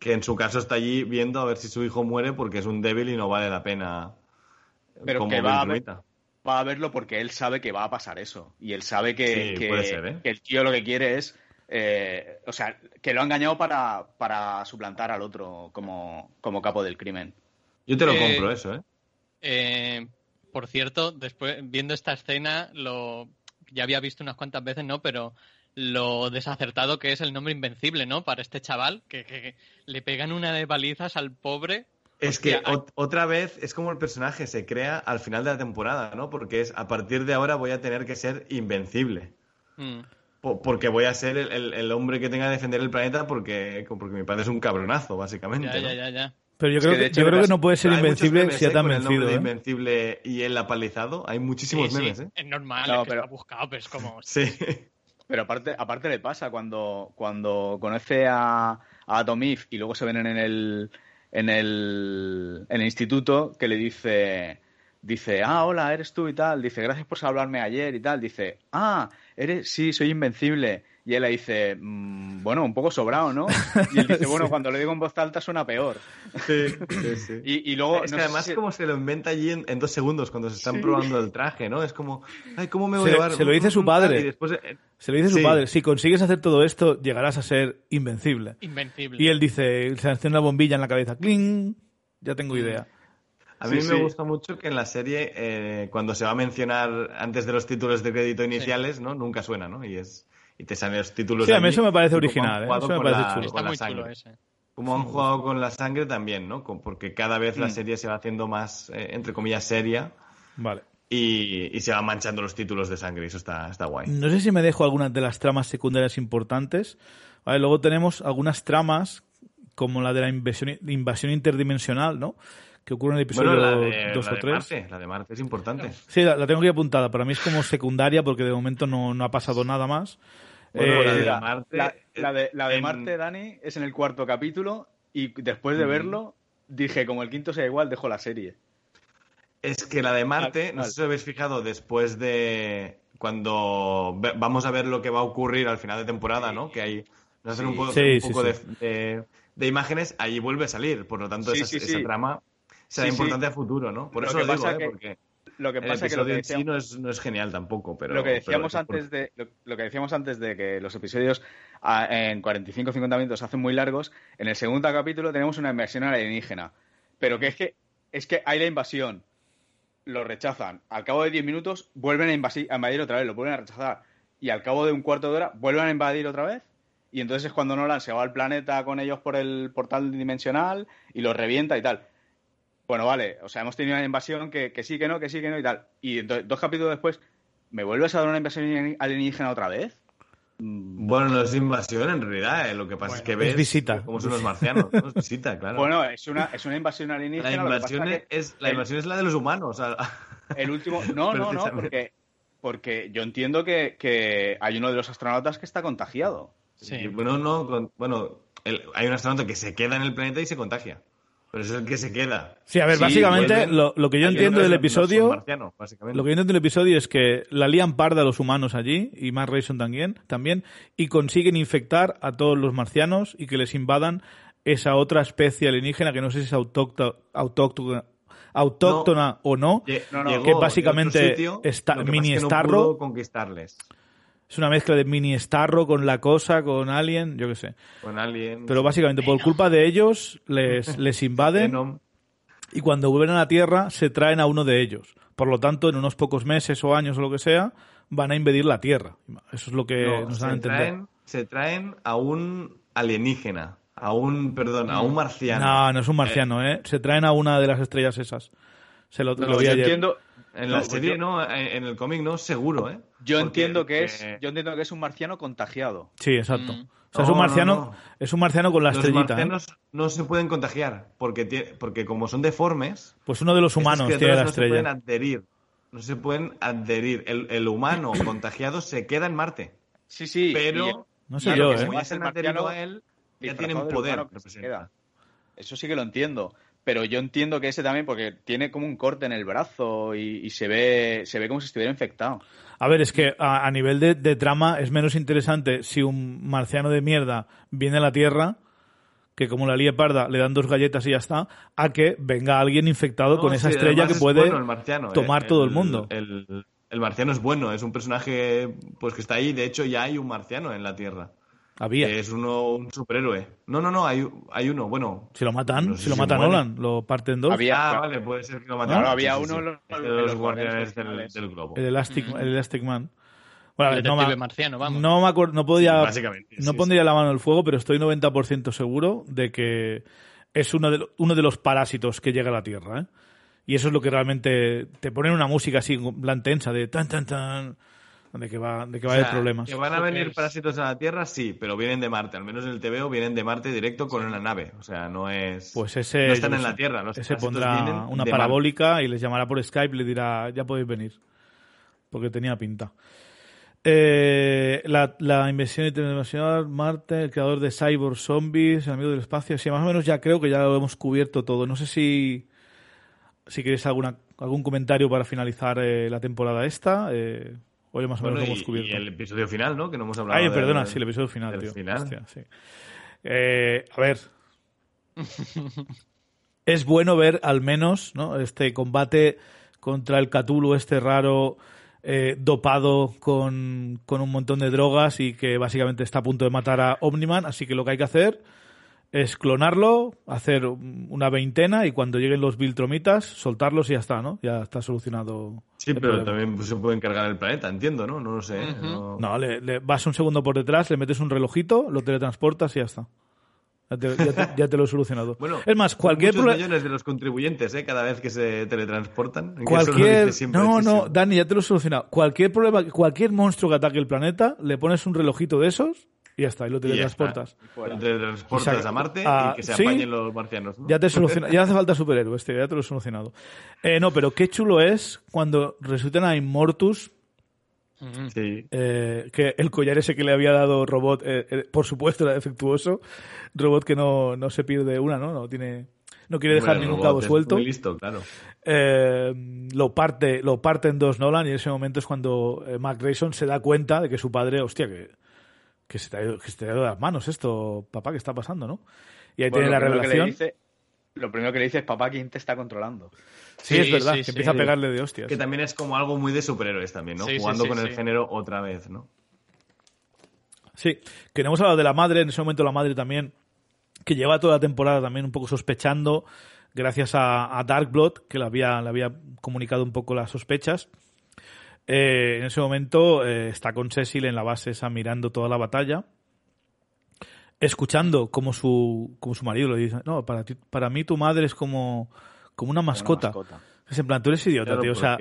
[SPEAKER 2] que en su caso está allí viendo a ver si su hijo muere porque es un débil y no vale la pena.
[SPEAKER 4] Pero que va a, va a, verlo porque él sabe que va a pasar eso. Y él sabe que, ¿eh? el tío lo que quiere es. Eh, o sea, que lo ha engañado para, para suplantar al otro como, como capo del crimen.
[SPEAKER 2] Yo te lo eh, compro, eso, ¿eh?
[SPEAKER 3] ¿eh? Por cierto, después viendo esta escena, lo ya había visto unas cuantas veces, ¿no? Pero lo desacertado que es el nombre Invencible, ¿no? Para este chaval, que, le pegan una de balizas al pobre.
[SPEAKER 2] Es que otra vez es como el personaje se crea al final de la temporada, ¿no? Porque es a partir de ahora voy a tener que ser invencible. Mm. Porque voy a ser el, hombre que tenga que defender el planeta porque, porque mi padre es un cabronazo, básicamente.
[SPEAKER 3] Ya, ya, ya,
[SPEAKER 1] Pero yo creo que, yo creo que no puede ser invencible si ha tan vencido.
[SPEAKER 2] ¿eh? Invencible y él apalizado. Hay muchísimos memes, ¿eh?
[SPEAKER 3] Es normal, pero... ha buscado, pero es como.
[SPEAKER 2] Sí.
[SPEAKER 4] Pero aparte, aparte le pasa cuando, cuando conoce a, a Atomif y luego se ven en el, en el, en el instituto que le dice dice, ah, hola, eres tú y tal. Dice, gracias por salvarme ayer y tal. Dice, ah, eres, sí, soy invencible. Y él le dice, mm, bueno, un poco sobrado, ¿no? Y él dice, bueno, cuando lo digo en voz alta suena peor.
[SPEAKER 2] Sí, sí, sí.
[SPEAKER 4] Y, luego...
[SPEAKER 2] Es que además como se lo inventa allí en, dos segundos cuando se están probando el traje, ¿no? Es como, ay, ¿cómo me voy a llevar?
[SPEAKER 1] Se lo dice su padre. después... Eh, se lo dice su padre. Si consigues hacer todo esto, llegarás a ser invencible.
[SPEAKER 3] Invencible.
[SPEAKER 1] Y él dice, se hace una bombilla en la cabeza, ¡cling! Ya tengo idea.
[SPEAKER 2] A mí me gusta mucho que en la serie, eh, cuando se va a mencionar antes de los títulos de crédito iniciales, ¿no? Nunca suena, ¿no? Y es, y te salen los títulos.
[SPEAKER 1] Sí, a mí eso me parece original, ¿eh? eso me parece chulo.
[SPEAKER 3] Está muy chulo ese.
[SPEAKER 2] Como han jugado con la sangre también, ¿no? Porque cada vez la mm. serie se va haciendo más, eh, entre comillas, seria.
[SPEAKER 1] Vale.
[SPEAKER 2] Y, se van manchando los títulos de sangre, y eso está, está guay.
[SPEAKER 1] No sé si me dejo algunas de las tramas secundarias importantes. Vale, luego tenemos algunas tramas, como la de la invasión, invasión interdimensional, ¿no? que ocurre en el episodio 2 o 3.
[SPEAKER 2] la de Marte es importante.
[SPEAKER 1] Sí, la, tengo aquí apuntada. Para mí es como secundaria porque de momento no, no ha pasado nada más.
[SPEAKER 4] Bueno, la, de eh, Marte, la, de, la de Marte, Dani, es en el cuarto capítulo y después de verlo dije, como el quinto sea igual, dejo la serie.
[SPEAKER 2] Es que la de Marte, no sé si os habéis fijado, después de cuando vamos a ver lo que va a ocurrir al final de temporada, ¿no? Que hay, nos hacen un poco, un poco de, de, imágenes, ahí vuelve a salir. Por lo tanto, esa, esa trama será importante a futuro, ¿no? Por eso lo, digo, ¿eh? porque
[SPEAKER 4] lo que pasa el episodio
[SPEAKER 2] que, sí no es, no es genial tampoco, pero...
[SPEAKER 4] Lo que decíamos, antes, de, lo, que decíamos antes de que los episodios en 45 50 minutos se hacen muy largos, en el segundo capítulo tenemos una inversión alienígena. Pero que es que, es que hay la invasión, lo rechazan, al cabo de 10 minutos vuelven a, a invadir otra vez, lo vuelven a rechazar, y al cabo de un cuarto de hora vuelven a invadir otra vez, y entonces es cuando Nolan se va al planeta con ellos por el portal dimensional y los revienta y tal bueno, vale, o sea, hemos tenido una invasión que, sí, que no, que sí, que no y tal. Y entonces, dos capítulos después, ¿me vuelves a dar una invasión alienígena otra vez?
[SPEAKER 2] Mm. Bueno, no es invasión en realidad, eh. lo que pasa es que ves
[SPEAKER 1] visita.
[SPEAKER 2] cómo son los marcianos. No es visita, claro.
[SPEAKER 4] Bueno, es una, es una invasión alienígena.
[SPEAKER 2] La invasión, es, la invasión es la de los humanos.
[SPEAKER 4] El último. No, no, no, porque, porque yo entiendo que, que, hay uno de los astronautas que está contagiado.
[SPEAKER 2] Sí. Bueno, no, bueno, hay un astronauta que se queda en el planeta y se contagia. Pero eso es el que se queda.
[SPEAKER 1] Sí, a ver, básicamente lo, que yo entiendo del episodio. lo que yo entiendo del episodio es que la lían parda a los humanos allí, y Mark Rayson también, también, y consiguen infectar a todos los marcianos y que les invadan esa otra especie alienígena que no sé si es autóctona, autóctona, o no, que básicamente está mini Starro.
[SPEAKER 2] conquistarles.
[SPEAKER 1] Es una mezcla de mini Starro con la cosa, con Alien, yo qué sé.
[SPEAKER 2] Con Alien.
[SPEAKER 1] Pero básicamente por culpa de ellos les, les invaden y cuando vuelven a la Tierra se traen a uno de ellos. Por lo tanto, en unos pocos meses o años o lo que sea, van a invadir la Tierra. Eso es lo que nos dan a entender.
[SPEAKER 2] Traen, se traen a un alienígena, a un, perdón, a un marciano.
[SPEAKER 1] No, no es un marciano, ¿eh? Se traen a una de las estrellas esas. Se lo, lo vi ayer.
[SPEAKER 2] Entiendo, en la serie no, en el cómic no, seguro, ¿eh?
[SPEAKER 4] Yo entiendo que es, yo entiendo que es un marciano contagiado.
[SPEAKER 1] Sí, exacto. Mm. O sea, es un marciano, es un marciano con la estrellita. Los
[SPEAKER 2] ¿eh? marcianos no se pueden contagiar porque porque como son deformes.
[SPEAKER 1] Pues uno de los humanos tiene la estrella.
[SPEAKER 2] No se pueden adherir. No se pueden adherir. El, humano contagiado se queda en Marte.
[SPEAKER 4] Sí, sí.
[SPEAKER 2] Pero
[SPEAKER 1] no sé yo, ¿eh?
[SPEAKER 2] ya se a él, ya tienen poder.
[SPEAKER 4] Eso sí que lo entiendo pero yo entiendo que ese también porque tiene como un corte en el brazo y, se ve se ve como si estuviera infectado.
[SPEAKER 1] A ver, es que a, nivel de, trama es menos interesante si un marciano de mierda viene a la Tierra que como la lie parda le dan dos galletas y ya está, a que venga alguien infectado con esa estrella que puede tomar todo el mundo.
[SPEAKER 2] El, el, marciano es bueno, es un personaje pues que está ahí, de hecho ya hay un marciano en la Tierra.
[SPEAKER 1] Había.
[SPEAKER 2] es uno, un superhéroe. No, no, no, hay, hay uno. Bueno.
[SPEAKER 1] Si lo matan, si, lo matan Nolan, lo parten dos.
[SPEAKER 2] Había, ah, vale, puede ser que lo mataron.
[SPEAKER 4] No, había uno
[SPEAKER 2] de los, guardianes del, del, globo.
[SPEAKER 1] El Elastic, el Elastic Man.
[SPEAKER 3] Bueno, el no, me, marciano, vamos.
[SPEAKER 1] No, me acuerdo, no podía, no pondría la mano en el fuego, pero estoy 90% seguro de que es uno de, uno de los parásitos que llega a la Tierra. ¿eh? Y eso es lo que realmente te ponen una música así, plan tensa, de tan, tan, tan de que va, de que va a haber problemas.
[SPEAKER 2] Que van a venir parásitos a la Tierra, sí, pero vienen de Marte. Al menos en el TVO vienen de Marte directo con una nave. O sea, no es.
[SPEAKER 1] Pues ese.
[SPEAKER 2] No están en la Tierra. Los
[SPEAKER 1] ese pondrá una parabólica y les llamará por Skype y le dirá, ya podéis venir. Porque tenía pinta. Eh, la, la inversión internacional, Marte, el creador de Cyborg Zombies, el amigo del espacio. Sí, más o menos ya creo que ya lo hemos cubierto todo. No sé si. Si queréis alguna, algún comentario para finalizar eh, la temporada esta. Eh, Oye, más o menos hemos cubierto.
[SPEAKER 2] Y el episodio final, ¿no? Que no hemos hablado.
[SPEAKER 1] Ay, perdona, sí, el episodio final, tío. Final. sí. eh, a ver. es bueno ver al menos, ¿no? Este combate contra el Cthulhu, este raro eh, dopado con, con, un montón de drogas y que básicamente está a punto de matar a Omniman. Así que lo que hay que hacer es clonarlo, hacer una veintena y cuando lleguen los Viltromitas, soltarlos y ya está, ¿no? Ya está solucionado.
[SPEAKER 2] Sí, pero también se puede encargar el planeta, entiendo, ¿no? No lo sé.
[SPEAKER 1] No, le, vas un segundo por detrás, le metes un relojito, lo teletransportas y ya está. Ya te, lo he solucionado.
[SPEAKER 2] Bueno, es más, cualquier muchos millones de los contribuyentes, ¿eh? Cada vez que se teletransportan.
[SPEAKER 1] Cualquier... No, no, Dani, ya te lo he solucionado. Cualquier problema, cualquier monstruo que ataque el planeta, le pones un relojito de esos y ya está, y lo teletransportas.
[SPEAKER 2] Lo teletransportas a Marte y que se apañen los marcianos.
[SPEAKER 1] Ya te soluciona, ya hace falta superhéroe, este, ya te lo he solucionado. Eh, no, pero qué chulo es cuando resucitan a Immortus
[SPEAKER 2] Sí.
[SPEAKER 1] Eh, que el collar ese que le había dado Robot, eh, eh, por supuesto, era defectuoso. Robot que no, no se pierde una, ¿no? No tiene. No quiere dejar ningún cabo suelto.
[SPEAKER 2] listo, claro.
[SPEAKER 1] lo parte, lo parte en dos Nolan y en ese momento es cuando Mark Grayson se da cuenta de que su padre, hostia, que, que se te ha ido, que se te ha ido de las manos esto, papá, ¿qué está pasando, no? Y ahí tiene la revelación
[SPEAKER 4] lo primero que le dice es, papá, ¿quién te está controlando?
[SPEAKER 1] Sí, es verdad, que empieza a pegarle de hostias.
[SPEAKER 2] Que también es como algo muy de superhéroes también, ¿no? Jugando con el género otra vez, ¿no?
[SPEAKER 1] Sí, que no hemos hablado de la madre, en ese momento la madre también, que lleva toda la temporada también un poco sospechando, gracias a, a Darkblood, que le había, le había comunicado un poco las sospechas. Eh, en ese momento eh, está con Cecil en la base esa mirando toda la batalla escuchando como su, como su marido lo dice, no, para, ti, para mí tu madre es como, como una mascota. Es en plan, tú eres idiota, tío. O sea,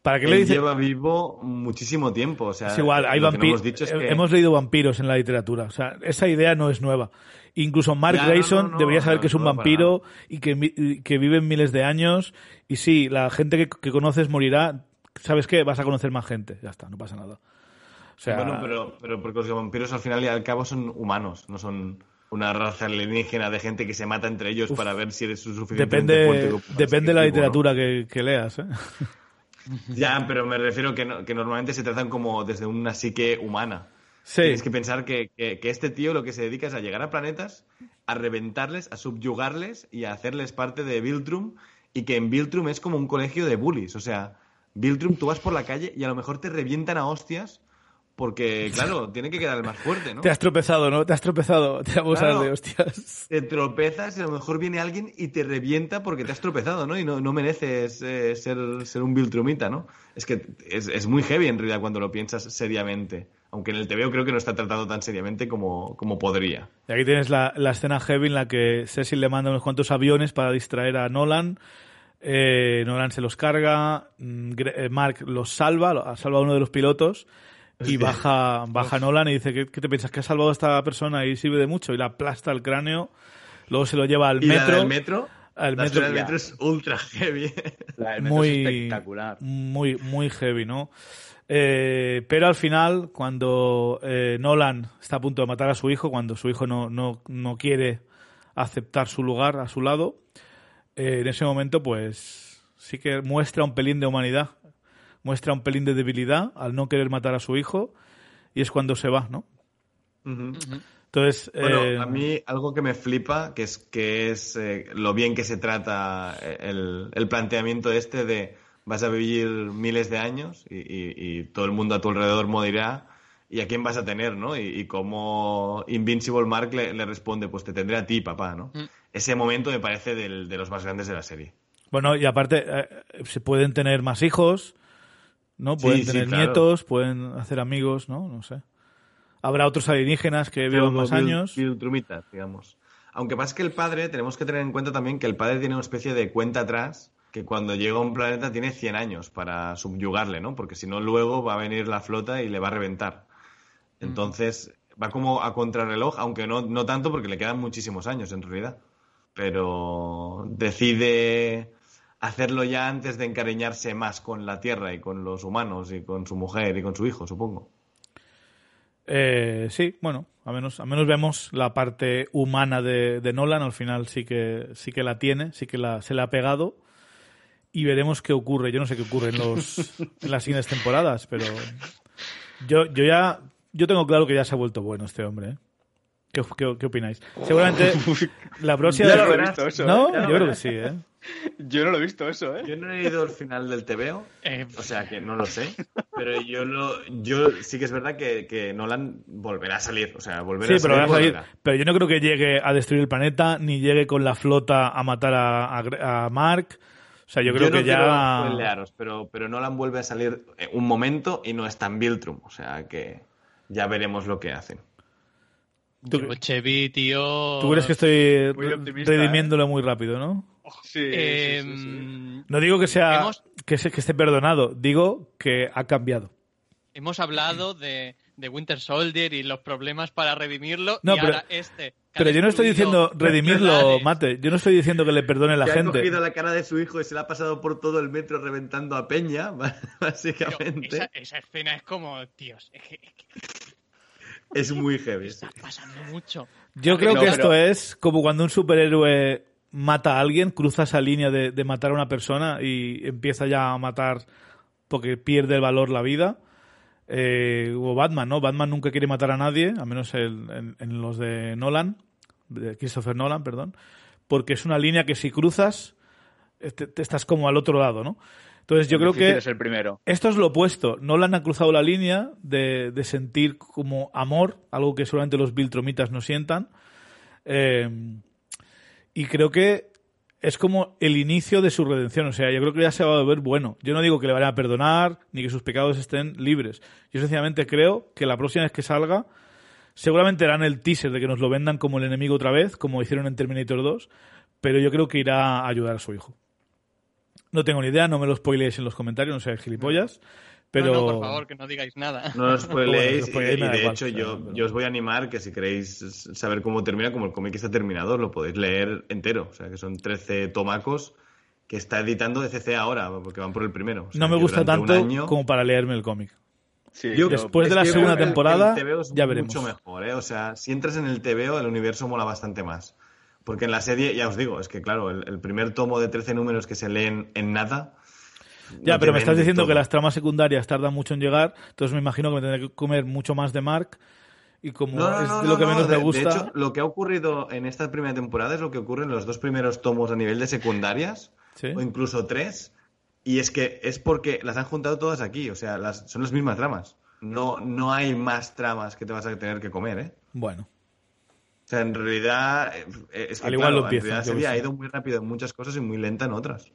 [SPEAKER 1] ¿para qué le dices?
[SPEAKER 2] lleva vivo muchísimo tiempo. O sea,
[SPEAKER 1] es igual, hay vampiros. Hemos, leído vampiros en la literatura. O sea, esa idea no es nueva. Incluso Mark Grayson debería saber que es un vampiro y que, que vive miles de años. Y sí, la gente que, que conoces morirá. ¿Sabes qué? Vas a conocer más gente. Ya está, no pasa nada
[SPEAKER 2] bueno, pero, pero porque los vampiros al final y al cabo son humanos, no son una raza alienígena de gente que se mata entre ellos para ver si eres suficiente
[SPEAKER 1] Depende, depende de la literatura que, leas, ¿eh?
[SPEAKER 2] Ya, pero me refiero que, que normalmente se tratan como desde una psique humana. Tienes que pensar que, que, este tío lo que se dedica es a llegar a planetas, a reventarles, a subyugarles y a hacerles parte de Viltrum y que en Viltrum es como un colegio de bullies. O sea, Viltrum tú vas por la calle y a lo mejor te revientan a hostias porque, claro, tiene que quedar el más fuerte, ¿no?
[SPEAKER 1] Te has tropezado, ¿no? Te has tropezado. Te vamos a de hostias.
[SPEAKER 2] Te tropezas y a lo mejor viene alguien y te revienta porque te has tropezado, ¿no? Y no, no mereces eh, ser, ser un Viltrumita, ¿no? Es que es, es, muy heavy en realidad cuando lo piensas seriamente. Aunque en el TVO creo que no está tratado tan seriamente como, como podría.
[SPEAKER 1] Y aquí tienes la, la escena heavy en la que Cecil le manda unos cuantos aviones para distraer a Nolan. Eh, Nolan se los carga, mm, eh, Mark los salva, salva a uno de los pilotos y baja, baja Nolan y dice, ¿qué, te piensas? ¿Que ha salvado a esta persona y sirve de mucho? Y la aplasta el cráneo, luego se lo lleva al metro.
[SPEAKER 2] ¿Y metro?
[SPEAKER 1] El metro,
[SPEAKER 2] el metro es ultra heavy.
[SPEAKER 1] muy, espectacular. Muy, muy heavy, ¿no? Eh, pero al final, cuando eh, Nolan está a punto de matar a su hijo, cuando su hijo no, no, no quiere aceptar su lugar a su lado, eh, en ese momento, pues sí que muestra un pelín de humanidad muestra un pelín de debilidad al no querer matar a su hijo y es cuando se va, ¿no? Entonces,
[SPEAKER 2] bueno, eh, a mí algo que me flipa, que es que es eh, lo bien que se trata eh, el, planteamiento este de vas a vivir miles de años y, todo el mundo a tu alrededor morirá y a quién vas a tener, ¿no? Y, como Invincible Mark le, responde, pues te tendré a ti, papá, ¿no? Mm. Ese momento me parece de los más grandes de la serie.
[SPEAKER 1] Bueno, y aparte, se pueden tener más hijos, ¿no? Pueden tener nietos, pueden hacer amigos, ¿no? No sé. Habrá otros alienígenas que vivan más años.
[SPEAKER 2] digamos. Aunque pasa que el padre, tenemos que tener en cuenta también que el padre tiene una especie de cuenta atrás que cuando llega a un planeta tiene 100 años para subyugarle, ¿no? Porque si no, luego va a venir la flota y le va a reventar. Mm. Entonces, va como a contrarreloj, aunque no, no tanto porque le quedan muchísimos años en realidad. Pero decide hacerlo ya antes de encariñarse más con la Tierra y con los humanos y con su mujer y con su hijo, supongo.
[SPEAKER 1] Eh, sí, bueno, a menos, a menos vemos la parte humana de, Nolan, al final sí que, sí que la tiene, sí que la, se la ha pegado y veremos qué ocurre. Yo no sé qué ocurre en, los, en las siguientes temporadas, pero yo, yo ya yo tengo claro que ya se ha vuelto bueno este hombre. ¿eh? ¿Qué, qué, opináis? Seguramente la próxima...
[SPEAKER 4] Ya lo he visto eso,
[SPEAKER 1] ¿No? ¿eh? Yo creo que sí, ¿eh?
[SPEAKER 4] Yo no lo he visto eso, ¿eh?
[SPEAKER 2] Yo no he leído el final del TVO, eh, o sea que no lo sé. pero yo lo, yo sí que es verdad que, que Nolan volverá a salir, o sea, volverá
[SPEAKER 1] sí,
[SPEAKER 2] a
[SPEAKER 1] pero,
[SPEAKER 2] salir,
[SPEAKER 1] pero yo no creo que llegue a destruir el planeta, ni llegue con la flota a matar a, a, Mark. O sea, yo creo que ya.
[SPEAKER 2] pero, pero Nolan vuelve a salir un momento y no está en Viltrum. O sea que ya veremos lo que hacen.
[SPEAKER 3] ¿Tú, Chevy, tío.
[SPEAKER 1] ¿Tú crees que estoy redimiéndolo ¿eh? muy rápido, no?
[SPEAKER 2] Sí, em,
[SPEAKER 1] No digo que sea que, que esté perdonado, digo que ha cambiado.
[SPEAKER 3] Hemos hablado de, Winter Soldier y los problemas para redimirlo no, y pero, ahora este.
[SPEAKER 1] Pero yo no estoy diciendo redimirlo, Mate. Yo no estoy diciendo que le perdone la gente.
[SPEAKER 2] Ha cogido la cara de su hijo y se la ha pasado por todo el metro reventando a Peña, básicamente.
[SPEAKER 3] Esa, escena es como, tíos,
[SPEAKER 2] es, muy heavy.
[SPEAKER 3] Está pasando mucho.
[SPEAKER 1] Yo creo que esto es como cuando un superhéroe mata a alguien, cruza esa línea de, matar a una persona y empieza ya a matar porque pierde el valor la vida. Eh, o Batman, ¿no? Batman nunca quiere matar a nadie, a menos en, los de Nolan, de Christopher Nolan, perdón, porque es una línea que si cruzas te, estás como al otro lado, ¿no? Entonces yo creo que
[SPEAKER 4] el primero.
[SPEAKER 1] esto es lo opuesto. Nolan ha cruzado la línea de, sentir como amor, algo que solamente los Viltromitas no sientan. Eh, y creo que es como el inicio de su redención. O sea, yo creo que ya se va a ver bueno. Yo no digo que le vayan a perdonar ni que sus pecados estén libres. Yo sencillamente creo que la próxima vez que salga, seguramente harán el teaser de que nos lo vendan como el enemigo otra vez, como hicieron en Terminator 2, pero yo creo que irá a ayudar a su hijo. No tengo ni idea, no me lo spoileéis en los comentarios, no seáis gilipollas. Pero...
[SPEAKER 3] No, por favor, que no digáis nada.
[SPEAKER 2] No os spoileéis. y, de hecho, yo, yo, os voy a animar que si queréis saber cómo termina, como el cómic está terminado, lo podéis leer entero. O sea, que son 13 tomacos que está editando DCC ahora, porque van por el primero.
[SPEAKER 1] no me gusta tanto como para leerme el cómic. Después de la segunda temporada, ya veremos.
[SPEAKER 2] mucho mejor, ¿eh? O sea, si entras en el TVO, el universo mola bastante más. Porque en la serie, ya os digo, es que claro, el, el primer tomo de 13 números que se leen en nada
[SPEAKER 1] ya, pero me estás diciendo que las tramas secundarias tardan mucho en llegar, entonces me imagino que me tendré que comer mucho más de Mark. Y como es de lo que menos me gusta. De hecho,
[SPEAKER 2] lo que ha ocurrido en esta primera temporada es lo que ocurre en los dos primeros tomos a nivel de secundarias, o incluso tres. Y es que es porque las han juntado todas aquí, o sea, las, son las mismas tramas. No, no hay más tramas que te vas a tener que comer, ¿eh?
[SPEAKER 1] Bueno.
[SPEAKER 2] O sea, en realidad, eh, es que, Al igual lo en realidad ha ido muy rápido en muchas cosas y muy lenta en otras.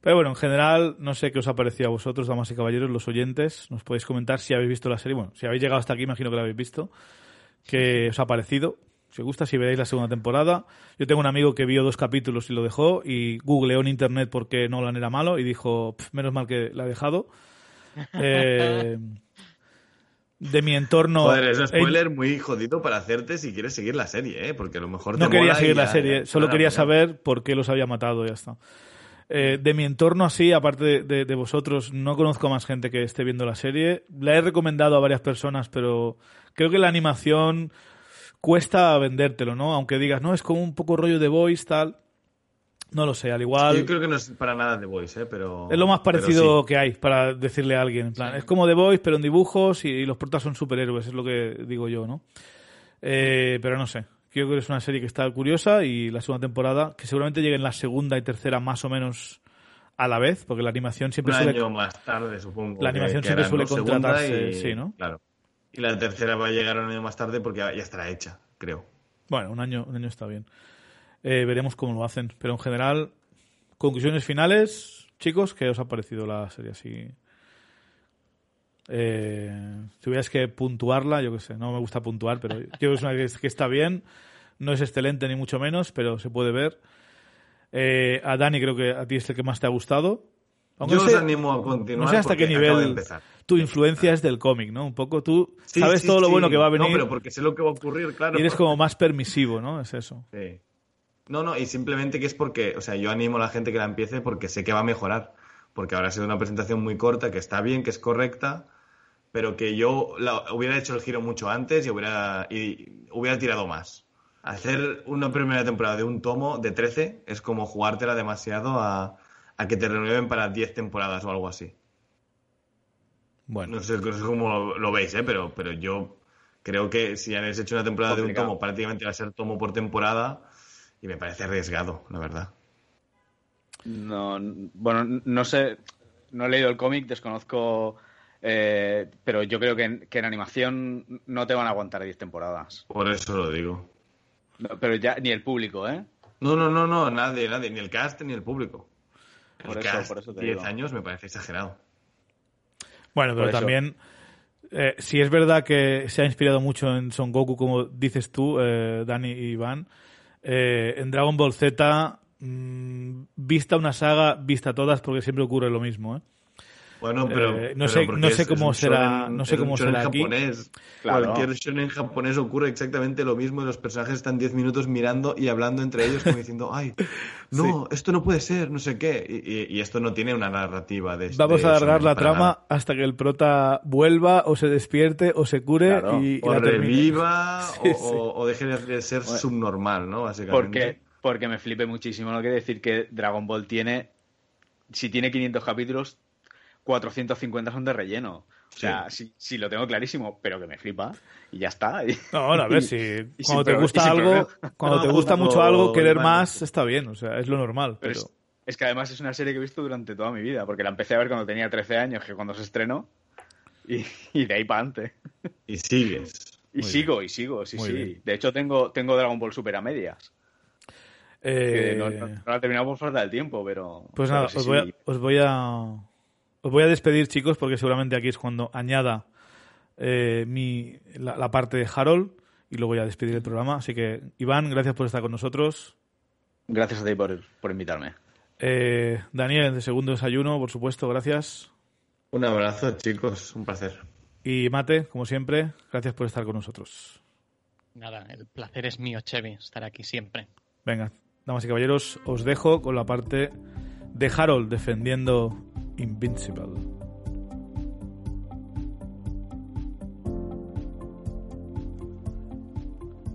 [SPEAKER 1] Pero bueno, en general, no sé qué os ha parecido a vosotros, damas y caballeros, los oyentes. Nos podéis comentar si habéis visto la serie. Bueno, si habéis llegado hasta aquí, imagino que la habéis visto. ¿Qué os ha parecido? Si os gusta, si veréis la segunda temporada. Yo tengo un amigo que vio dos capítulos y lo dejó y googleó en internet porque Nolan era malo y dijo, menos mal que la ha dejado. Eh, de mi entorno.
[SPEAKER 2] Joder, es un spoiler muy jodido para hacerte si quieres seguir la serie, ¿eh? Porque a lo mejor.
[SPEAKER 1] no quería seguir la serie, solo quería saber por qué los había matado y ya está. Eh, de mi entorno así, aparte de, vosotros, no conozco más gente que esté viendo la serie. La he recomendado a varias personas, pero creo que la animación cuesta vendértelo, ¿no? Aunque digas, no, es como un poco rollo de voice, tal. No lo sé, al igual.
[SPEAKER 2] Yo creo que no es para nada de Voice, ¿eh? pero.
[SPEAKER 1] Es lo más parecido que hay para decirle a alguien. En plan, Es como The Voice, pero en dibujos y, los portas son superhéroes, es lo que digo yo, ¿no? Eh, pero no sé. Creo que es una serie que está curiosa y la segunda temporada, que seguramente llegue en la segunda y tercera más o menos a la vez, porque la animación siempre
[SPEAKER 2] un
[SPEAKER 1] suele...
[SPEAKER 2] año más tarde, supongo.
[SPEAKER 1] La animación siempre suele contratarse, sí, ¿no?
[SPEAKER 2] Claro. Y la tercera va a llegar un año más tarde porque ya estará hecha, creo.
[SPEAKER 1] Bueno, un año, un año está bien. Eh, veremos cómo lo hacen. Pero en general, conclusiones finales, chicos, ¿qué os ha parecido la serie así? Eh, si tuvieras que puntuarla, yo qué sé, no me gusta puntuar, pero yo creo que es una que, está bien. No es excelente ni mucho menos, pero se puede ver. Eh, a Dani creo que a ti es el que más te ha gustado.
[SPEAKER 2] yo os animo a continuar.
[SPEAKER 1] No sé hasta qué nivel tu influencia es del cómic, ¿no? Un poco tú sabes todo lo bueno que va a venir.
[SPEAKER 2] No, pero porque sé lo que va a ocurrir, claro.
[SPEAKER 1] Y eres como más permisivo, ¿no? Es eso.
[SPEAKER 2] Sí. No, no, y simplemente que es porque, o sea, yo animo a la gente que la empiece porque sé que va a mejorar. Porque ahora ha sido una presentación muy corta, que está bien, que es correcta, pero que yo hubiera hecho el giro mucho antes y hubiera, y hubiera tirado más. Hacer una primera temporada de un tomo de 13 es como jugártela demasiado a, que te renueven para 10 temporadas o algo así. Bueno. No sé, cómo lo, veis, ¿eh? pero, pero yo creo que si han hecho una temporada de un tomo, prácticamente va a ser tomo por temporada y me parece arriesgado, la verdad.
[SPEAKER 4] No, bueno, no sé, no he leído el cómic, desconozco Eh, pero yo creo que en, animación no te van a aguantar 10 temporadas.
[SPEAKER 2] Por eso lo digo.
[SPEAKER 4] pero ya ni el público, ¿eh?
[SPEAKER 2] No, no, no, no, nadie, nadie, ni el cast ni el público. por eso, por eso 10 años me parece exagerado.
[SPEAKER 1] Bueno, pero también, eh, si es verdad que se ha inspirado mucho en Son Goku, como dices tú, eh, Dani y Iván, eh, en Dragon Ball Z, mm, vista una saga, vista todas, porque siempre ocurre lo mismo, ¿eh?
[SPEAKER 2] Bueno, pero
[SPEAKER 1] eh, no sé, no sé cómo será, no sé cómo será aquí.
[SPEAKER 2] Japonés. Cualquier shonen japonés ocurre exactamente lo mismo y los personajes están 10 minutos mirando y hablando entre ellos como diciendo, ay, no, esto no puede ser, no sé qué. Y, esto no tiene una narrativa de
[SPEAKER 1] Vamos a alargar la trama hasta que el prota vuelva o se despierte o se cure y,
[SPEAKER 2] o reviva o, deje de ser subnormal, ¿no? Básicamente.
[SPEAKER 4] Porque, porque me flipe muchísimo. No quiere decir que Dragon Ball tiene, si tiene 500 capítulos, 450 son de relleno. O sea, sí. lo tengo clarísimo, pero que me flipa y ya está.
[SPEAKER 1] No, a ver, si cuando te gusta algo, cuando te gusta mucho algo, querer más está bien, o sea, es lo normal. Pero,
[SPEAKER 4] Es, que además es una serie que he visto durante toda mi vida, porque la empecé a ver cuando tenía 13 años, que cuando se estrenó, y, de ahí para adelante.
[SPEAKER 2] Y sigues.
[SPEAKER 4] Y sigo, y sigo, sí, sí. De hecho, tengo, tengo Dragon Ball Super a medias. Eh... No, la he terminado por falta del tiempo, pero.
[SPEAKER 1] Pues nada, os voy a os voy a despedir, chicos, porque seguramente aquí es cuando añada eh, mi, la, parte de Harold y luego voy a despedir el programa. Así que, Iván, gracias por estar con nosotros.
[SPEAKER 4] Gracias a ti por, invitarme.
[SPEAKER 1] Eh, Daniel, de segundo desayuno, por supuesto, gracias.
[SPEAKER 2] Un abrazo, chicos, un placer.
[SPEAKER 1] Y Mate, como siempre, gracias por estar con nosotros.
[SPEAKER 3] Nada, el placer es mío, Chevy, estar aquí siempre.
[SPEAKER 1] Venga, damas y caballeros, os dejo con la parte de Harold defendiendo Invincible.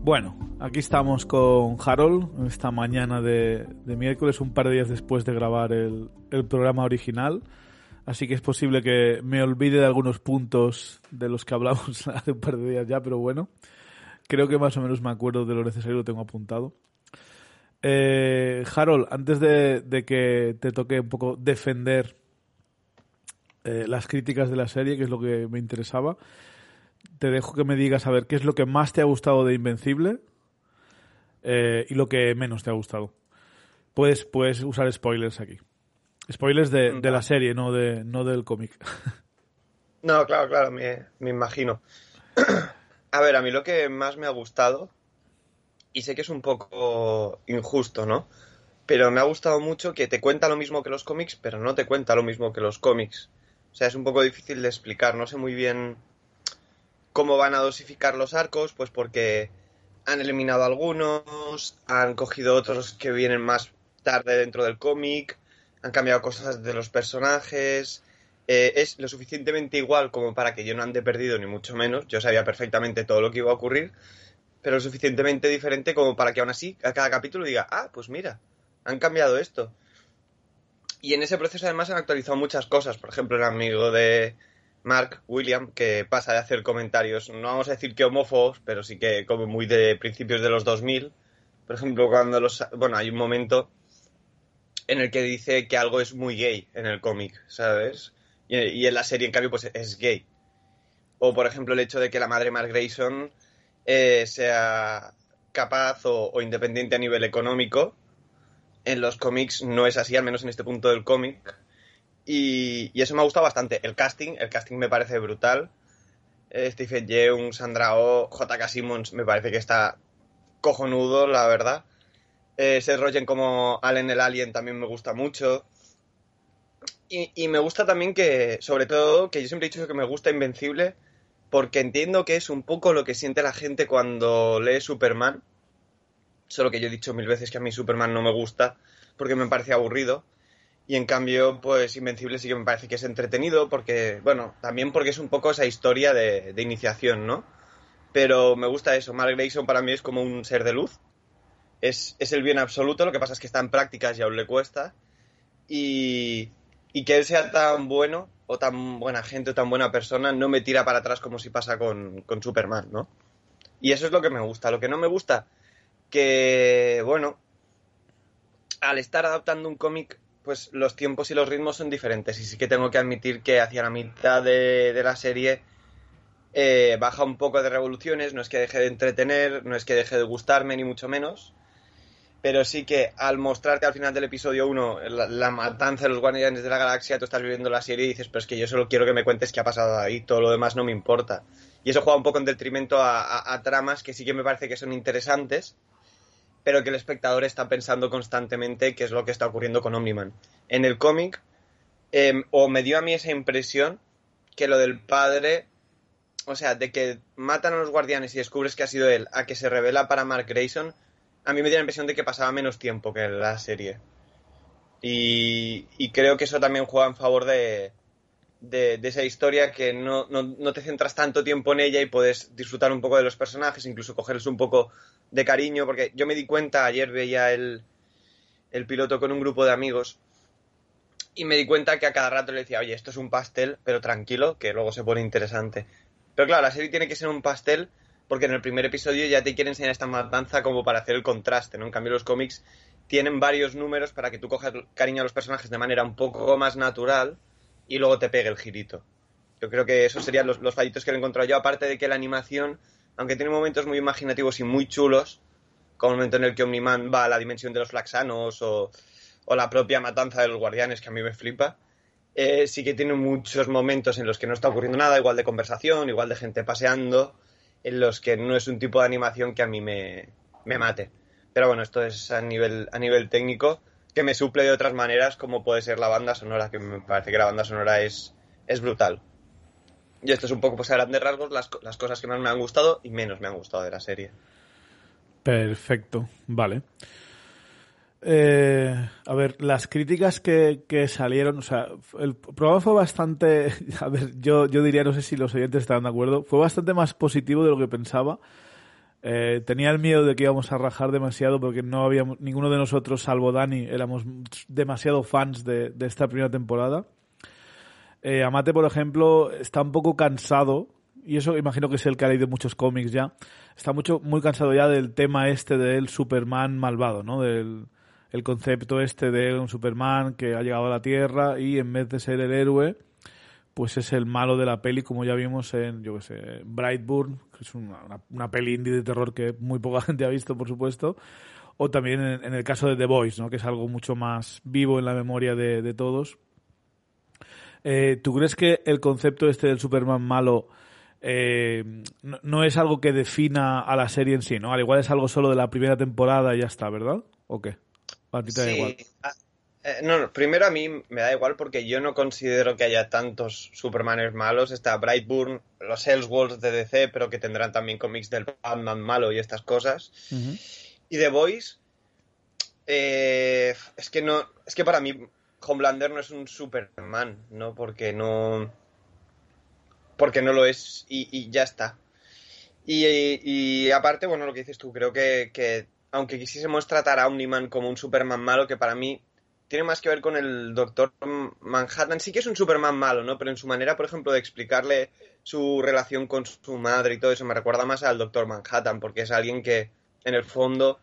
[SPEAKER 1] Bueno, aquí estamos con Harold esta mañana de, miércoles, un par de días después de grabar el, programa original. Así que es posible que me olvide de algunos puntos de los que hablamos hace un par de días ya, pero bueno, creo que más o menos me acuerdo de lo necesario, lo tengo apuntado. Eh, Harold, antes de, que te toque un poco defender eh, las críticas de la serie, que es lo que me interesaba. Te dejo que me digas a ver qué es lo que más te ha gustado de Invencible eh, y lo que menos te ha gustado. Puedes, puedes usar spoilers aquí. Spoilers de, la serie, no, de, no del cómic.
[SPEAKER 5] No, claro, claro, me, me imagino. a ver, a mí lo que más me ha gustado, y sé que es un poco injusto, ¿no? Pero me ha gustado mucho que te cuenta lo mismo que los cómics, pero no te cuenta lo mismo que los cómics. O sea, es un poco difícil de explicar. No sé muy bien cómo van a dosificar los arcos, pues porque han eliminado algunos, han cogido otros que vienen más tarde dentro del cómic, han cambiado cosas de los personajes. Eh, es lo suficientemente igual como para que yo no ande perdido, ni mucho menos. Yo sabía perfectamente todo lo que iba a ocurrir, pero lo suficientemente diferente como para que aún así a cada capítulo diga, ah, pues mira, han cambiado esto. Y en ese proceso además han actualizado muchas cosas. Por ejemplo, el amigo de Mark William, que pasa de hacer comentarios, no vamos a decir que homófobos, pero sí que como muy de principios de los 2000. Por ejemplo, cuando los... Bueno, hay un momento en el que dice que algo es muy gay en el cómic, ¿sabes? Y, en la serie, en cambio, pues es gay. O, por ejemplo, el hecho de que la madre Mark Grayson eh, sea capaz o independiente a nivel económico en los cómics no es así, al menos en este punto del cómic. Y, eso me ha gustado bastante. El casting, el casting me parece brutal. Eh, Stephen Yeun, Sandra Oh, J.K. Simmons me parece que está cojonudo, la verdad. Eh, Seth Rogen como Allen el Alien también me gusta mucho. Y, y, me gusta también que, sobre todo, que yo siempre he dicho que me gusta Invencible, porque entiendo que es un poco lo que siente la gente cuando lee Superman Solo que yo he dicho mil veces que a mí Superman no me gusta porque me parece aburrido. Y en cambio, pues Invencible sí que me parece que es entretenido porque, bueno, también porque es un poco esa historia de, iniciación, ¿no? Pero me gusta eso. Mark Grayson para mí es como un ser de luz. Es, es, el bien absoluto, lo que pasa es que está en prácticas y aún le cuesta. Y, y que él sea tan bueno o tan buena gente o tan buena persona no me tira para atrás como si pasa con, con Superman, ¿no? Y eso es lo que me gusta. Lo que no me gusta que, bueno, al estar adaptando un cómic, pues los tiempos y los ritmos son diferentes. Y sí que tengo que admitir que hacia la mitad de, la serie eh, baja un poco de revoluciones. No es que deje de entretener, no es que deje de gustarme, ni mucho menos. Pero sí que al mostrarte al final del episodio 1 la, matanza de los Guardianes de la Galaxia, tú estás viviendo la serie y dices, pero es que yo solo quiero que me cuentes qué ha pasado ahí, todo lo demás no me importa. Y eso juega un poco en detrimento a tramas que sí que me parece que son interesantes, pero que el espectador está pensando constantemente qué es lo que está ocurriendo con Omniman. En el cómic, em, o me dio a mí esa impresión que lo del padre, o sea, de que matan a los guardianes y descubres que ha sido él, a que se revela para Mark Grayson, a mí me dio la impresión de que pasaba menos tiempo que la serie. Y, creo que eso también juega en favor de, de, esa historia que no, no, te centras tanto tiempo en ella y puedes disfrutar un poco de los personajes, incluso cogerles un poco de cariño, porque yo me di cuenta, ayer veía el, el piloto con un grupo de amigos y me di cuenta que a cada rato le decía, oye, esto es un pastel, pero tranquilo, que luego se pone interesante. Pero claro, la serie tiene que ser un pastel porque en el primer episodio ya te quieren enseñar esta matanza como para hacer el contraste, ¿no? En cambio los cómics tienen varios números para que tú cojas cariño a los personajes de manera un poco más natural y luego te pegue el girito. Yo creo que esos serían los, fallitos que he encontrado yo, aparte de que la animación aunque tiene momentos muy imaginativos y muy chulos, como el momento en el que Omniman va a la dimensión de los flaxanos o, la propia matanza de los guardianes, que a mí me flipa, eh, sí que tiene muchos momentos en los que no está ocurriendo nada, igual de conversación, igual de gente paseando, en los que no es un tipo de animación que a mí me, mate. Pero bueno, esto es a nivel, a nivel técnico, que me suple de otras maneras, como puede ser la banda sonora, que me parece que la banda sonora es, es brutal. Y esto es un poco, pues a grandes rasgos, las, las cosas que más me han gustado y menos me han gustado de la serie.
[SPEAKER 1] Perfecto, vale. Eh, a ver, las críticas que, que, salieron, o sea, el programa fue bastante, a ver, yo, yo diría, no sé si los oyentes están de acuerdo, fue bastante más positivo de lo que pensaba. Eh, tenía el miedo de que íbamos a rajar demasiado porque no habíamos, ninguno de nosotros, salvo Dani, éramos demasiado fans de, de esta primera temporada. Eh, Amate, por ejemplo, está un poco cansado, y eso imagino que es el que ha leído muchos cómics ya, está mucho, muy cansado ya del tema este del Superman malvado, ¿no? Del el concepto este de un Superman que ha llegado a la Tierra y en vez de ser el héroe, pues es el malo de la peli, como ya vimos en, yo qué sé, Brightburn, que es una, una, peli indie de terror que muy poca gente ha visto, por supuesto, o también en, el caso de The Voice, ¿no? Que es algo mucho más vivo en la memoria de, de todos eh, ¿Tú crees que el concepto este del Superman malo eh, no, es algo que defina a la serie en sí, ¿no? Al igual es algo solo de la primera temporada y ya está, ¿verdad? ¿O qué?
[SPEAKER 5] ¿A ti te da igual? Eh, no, primero a mí me da igual porque yo no considero que haya tantos Supermanes malos. Está Brightburn, los Elseworlds de DC, pero que tendrán también cómics del Batman malo y estas cosas. Y The Voice, es que no, es que para mí Homelander no es un Superman, ¿no? Porque no. Porque no lo es y, ya está. Y, aparte, bueno, lo que dices tú, creo que, aunque quisiésemos tratar a Omniman como un Superman malo, que para mí tiene más que ver con el Doctor Manhattan, sí que es un Superman malo, ¿no? Pero en su manera, por ejemplo, de explicarle su relación con su madre y todo eso, me recuerda más al Doctor Manhattan, porque es alguien que, en el fondo,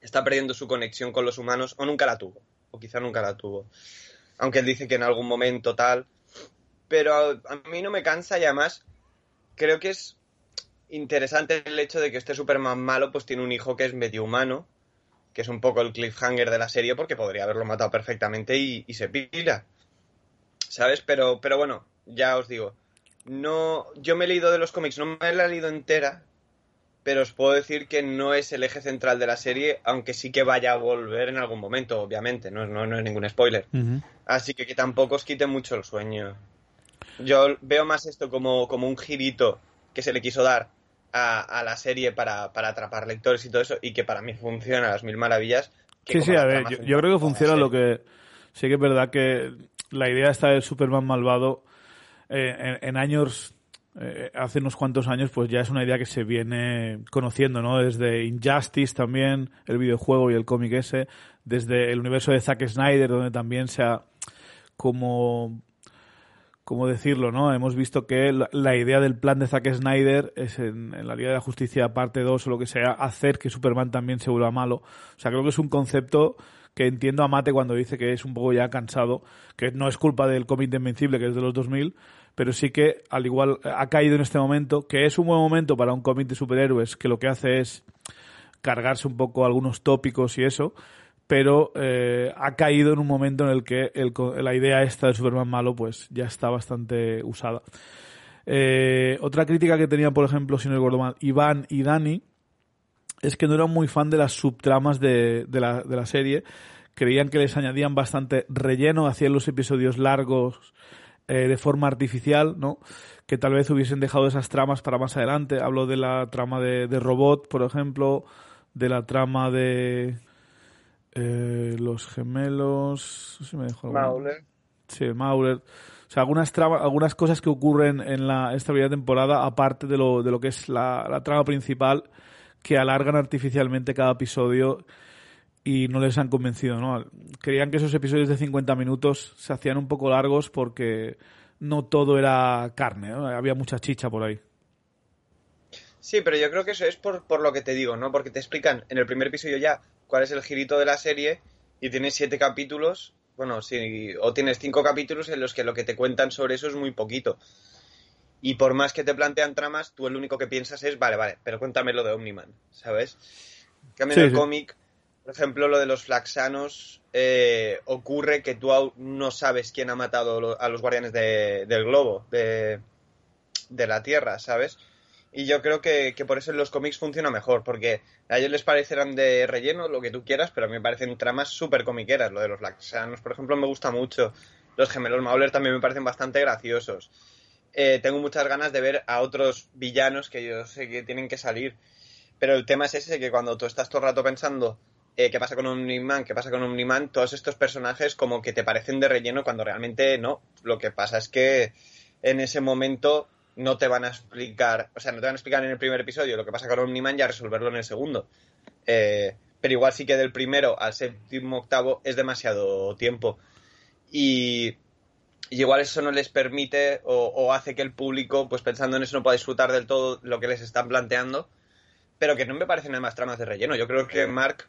[SPEAKER 5] está perdiendo su conexión con los humanos o nunca la tuvo o quizá nunca la tuvo. Aunque él dice que en algún momento tal. Pero a, mí no me cansa y además creo que es interesante el hecho de que este Superman malo pues tiene un hijo que es medio humano, que es un poco el cliffhanger de la serie porque podría haberlo matado perfectamente y, y se pira. ¿Sabes? Pero, pero bueno, ya os digo. No, yo me he leído de los cómics, no me la he leído entera, pero os puedo decir que no es el eje central de la serie, aunque sí que vaya a volver en algún momento, obviamente, no, no, es ningún spoiler. Así que que tampoco os quite mucho el sueño. Yo veo más esto como, como un girito que se le quiso dar a, la serie para, atrapar lectores y todo eso, y que para mí funciona a las mil maravillas.
[SPEAKER 1] sí, sí, a ver, yo, creo que funciona lo que... Sí que es verdad que la idea está del Superman malvado eh, en años eh, hace unos cuantos años, pues ya es una idea que se viene conociendo, ¿no? Desde Injustice también, el videojuego y el cómic ese, desde el universo de Zack Snyder, donde también se ha como ¿cómo decirlo, no? Hemos visto que la, idea del plan de Zack Snyder es en, la Liga de la Justicia parte 2 o lo que sea, hacer que Superman también se vuelva malo. O sea, creo que es un concepto que entiendo a Mate cuando dice que es un poco ya cansado, que no es culpa del cómic de Invencible, que es de los 2000, pero sí que al igual ha caído en este momento, que es un buen momento para un cómic de superhéroes que lo que hace es cargarse un poco algunos tópicos y eso, pero eh, ha caído en un momento en el que la idea esta de Superman malo pues ya está bastante usada. Eh, otra crítica que tenía, por ejemplo, si no recuerdo mal, Iván y Dani, es que no eran muy fan de las subtramas de, la, de la serie. Creían que les añadían bastante relleno, hacían los episodios largos eh, de forma artificial, ¿no? Que tal vez hubiesen dejado esas tramas para más adelante. Hablo de la trama de, Robot, por ejemplo, de la trama de eh, los gemelos. No sé si me dejó
[SPEAKER 5] Mauler.
[SPEAKER 1] Sí, Mauler. O sea, algunas, algunas cosas que ocurren en la, esta primera temporada, aparte de lo, de lo que es la, la trama principal, que alargan artificialmente cada episodio y no les han convencido, ¿no? Creían que esos episodios de 50 minutos se hacían un poco largos porque no todo era carne, ¿no? Había mucha chicha por ahí.
[SPEAKER 5] Sí, pero yo creo que eso es por, por lo que te digo, ¿no? Porque te explican en el primer episodio ya cuál es el girito de la serie y tienes siete capítulos, bueno, sí, o tienes cinco capítulos en los que lo que te cuentan sobre eso es muy poquito. Y por más que te plantean tramas, tú el único que piensas es, vale, vale, pero cuéntame lo de Omniman, ¿sabes? Cambio en el cómic, por ejemplo, lo de los flaxanos, eh, ocurre que tú aún no sabes quién ha matado a los guardianes del globo, de, la Tierra, ¿sabes? Y yo creo que, por eso en los cómics funciona mejor, porque a ellos les parecerán de relleno, lo que tú quieras, pero a mí me parecen tramas súper comiqueras. Lo de los flaxanos, por ejemplo, me gusta mucho. Los gemelos Mauler también me parecen bastante graciosos. Eh, tengo muchas ganas de ver a otros villanos que yo sé que tienen que salir. Pero el tema es ese, que cuando tú estás todo el rato pensando eh, qué pasa con Omniman, qué pasa con Omniman, todos estos personajes como que te parecen de relleno cuando realmente no. Lo que pasa es que en ese momento no te van a explicar, o sea, no te van a explicar en el primer episodio lo que pasa con Omniman y a resolverlo en el segundo. Eh, pero igual sí que del primero al séptimo octavo es demasiado tiempo. Y y igual eso no les permite o, hace que el público, pues pensando en eso, no pueda disfrutar del todo lo que les están planteando, pero que no me parecen además tramas de relleno. Yo creo que Mark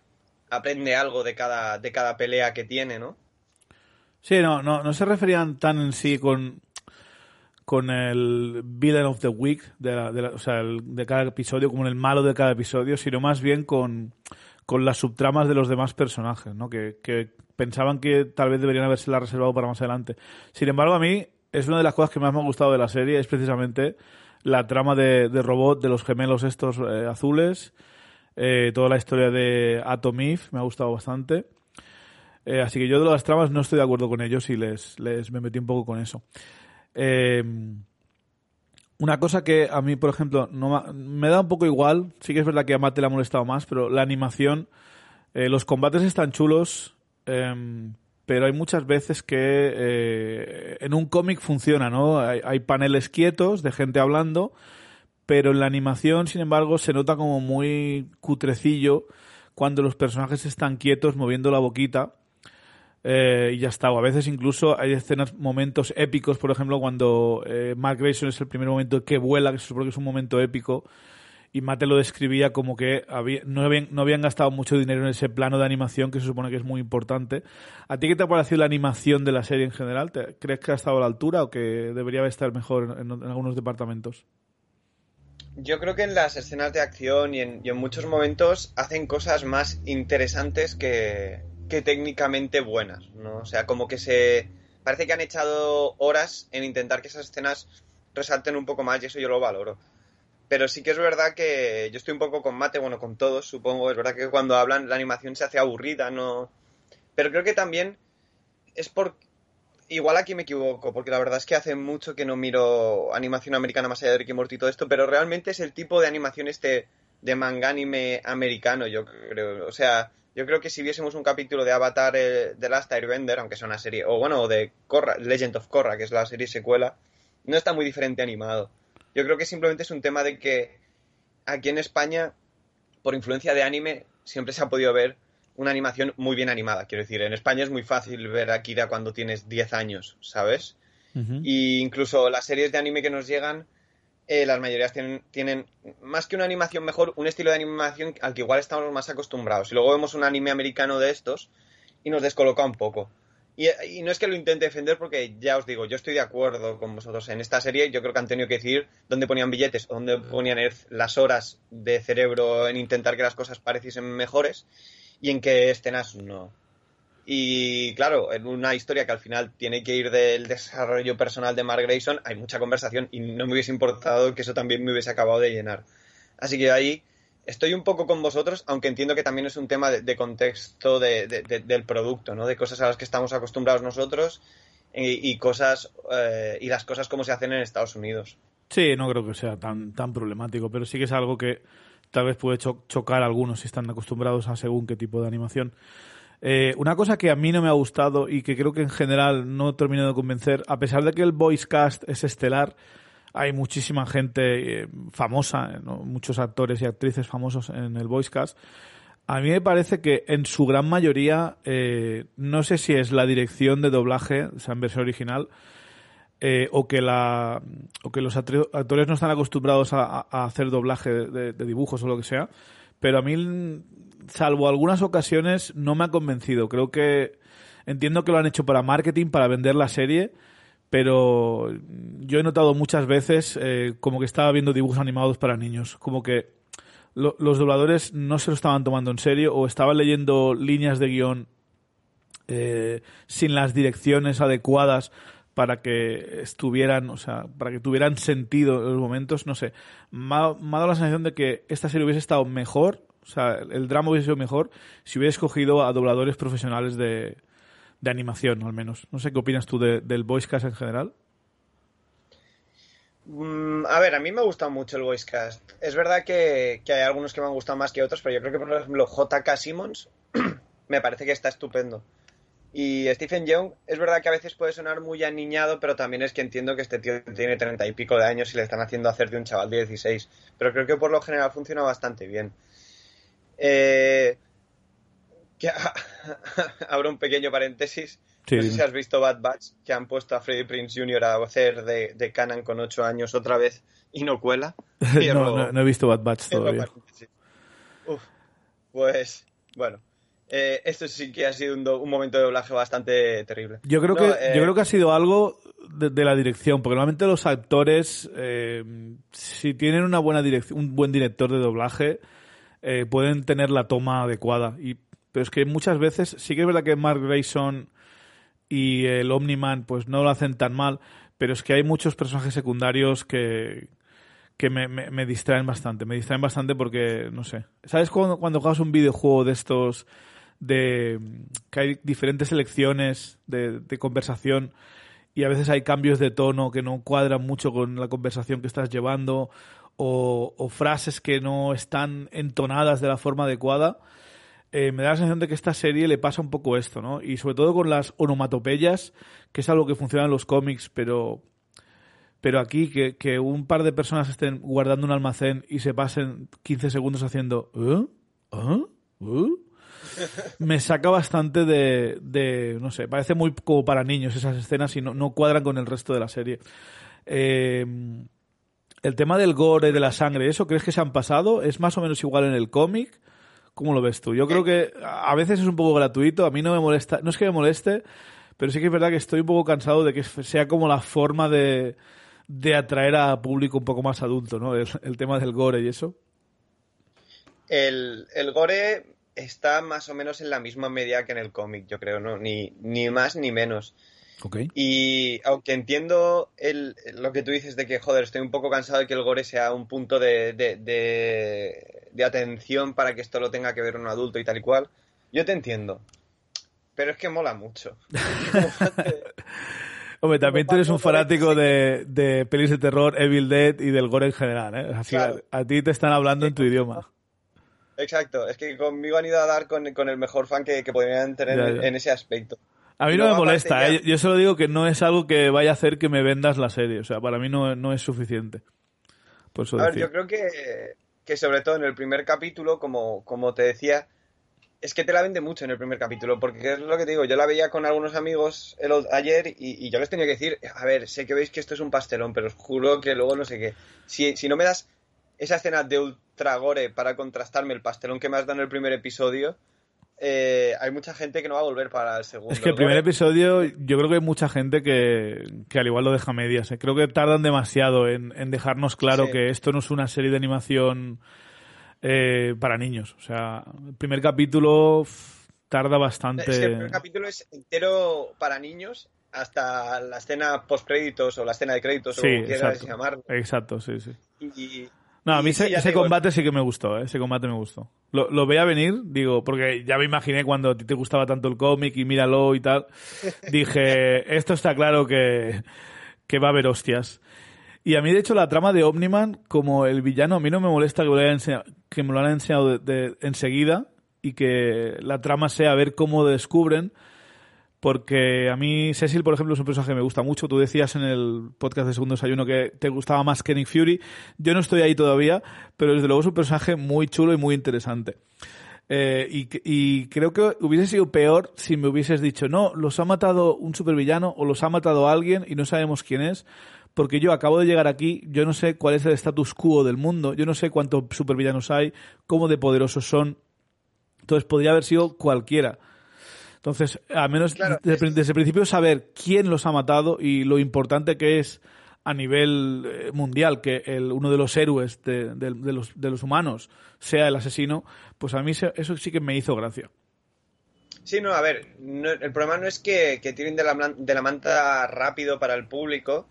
[SPEAKER 5] aprende algo de cada, de cada pelea que tiene, ¿no?
[SPEAKER 1] Sí, no, no, no se referían tan en sí con, con el villain of the week, de, o sea, de cada episodio, como el malo de cada episodio, sino más bien con, con las subtramas de los demás personajes, ¿no? Que, pensaban que tal vez deberían haberse la reservado para más adelante. Sin embargo, a mí es una de las cosas que más me ha gustado de la serie, es precisamente la trama de, robot de los gemelos estos eh, azules, eh, toda la historia de Atomif me ha gustado bastante. Eh, así que yo de las tramas no estoy de acuerdo con ellos y les, les me metí un poco con eso. Una cosa que a mí, por ejemplo, no me da un poco igual, sí que es verdad que a Mate le ha molestado más, pero la animación, los combates están chulos, Em, pero hay muchas veces que eh, en un cómic funciona, ¿no? Hay, paneles quietos de gente hablando, pero en la animación, sin embargo, se nota como muy cutrecillo cuando los personajes están quietos moviendo la boquita. Eh, y ya está. O a veces incluso hay escenas, momentos épicos, por ejemplo, cuando eh, Mark Grayson es el primer momento que vuela, que se supone que es un momento épico y Mate lo describía como que no, habían, no habían gastado mucho dinero en ese plano de animación que se supone que es muy importante. ¿A ti qué te ha parecido la animación de la serie en general? ¿Crees que ha estado a la altura o que debería estar mejor en, algunos departamentos?
[SPEAKER 5] Yo creo que en las escenas de acción y en, muchos momentos hacen cosas más interesantes que, que técnicamente buenas, ¿no? O sea, como que se... Parece que han echado horas en intentar que esas escenas resalten un poco más y eso yo lo valoro. Pero sí que es verdad que yo estoy un poco con mate, bueno, con todos, supongo. Es verdad que cuando hablan la animación se hace aburrida, ¿no? Pero creo que también es por... Igual aquí me equivoco, porque la verdad es que hace mucho que no miro animación americana más allá de Rick y Morty y todo esto, pero realmente es el tipo de animación este de manga anime americano, yo creo. O sea, yo creo que si viésemos un capítulo de Avatar eh, The Last Airbender, aunque sea una serie, o bueno, de Korra, Legend of Korra, que es la serie secuela, no está muy diferente animado. Yo creo que simplemente es un tema de que aquí en España, por influencia de anime, siempre se ha podido ver una animación muy bien animada. Quiero decir, en España es muy fácil ver a Akira cuando tienes 10 años, ¿sabes? Y incluso las series de anime que nos llegan, eh, las mayorías tienen, tienen, más que una animación mejor, un estilo de animación al que igual estamos más acostumbrados. Y luego vemos un anime americano de estos y nos descoloca un poco. Y, no es que lo intente defender porque ya os digo, yo estoy de acuerdo con vosotros en esta serie. Yo creo que han tenido que decir dónde ponían billetes o dónde ponían las horas de cerebro en intentar que las cosas pareciesen mejores y en qué escenas no. Y claro, en una historia que al final tiene que ir del desarrollo personal de Mark Grayson, hay mucha conversación y no me hubiese importado que eso también me hubiese acabado de llenar. Así que ahí estoy un poco con vosotros, aunque entiendo que también es un tema de, contexto del producto, ¿no? De cosas a las que estamos acostumbrados nosotros y, cosas eh, y las cosas como se hacen en Estados Unidos.
[SPEAKER 1] Sí, no creo que sea tan, tan problemático, pero sí que es algo que tal vez puede chocar a algunos si están acostumbrados a según qué tipo de animación. Eh, una cosa que a mí no me ha gustado y que creo que en general no he terminado de convencer, a pesar de que el voice cast es estelar, hay muchísima gente eh, famosa, muchos actores y actrices famosos en el Voicecast. A mí me parece que en su gran mayoría, eh, no sé si es la dirección de doblaje, o sea, en versión original, eh, o, que la, o que los actores no están acostumbrados a, hacer doblaje de, dibujos o lo que sea, pero a mí, salvo algunas ocasiones, no me ha convencido. Creo que entiendo que lo han hecho para marketing, para vender la serie, pero yo he notado muchas veces eh, como que estaba viendo dibujos animados para niños, como que los dobladores no se lo estaban tomando en serio o estaban leyendo líneas de guion eh, sin las direcciones adecuadas para que estuvieran, o sea, para que tuvieran sentido en los momentos, no sé. Me ha, dado la sensación de que esta serie hubiese estado mejor, o sea, el drama hubiese sido mejor si hubiera escogido a dobladores profesionales de, de animación, al menos. No sé qué opinas tú del Voicecast en general.
[SPEAKER 5] Mm, a ver, a mí me gusta mucho el Voicecast. Es verdad que, hay algunos que me han gustado más que otros, pero yo creo que, por ejemplo, JK Simmons me parece que está estupendo. Y Stephen Young, es verdad que a veces puede sonar muy aniñado, pero también es que entiendo que este tío tiene treinta y pico de años y le están haciendo hacer de un chaval de 16. Pero creo que por lo general funciona bastante bien. Eh, abro un pequeño paréntesis. no sé si has visto Bad Batch, que han puesto a Freddie Prince Jr. a hacer de, de Canon con 8 años otra vez y no cuela.
[SPEAKER 1] no, no, he visto Bad Batch todavía.
[SPEAKER 5] pues, bueno. Eh, esto sí que ha sido un, momento de doblaje bastante terrible.
[SPEAKER 1] Yo creo, que, yo eh, creo que ha sido algo de, la dirección, porque normalmente los actores, eh, si tienen una buena dirección, un buen director de doblaje, pueden tener la toma adecuada. Y pero es que muchas veces sí que es verdad que Mark Grayson y el Omniman pues no lo hacen tan mal, pero es que hay muchos personajes secundarios que, que me, me, distraen bastante. Me distraen bastante porque, no sé. ¿Sabes cuando, cuando juegas un videojuego de estos de que hay diferentes selecciones de, de, conversación y a veces hay cambios de tono que no cuadran mucho con la conversación que estás llevando o, o frases que no están entonadas de la forma adecuada? Eh, me da la sensación de que esta serie le pasa un poco esto, ¿no? Y sobre todo con las onomatopeyas, que es algo que funciona en los cómics, pero pero aquí que, que, un par de personas estén guardando un almacén y se pasen 15 segundos haciendo ¿Eh? ¿Eh? ¿Eh? me saca bastante de, de, no sé, parece muy como para niños esas escenas y no, no cuadran con el resto de la serie. Eh, el tema del gore, de la sangre, ¿eso crees que se han pasado? ¿Es más o menos igual en el cómic? ¿Cómo lo ves tú? Yo creo que a veces es un poco gratuito, a mí no me molesta, no es que me moleste, pero sí que es verdad que estoy un poco cansado de que sea como la forma de, de atraer a público un poco más adulto, ¿no? El, tema del gore y eso.
[SPEAKER 5] El, el, gore está más o menos en la misma media que en el cómic, yo creo, ¿no? Ni, ni más ni menos. Y aunque entiendo el, lo que tú dices de que, joder, estoy un poco cansado de que el gore sea un punto de, de, atención para que esto lo tenga que ver un adulto y tal y cual, yo te entiendo. Pero es que mola mucho.
[SPEAKER 1] Hombre, también tú eres un fanático de, de pelis de terror, Evil Dead y del gore en general, ¿eh? Así a, ti te están hablando en tu idioma.
[SPEAKER 5] Exacto, es que conmigo han ido a dar con, el mejor fan que, podrían tener en ese aspecto.
[SPEAKER 1] A mí no, me molesta, ¿eh? yo solo digo que no es algo que vaya a hacer que me vendas la serie, o sea, para mí no, no es suficiente.
[SPEAKER 5] a ver, yo creo que, que, sobre todo en el primer capítulo, como, como te decía, es que te la vende mucho en el primer capítulo, porque es lo que te digo, yo la veía con algunos amigos el, ayer y, yo les tenía que decir, a ver, sé que veis que esto es un pastelón, pero os juro que luego no sé qué. Si, si no me das esa escena de ultra gore para contrastarme el pastelón que me has dado en el primer episodio, eh, hay mucha gente que no va a volver para el segundo.
[SPEAKER 1] Es que el primer episodio, yo creo que hay mucha gente que, al igual lo deja medias. ¿eh? Creo que tardan demasiado en, dejarnos claro que esto no es una serie de animación eh, para niños. O sea, el primer capítulo tarda bastante.
[SPEAKER 5] Es que el primer capítulo es entero para niños hasta la escena post créditos o la escena de créditos o como quieras llamarlo.
[SPEAKER 1] Exacto, sí, sí. Y, no, a mí ese, combate sí que me gustó, ¿eh? ese combate me gustó. Lo, lo veía venir, digo, porque ya me imaginé cuando a ti te gustaba tanto el cómic y míralo y tal. Dije, esto está claro que, que va a haber hostias. Y a mí, de hecho, la trama de Omniman, como el villano, a mí no me molesta que me lo, enseñado, que me lo han enseñado de, enseguida y que la trama sea ver cómo descubren porque a mí Cecil, por ejemplo, es un personaje que me gusta mucho. Tú decías en el podcast de Segundo Desayuno que te gustaba más que Nick Fury. Yo no estoy ahí todavía, pero desde luego es un personaje muy chulo y muy interesante. Eh, y, creo que hubiese sido peor si me hubieses dicho, no, los ha matado un supervillano o los ha matado alguien y no sabemos quién es, porque yo acabo de llegar aquí, yo no sé cuál es el status quo del mundo, yo no sé cuántos supervillanos hay, cómo de poderosos son. Entonces podría haber sido cualquiera. Entonces, al menos desde, el principio saber quién los ha matado y lo importante que es a nivel eh, mundial que el, uno de los héroes de, los, de, los, humanos sea el asesino, pues a mí eso sí que me hizo gracia.
[SPEAKER 5] Sí, no, a ver, el problema no es que, que tiren de la, de la manta rápido para el público,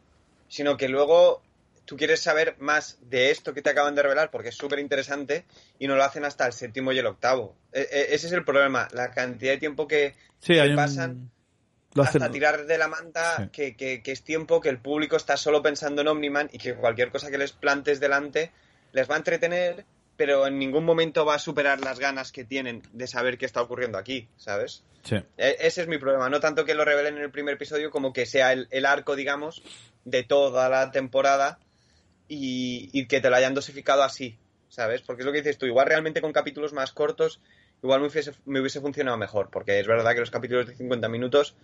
[SPEAKER 5] sino que luego tú quieres saber más de esto que te acaban de revelar porque es súper interesante y no lo hacen hasta el séptimo y el octavo. E, e, ese es el problema, la cantidad de tiempo que, pasan hasta tirar de la manta, que, que, es tiempo que el público está solo pensando en Omniman y que cualquier cosa que les plantes delante les va a entretener, pero en ningún momento va a superar las ganas que tienen de saber qué está ocurriendo aquí, ¿sabes?
[SPEAKER 1] Sí.
[SPEAKER 5] E, ese es mi problema, no tanto que lo revelen en el primer episodio como que sea el, el arco, digamos, de toda la temporada y, que te lo hayan dosificado así, ¿sabes? Porque es lo que dices tú, igual realmente con capítulos más cortos, igual me hubiese, me hubiese funcionado mejor, porque es verdad que los capítulos de 50 minutos,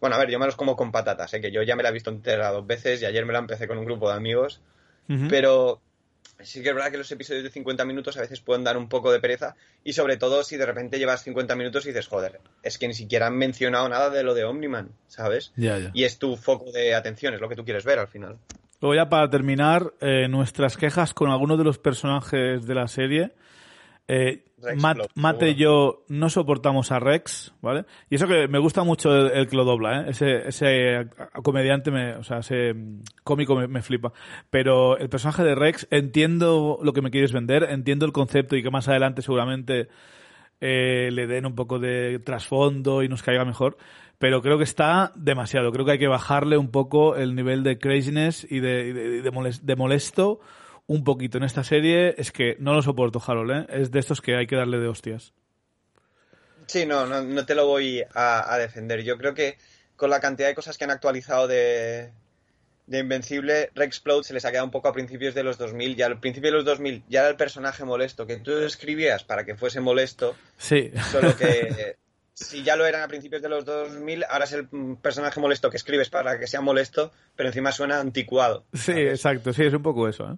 [SPEAKER 5] bueno, a ver, yo me los como con patatas, ¿eh? que yo ya me la he visto entera dos veces y ayer me la empecé con un grupo de amigos, pero sí que es verdad que los episodios de 50 minutos a veces pueden dar un poco de pereza y sobre todo si de repente llevas 50 minutos y dices, joder, es que ni siquiera han mencionado nada de lo de Omniman, ¿sabes? Y es tu foco de atención, es lo que tú quieres ver al final.
[SPEAKER 1] Luego ya para terminar, eh, nuestras quejas con algunos de los personajes de la serie. Eh, Mate y yo no soportamos a Rex, ¿vale? Y eso que me gusta mucho el, que lo dobla, ¿eh? Ese, ese comediante, me, o sea, ese cómico me, flipa. Pero el personaje de Rex, entiendo lo que me quieres vender, entiendo el concepto y que más adelante seguramente eh, le den un poco de trasfondo y nos caiga mejor pero creo que está demasiado. Creo que hay que bajarle un poco el nivel de craziness y de, de, molesto un poquito en esta serie. Es que no lo soporto, Harold, ¿eh? Es de estos que hay que darle de hostias.
[SPEAKER 5] Sí, no, no, te lo voy a, defender. Yo creo que con la cantidad de cosas que han actualizado de, de Invencible, Rexplode se les ha quedado un poco a principios de los 2000. Ya al principio de los 2000 ya era el personaje molesto que tú escribías para que fuese molesto.
[SPEAKER 1] Sí.
[SPEAKER 5] Solo que si ya lo eran a principios de los 2000, ahora es el personaje molesto que escribes para que sea molesto, pero encima suena anticuado.
[SPEAKER 1] Sí, exacto, sí, es un poco eso. ¿eh?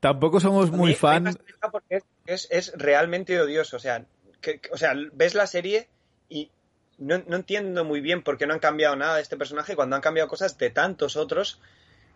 [SPEAKER 1] Tampoco somos muy fan.
[SPEAKER 5] Porque es, es, realmente odioso. O sea, que, o sea, ves la serie y no, no, entiendo muy bien por qué no han cambiado nada de este personaje cuando han cambiado cosas de tantos otros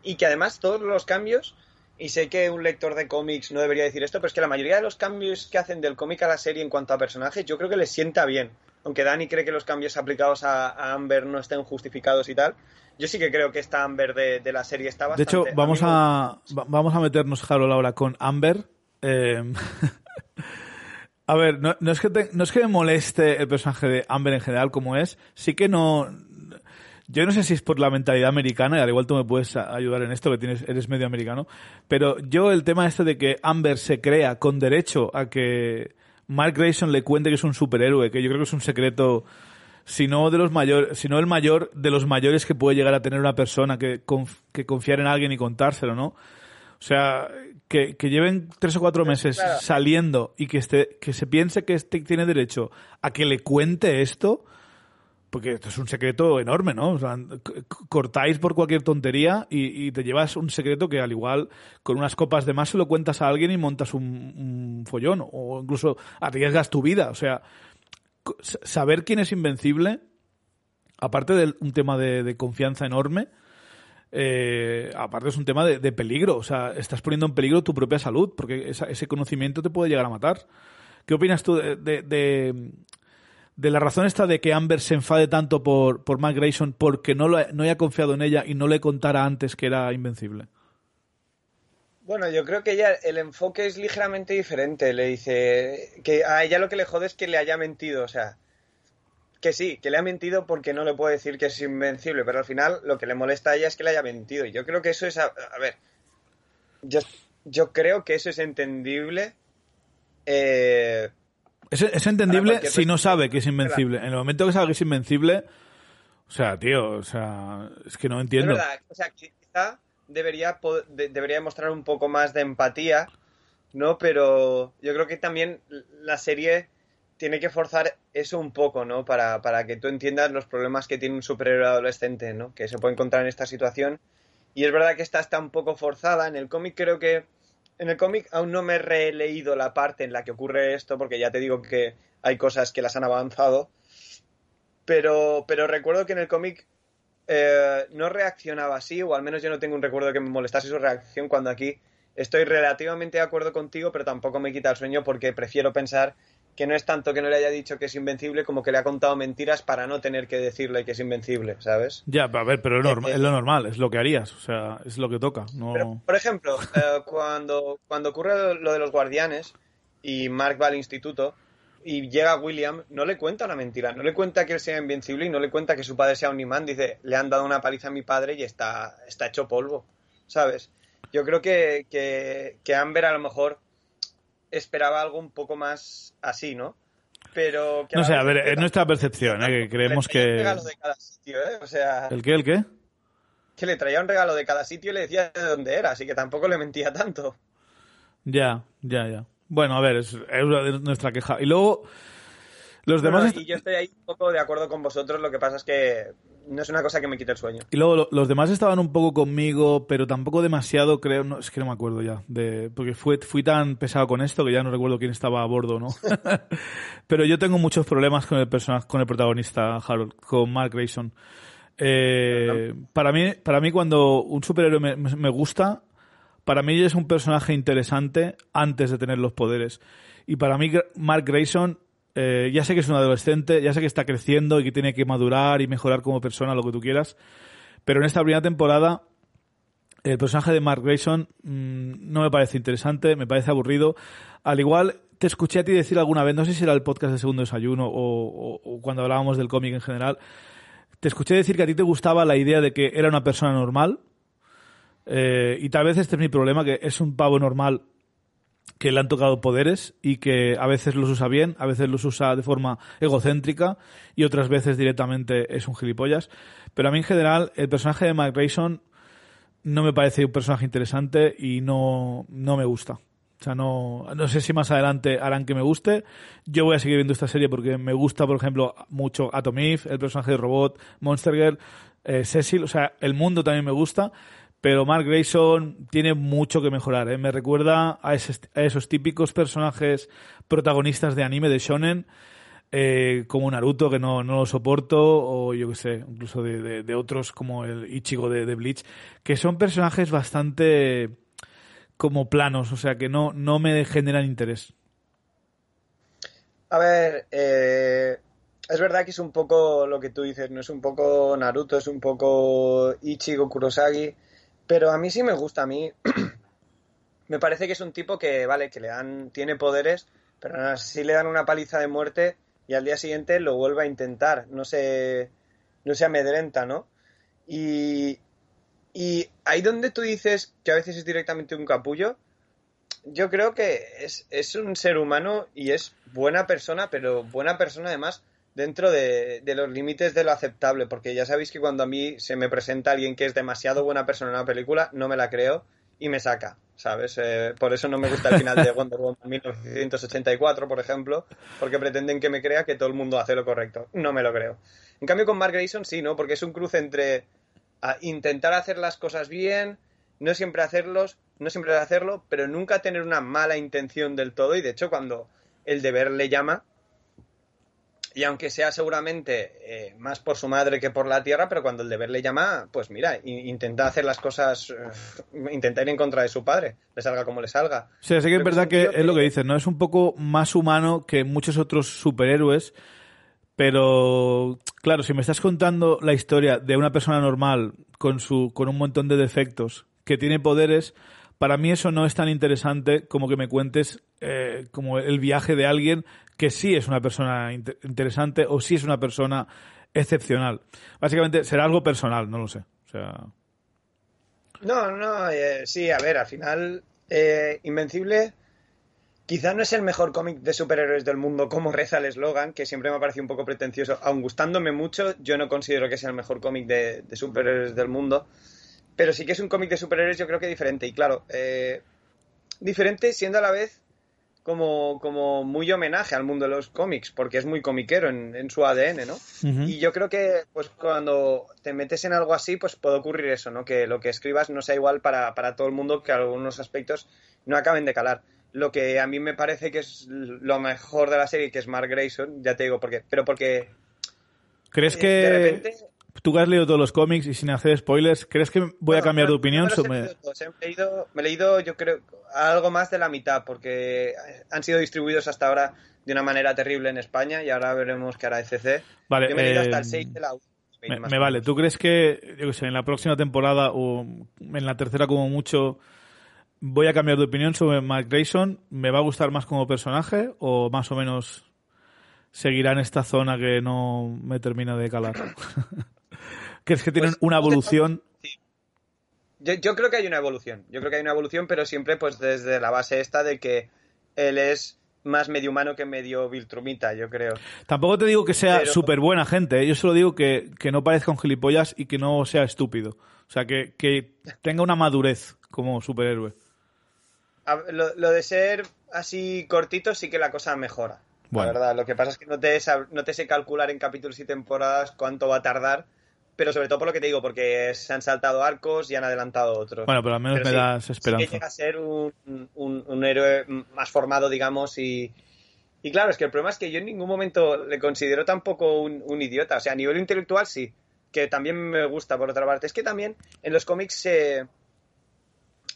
[SPEAKER 5] y que además todos los cambios. Y sé que un lector de cómics no debería decir esto, pero es que la mayoría de los cambios que hacen del cómic a la serie en cuanto a personajes, yo creo que les sienta bien aunque Dani cree que los cambios aplicados a, Amber no estén justificados y tal, yo sí que creo que esta Amber de, la serie está bastante...
[SPEAKER 1] De hecho, vamos a, vamos a meternos, Harold, ahora con Amber. Eh, a ver, no, es que no es que me moleste el personaje de Amber en general como es, sí que no... Yo no sé si es por la mentalidad americana, y al igual tú me puedes ayudar en esto, que tienes, eres medio americano, pero yo el tema este de que Amber se crea con derecho a que Mark Grayson le cuente que es un superhéroe, que yo creo que es un secreto, si no de los mayores, si no el mayor de los mayores que puede llegar a tener una persona que, que confiar en alguien y contárselo, ¿no? O sea, que, que lleven tres o cuatro meses saliendo y que que se piense que este tiene derecho a que le cuente esto, porque esto es un secreto enorme, ¿no? O sea, cortáis por cualquier tontería y, te llevas un secreto que al igual con unas copas de más se lo cuentas a alguien y montas un, follón o incluso arriesgas tu vida. O sea, saber quién es invencible, aparte de un tema de, confianza enorme, eh, aparte es un tema de, peligro. O sea, estás poniendo en peligro tu propia salud, porque ese conocimiento te puede llegar a matar. ¿Qué opinas tú de, de, de, la razón esta de que Amber se enfade tanto por, por Mac Grayson porque no, lo, no haya confiado en ella y no le contara antes que era invencible?
[SPEAKER 5] Bueno, yo creo que ella, el enfoque es ligeramente diferente. Le dice que a ella lo que le jode es que le haya mentido. O sea, que sí, que le ha mentido porque no le puede decir que es invencible, pero al final lo que le molesta a ella es que le haya mentido. Y yo creo que eso es. A, ver, yo, yo creo que eso es entendible. Eh,
[SPEAKER 1] es, entendible si no sabe que es invencible. En el momento que sabe que es invencible. O sea, tío, o sea, es que no entiendo.
[SPEAKER 5] Es verdad, o sea, quizá debería, debería mostrar un poco más de empatía, ¿no? Pero yo creo que también la serie tiene que forzar eso un poco, ¿no? Para, para que tú entiendas los problemas que tiene un superhéroe adolescente, ¿no? Que se puede encontrar en esta situación. Y es verdad que esta está un poco forzada. En el cómic creo que... En el cómic aún no me he releído la parte en la que ocurre esto, porque ya te digo que hay cosas que las han avanzado. Pero, pero recuerdo que en el cómic eh, no reaccionaba así, o al menos yo no tengo un recuerdo que me molestase su reacción cuando aquí estoy relativamente de acuerdo contigo, pero tampoco me quita el sueño porque prefiero pensar que no es tanto que no le haya dicho que es invencible como que le ha contado mentiras para no tener que decirle que es invencible, ¿sabes?
[SPEAKER 1] Ya, a ver, pero es, eh, lo normal, es lo que harías, o sea, es lo que toca. No...
[SPEAKER 5] por ejemplo, eh, cuando, cuando ocurre lo de los guardianes y Mark va al instituto, y llega William, no le cuenta una mentira, no le cuenta que él sea invencible y no le cuenta que su padre sea un imán, dice, le han dado una paliza a mi padre y está, está hecho polvo, ¿sabes? Yo creo que, que, Amber a lo mejor esperaba algo un poco más así, ¿no? Pero...
[SPEAKER 1] no sé, a ver, es nuestra percepción, ¿eh? que creemos que... Un regalo de cada sitio,
[SPEAKER 5] ¿eh? O sea...
[SPEAKER 1] ¿El qué, el qué?
[SPEAKER 5] Que le traía un regalo de cada sitio y le decía de dónde era, así que tampoco le mentía tanto.
[SPEAKER 1] Ya, ya, ya. Bueno, a ver, es, nuestra queja. Y luego, los demás.
[SPEAKER 5] y yo estoy ahí un poco de acuerdo con vosotros, lo que pasa es que no es una cosa que me quite el sueño.
[SPEAKER 1] Y luego los demás estaban un poco conmigo, pero tampoco demasiado, creo. No, es que no me acuerdo ya. De, porque fui, fui tan pesado con esto que ya no recuerdo quién estaba a bordo, ¿no? pero yo tengo muchos problemas con el personaje, con el protagonista, Harold, con Mark Grayson. Eh, para mí, para mí cuando un superhéroe me, me gusta, para mí es un personaje interesante antes de tener los poderes. Y para mí Mark Grayson, eh, ya sé que es un adolescente, ya sé que está creciendo y que tiene que madurar y mejorar como persona, lo que tú quieras, pero en esta primera temporada el personaje de Mark Grayson mm, no me parece interesante, me parece aburrido. Al igual, te escuché a ti decir alguna vez, no sé si era el podcast de Segundo Desayuno o cuando hablábamos del cómic en general, te escuché decir que a ti te gustaba la idea de que era una persona normal, eh, y tal vez este es mi problema, que es un pavo normal que le han tocado poderes y que a veces los usa bien, a veces los usa de forma egocéntrica y otras veces directamente es un gilipollas. Pero a mí en general el personaje de Mike Grayson no me parece un personaje interesante y no, no me gusta. O sea, no, no sé si más adelante harán que me guste. Yo voy a seguir viendo esta serie porque me gusta, por ejemplo, mucho Atom Eve, el personaje de Robot, Monster Girl, eh, Cecil, o sea, el mundo también me gusta pero Mark Grayson tiene mucho que mejorar. ¿eh? Me recuerda a, esos típicos personajes protagonistas de anime de shonen, eh, como Naruto, que no, no lo soporto, o yo qué sé, incluso de, otros como el Ichigo de, Bleach, que son personajes bastante como planos, o sea, que no, no me generan interés.
[SPEAKER 5] A ver, eh, es verdad que es un poco lo que tú dices, no es un poco Naruto, es un poco Ichigo Kurosagi pero a mí sí me gusta, a mí me parece que es un tipo que, vale, que le dan, tiene poderes, pero así le dan una paliza de muerte y al día siguiente lo vuelve a intentar, no se, no se amedrenta, ¿no? Y, y ahí donde tú dices que a veces es directamente un capullo, yo creo que es, es un ser humano y es buena persona, pero buena persona además dentro de, los límites de lo aceptable, porque ya sabéis que cuando a mí se me presenta alguien que es demasiado buena persona en una película, no me la creo y me saca, ¿sabes? Eh, por eso no me gusta el final de Wonder Woman 1984, por ejemplo, porque pretenden que me crea que todo el mundo hace lo correcto. No me lo creo. En cambio con Mark Grayson sí, ¿no? Porque es un cruce entre intentar hacer las cosas bien, no siempre hacerlos, no siempre hacerlo, pero nunca tener una mala intención del todo y de hecho cuando el deber le llama, y aunque sea seguramente eh, más por su madre que por la tierra, pero cuando el deber le llama, pues mira, intenta hacer las cosas, eh, intenta ir en contra de su padre, le salga como le salga.
[SPEAKER 1] Sí, así que es verdad que, es lo que dices, ¿no? Es un poco más humano que muchos otros superhéroes, pero claro, si me estás contando la historia de una persona normal con, su, con un montón de defectos, que tiene poderes, para mí eso no es tan interesante como que me cuentes eh, como el viaje de alguien que sí es una persona interesante o sí es una persona excepcional. Básicamente será algo personal, no lo sé. O sea...
[SPEAKER 5] No, no, eh, sí, a ver, al final, eh, Invencible quizá no es el mejor cómic de superhéroes del mundo como reza el eslogan, que siempre me ha parecido un poco pretencioso. Aun gustándome mucho, yo no considero que sea el mejor cómic de, superhéroes del mundo. Pero sí que es un cómic de superhéroes yo creo que diferente. Y claro, eh, diferente siendo a la vez como, como muy homenaje al mundo de los cómics, porque es muy comiquero en, su ADN, ¿no? Y yo creo que pues cuando te metes en algo así, pues puede ocurrir eso, ¿no? Que lo que escribas no sea igual para, para todo el mundo, que algunos aspectos no acaben de calar. Lo que a mí me parece que es lo mejor de la serie, que es Mark Grayson, ya te digo, porque, pero porque...
[SPEAKER 1] ¿Crees eh, que tú que has leído todos los cómics y sin hacer spoilers, ¿crees que voy a cambiar de opinión?
[SPEAKER 5] me... he, leído, me he leído, yo creo, algo más de la mitad, porque han sido distribuidos hasta ahora de una manera terrible en España y ahora veremos qué hará ECC.
[SPEAKER 1] Vale,
[SPEAKER 5] yo me he leído hasta el 6 eh, de la
[SPEAKER 1] me, me vale. ¿Tú crees que, yo sé, en la próxima temporada o en la tercera como mucho voy a cambiar de opinión sobre Mark Grayson? ¿Me va a gustar más como personaje o más o menos seguirá en esta zona que no me termina de calar? ¿Crees que tienen pues, una evolución?
[SPEAKER 5] Yo, creo que hay una evolución. Yo creo que hay una evolución, pero siempre pues desde la base esta de que él es más medio humano que medio Viltrumita, yo creo.
[SPEAKER 1] Tampoco te digo que sea súper buena gente, ¿eh? yo solo digo que, no parezca un gilipollas y que no sea estúpido. O sea, que, tenga una madurez como superhéroe.
[SPEAKER 5] Lo, lo, de ser así cortito sí que la cosa mejora. La verdad, lo que pasa es que no te, no te sé calcular en capítulos y temporadas cuánto va a tardar pero sobre todo por lo que te digo, porque se han saltado arcos y han adelantado otros.
[SPEAKER 1] Bueno, pero al menos me das esperanza.
[SPEAKER 5] que llega a ser un, un, héroe más formado, digamos, y, y claro, es que el problema es que yo en ningún momento le considero tampoco un, un, idiota. O sea, a nivel intelectual sí, que también me gusta por otra parte. Es que también en los cómics se...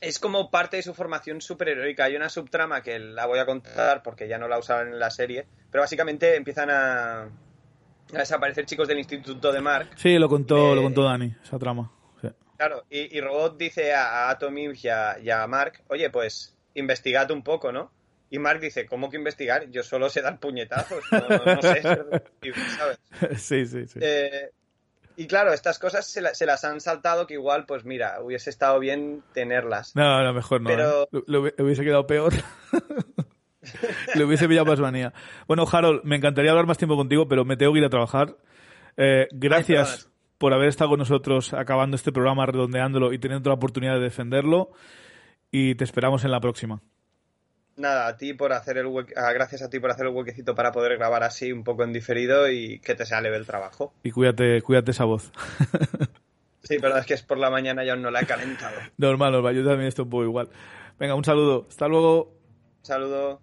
[SPEAKER 5] es como parte de su formación superheroica. Hay una subtrama que la voy a contar porque ya no la usaban en la serie, pero básicamente empiezan a a desaparecer chicos del instituto de Mark.
[SPEAKER 1] Sí, lo contó, lo contó Dani, esa trama.
[SPEAKER 5] Claro, y, Robot dice a, a Tommy y a, Mark, oye, pues investigad un poco, ¿no? Y Mark dice, ¿cómo que investigar? Yo solo sé dar puñetazos, no, sé, ¿sabes?
[SPEAKER 1] Sí, sí, sí.
[SPEAKER 5] Eh, y claro, estas cosas se, las han saltado que igual, pues mira, hubiese estado bien tenerlas.
[SPEAKER 1] No, a lo mejor no. Pero... ¿eh? Lo, hubiese quedado peor. Le hubiese pillado más manía. Bueno, Harold, me encantaría hablar más tiempo contigo, pero me tengo que ir a trabajar. Eh, gracias por haber estado con nosotros acabando este programa, redondeándolo y teniendo la oportunidad de defenderlo. Y te esperamos en la próxima.
[SPEAKER 5] Nada, a ti por hacer el ah, gracias a ti por hacer el huequecito para poder grabar así un poco en diferido y que te sea leve el trabajo.
[SPEAKER 1] Y cuídate, cuídate esa voz.
[SPEAKER 5] sí, pero es que es por la mañana y aún no la he calentado.
[SPEAKER 1] Normal, normal, yo también estoy un poco igual. Venga, un saludo. Hasta luego.
[SPEAKER 5] Saludo.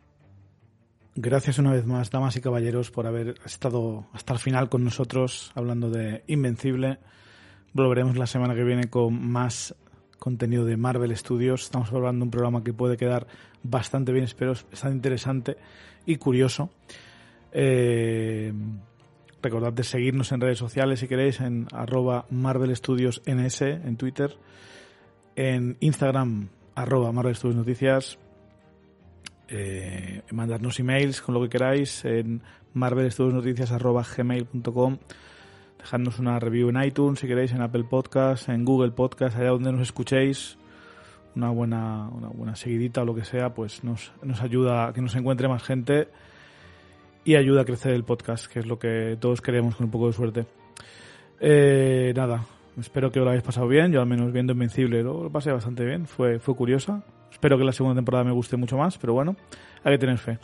[SPEAKER 1] Gracias una vez más, damas y caballeros, por haber estado hasta el final con nosotros hablando de Invencible. Volveremos la semana que viene con más contenido de Marvel Studios. Estamos hablando de un programa que puede quedar bastante bien, espero, bastante interesante y curioso. Eh, recordad de seguirnos en redes sociales si queréis, en arroba Marvel Studios NS en Twitter, en Instagram arroba Marvel Studios Noticias eh, mandarnos emails con lo que queráis en marvelstudiosnoticias.gmail.com dejadnos una review en iTunes si queréis, en Apple Podcast, en Google Podcast, allá donde nos escuchéis una buena, una buena seguidita o lo que sea, pues nos, nos ayuda a que nos encuentre más gente y ayuda a crecer el podcast, que es lo que todos queremos con un poco de suerte. Eh, nada, espero que os lo hayáis pasado bien, yo al menos viendo Invencible lo, pasé bastante bien, fue, fue curiosa, Espero que la segunda temporada me guste mucho más, pero bueno, hay que tener fe.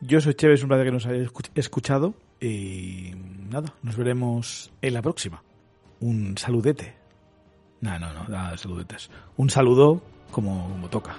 [SPEAKER 1] Yo soy Chévez, un placer que nos hayáis escuchado y nada, nos veremos en la próxima. Un saludete. No, no, no, saludetes. Un saludo como, como toca.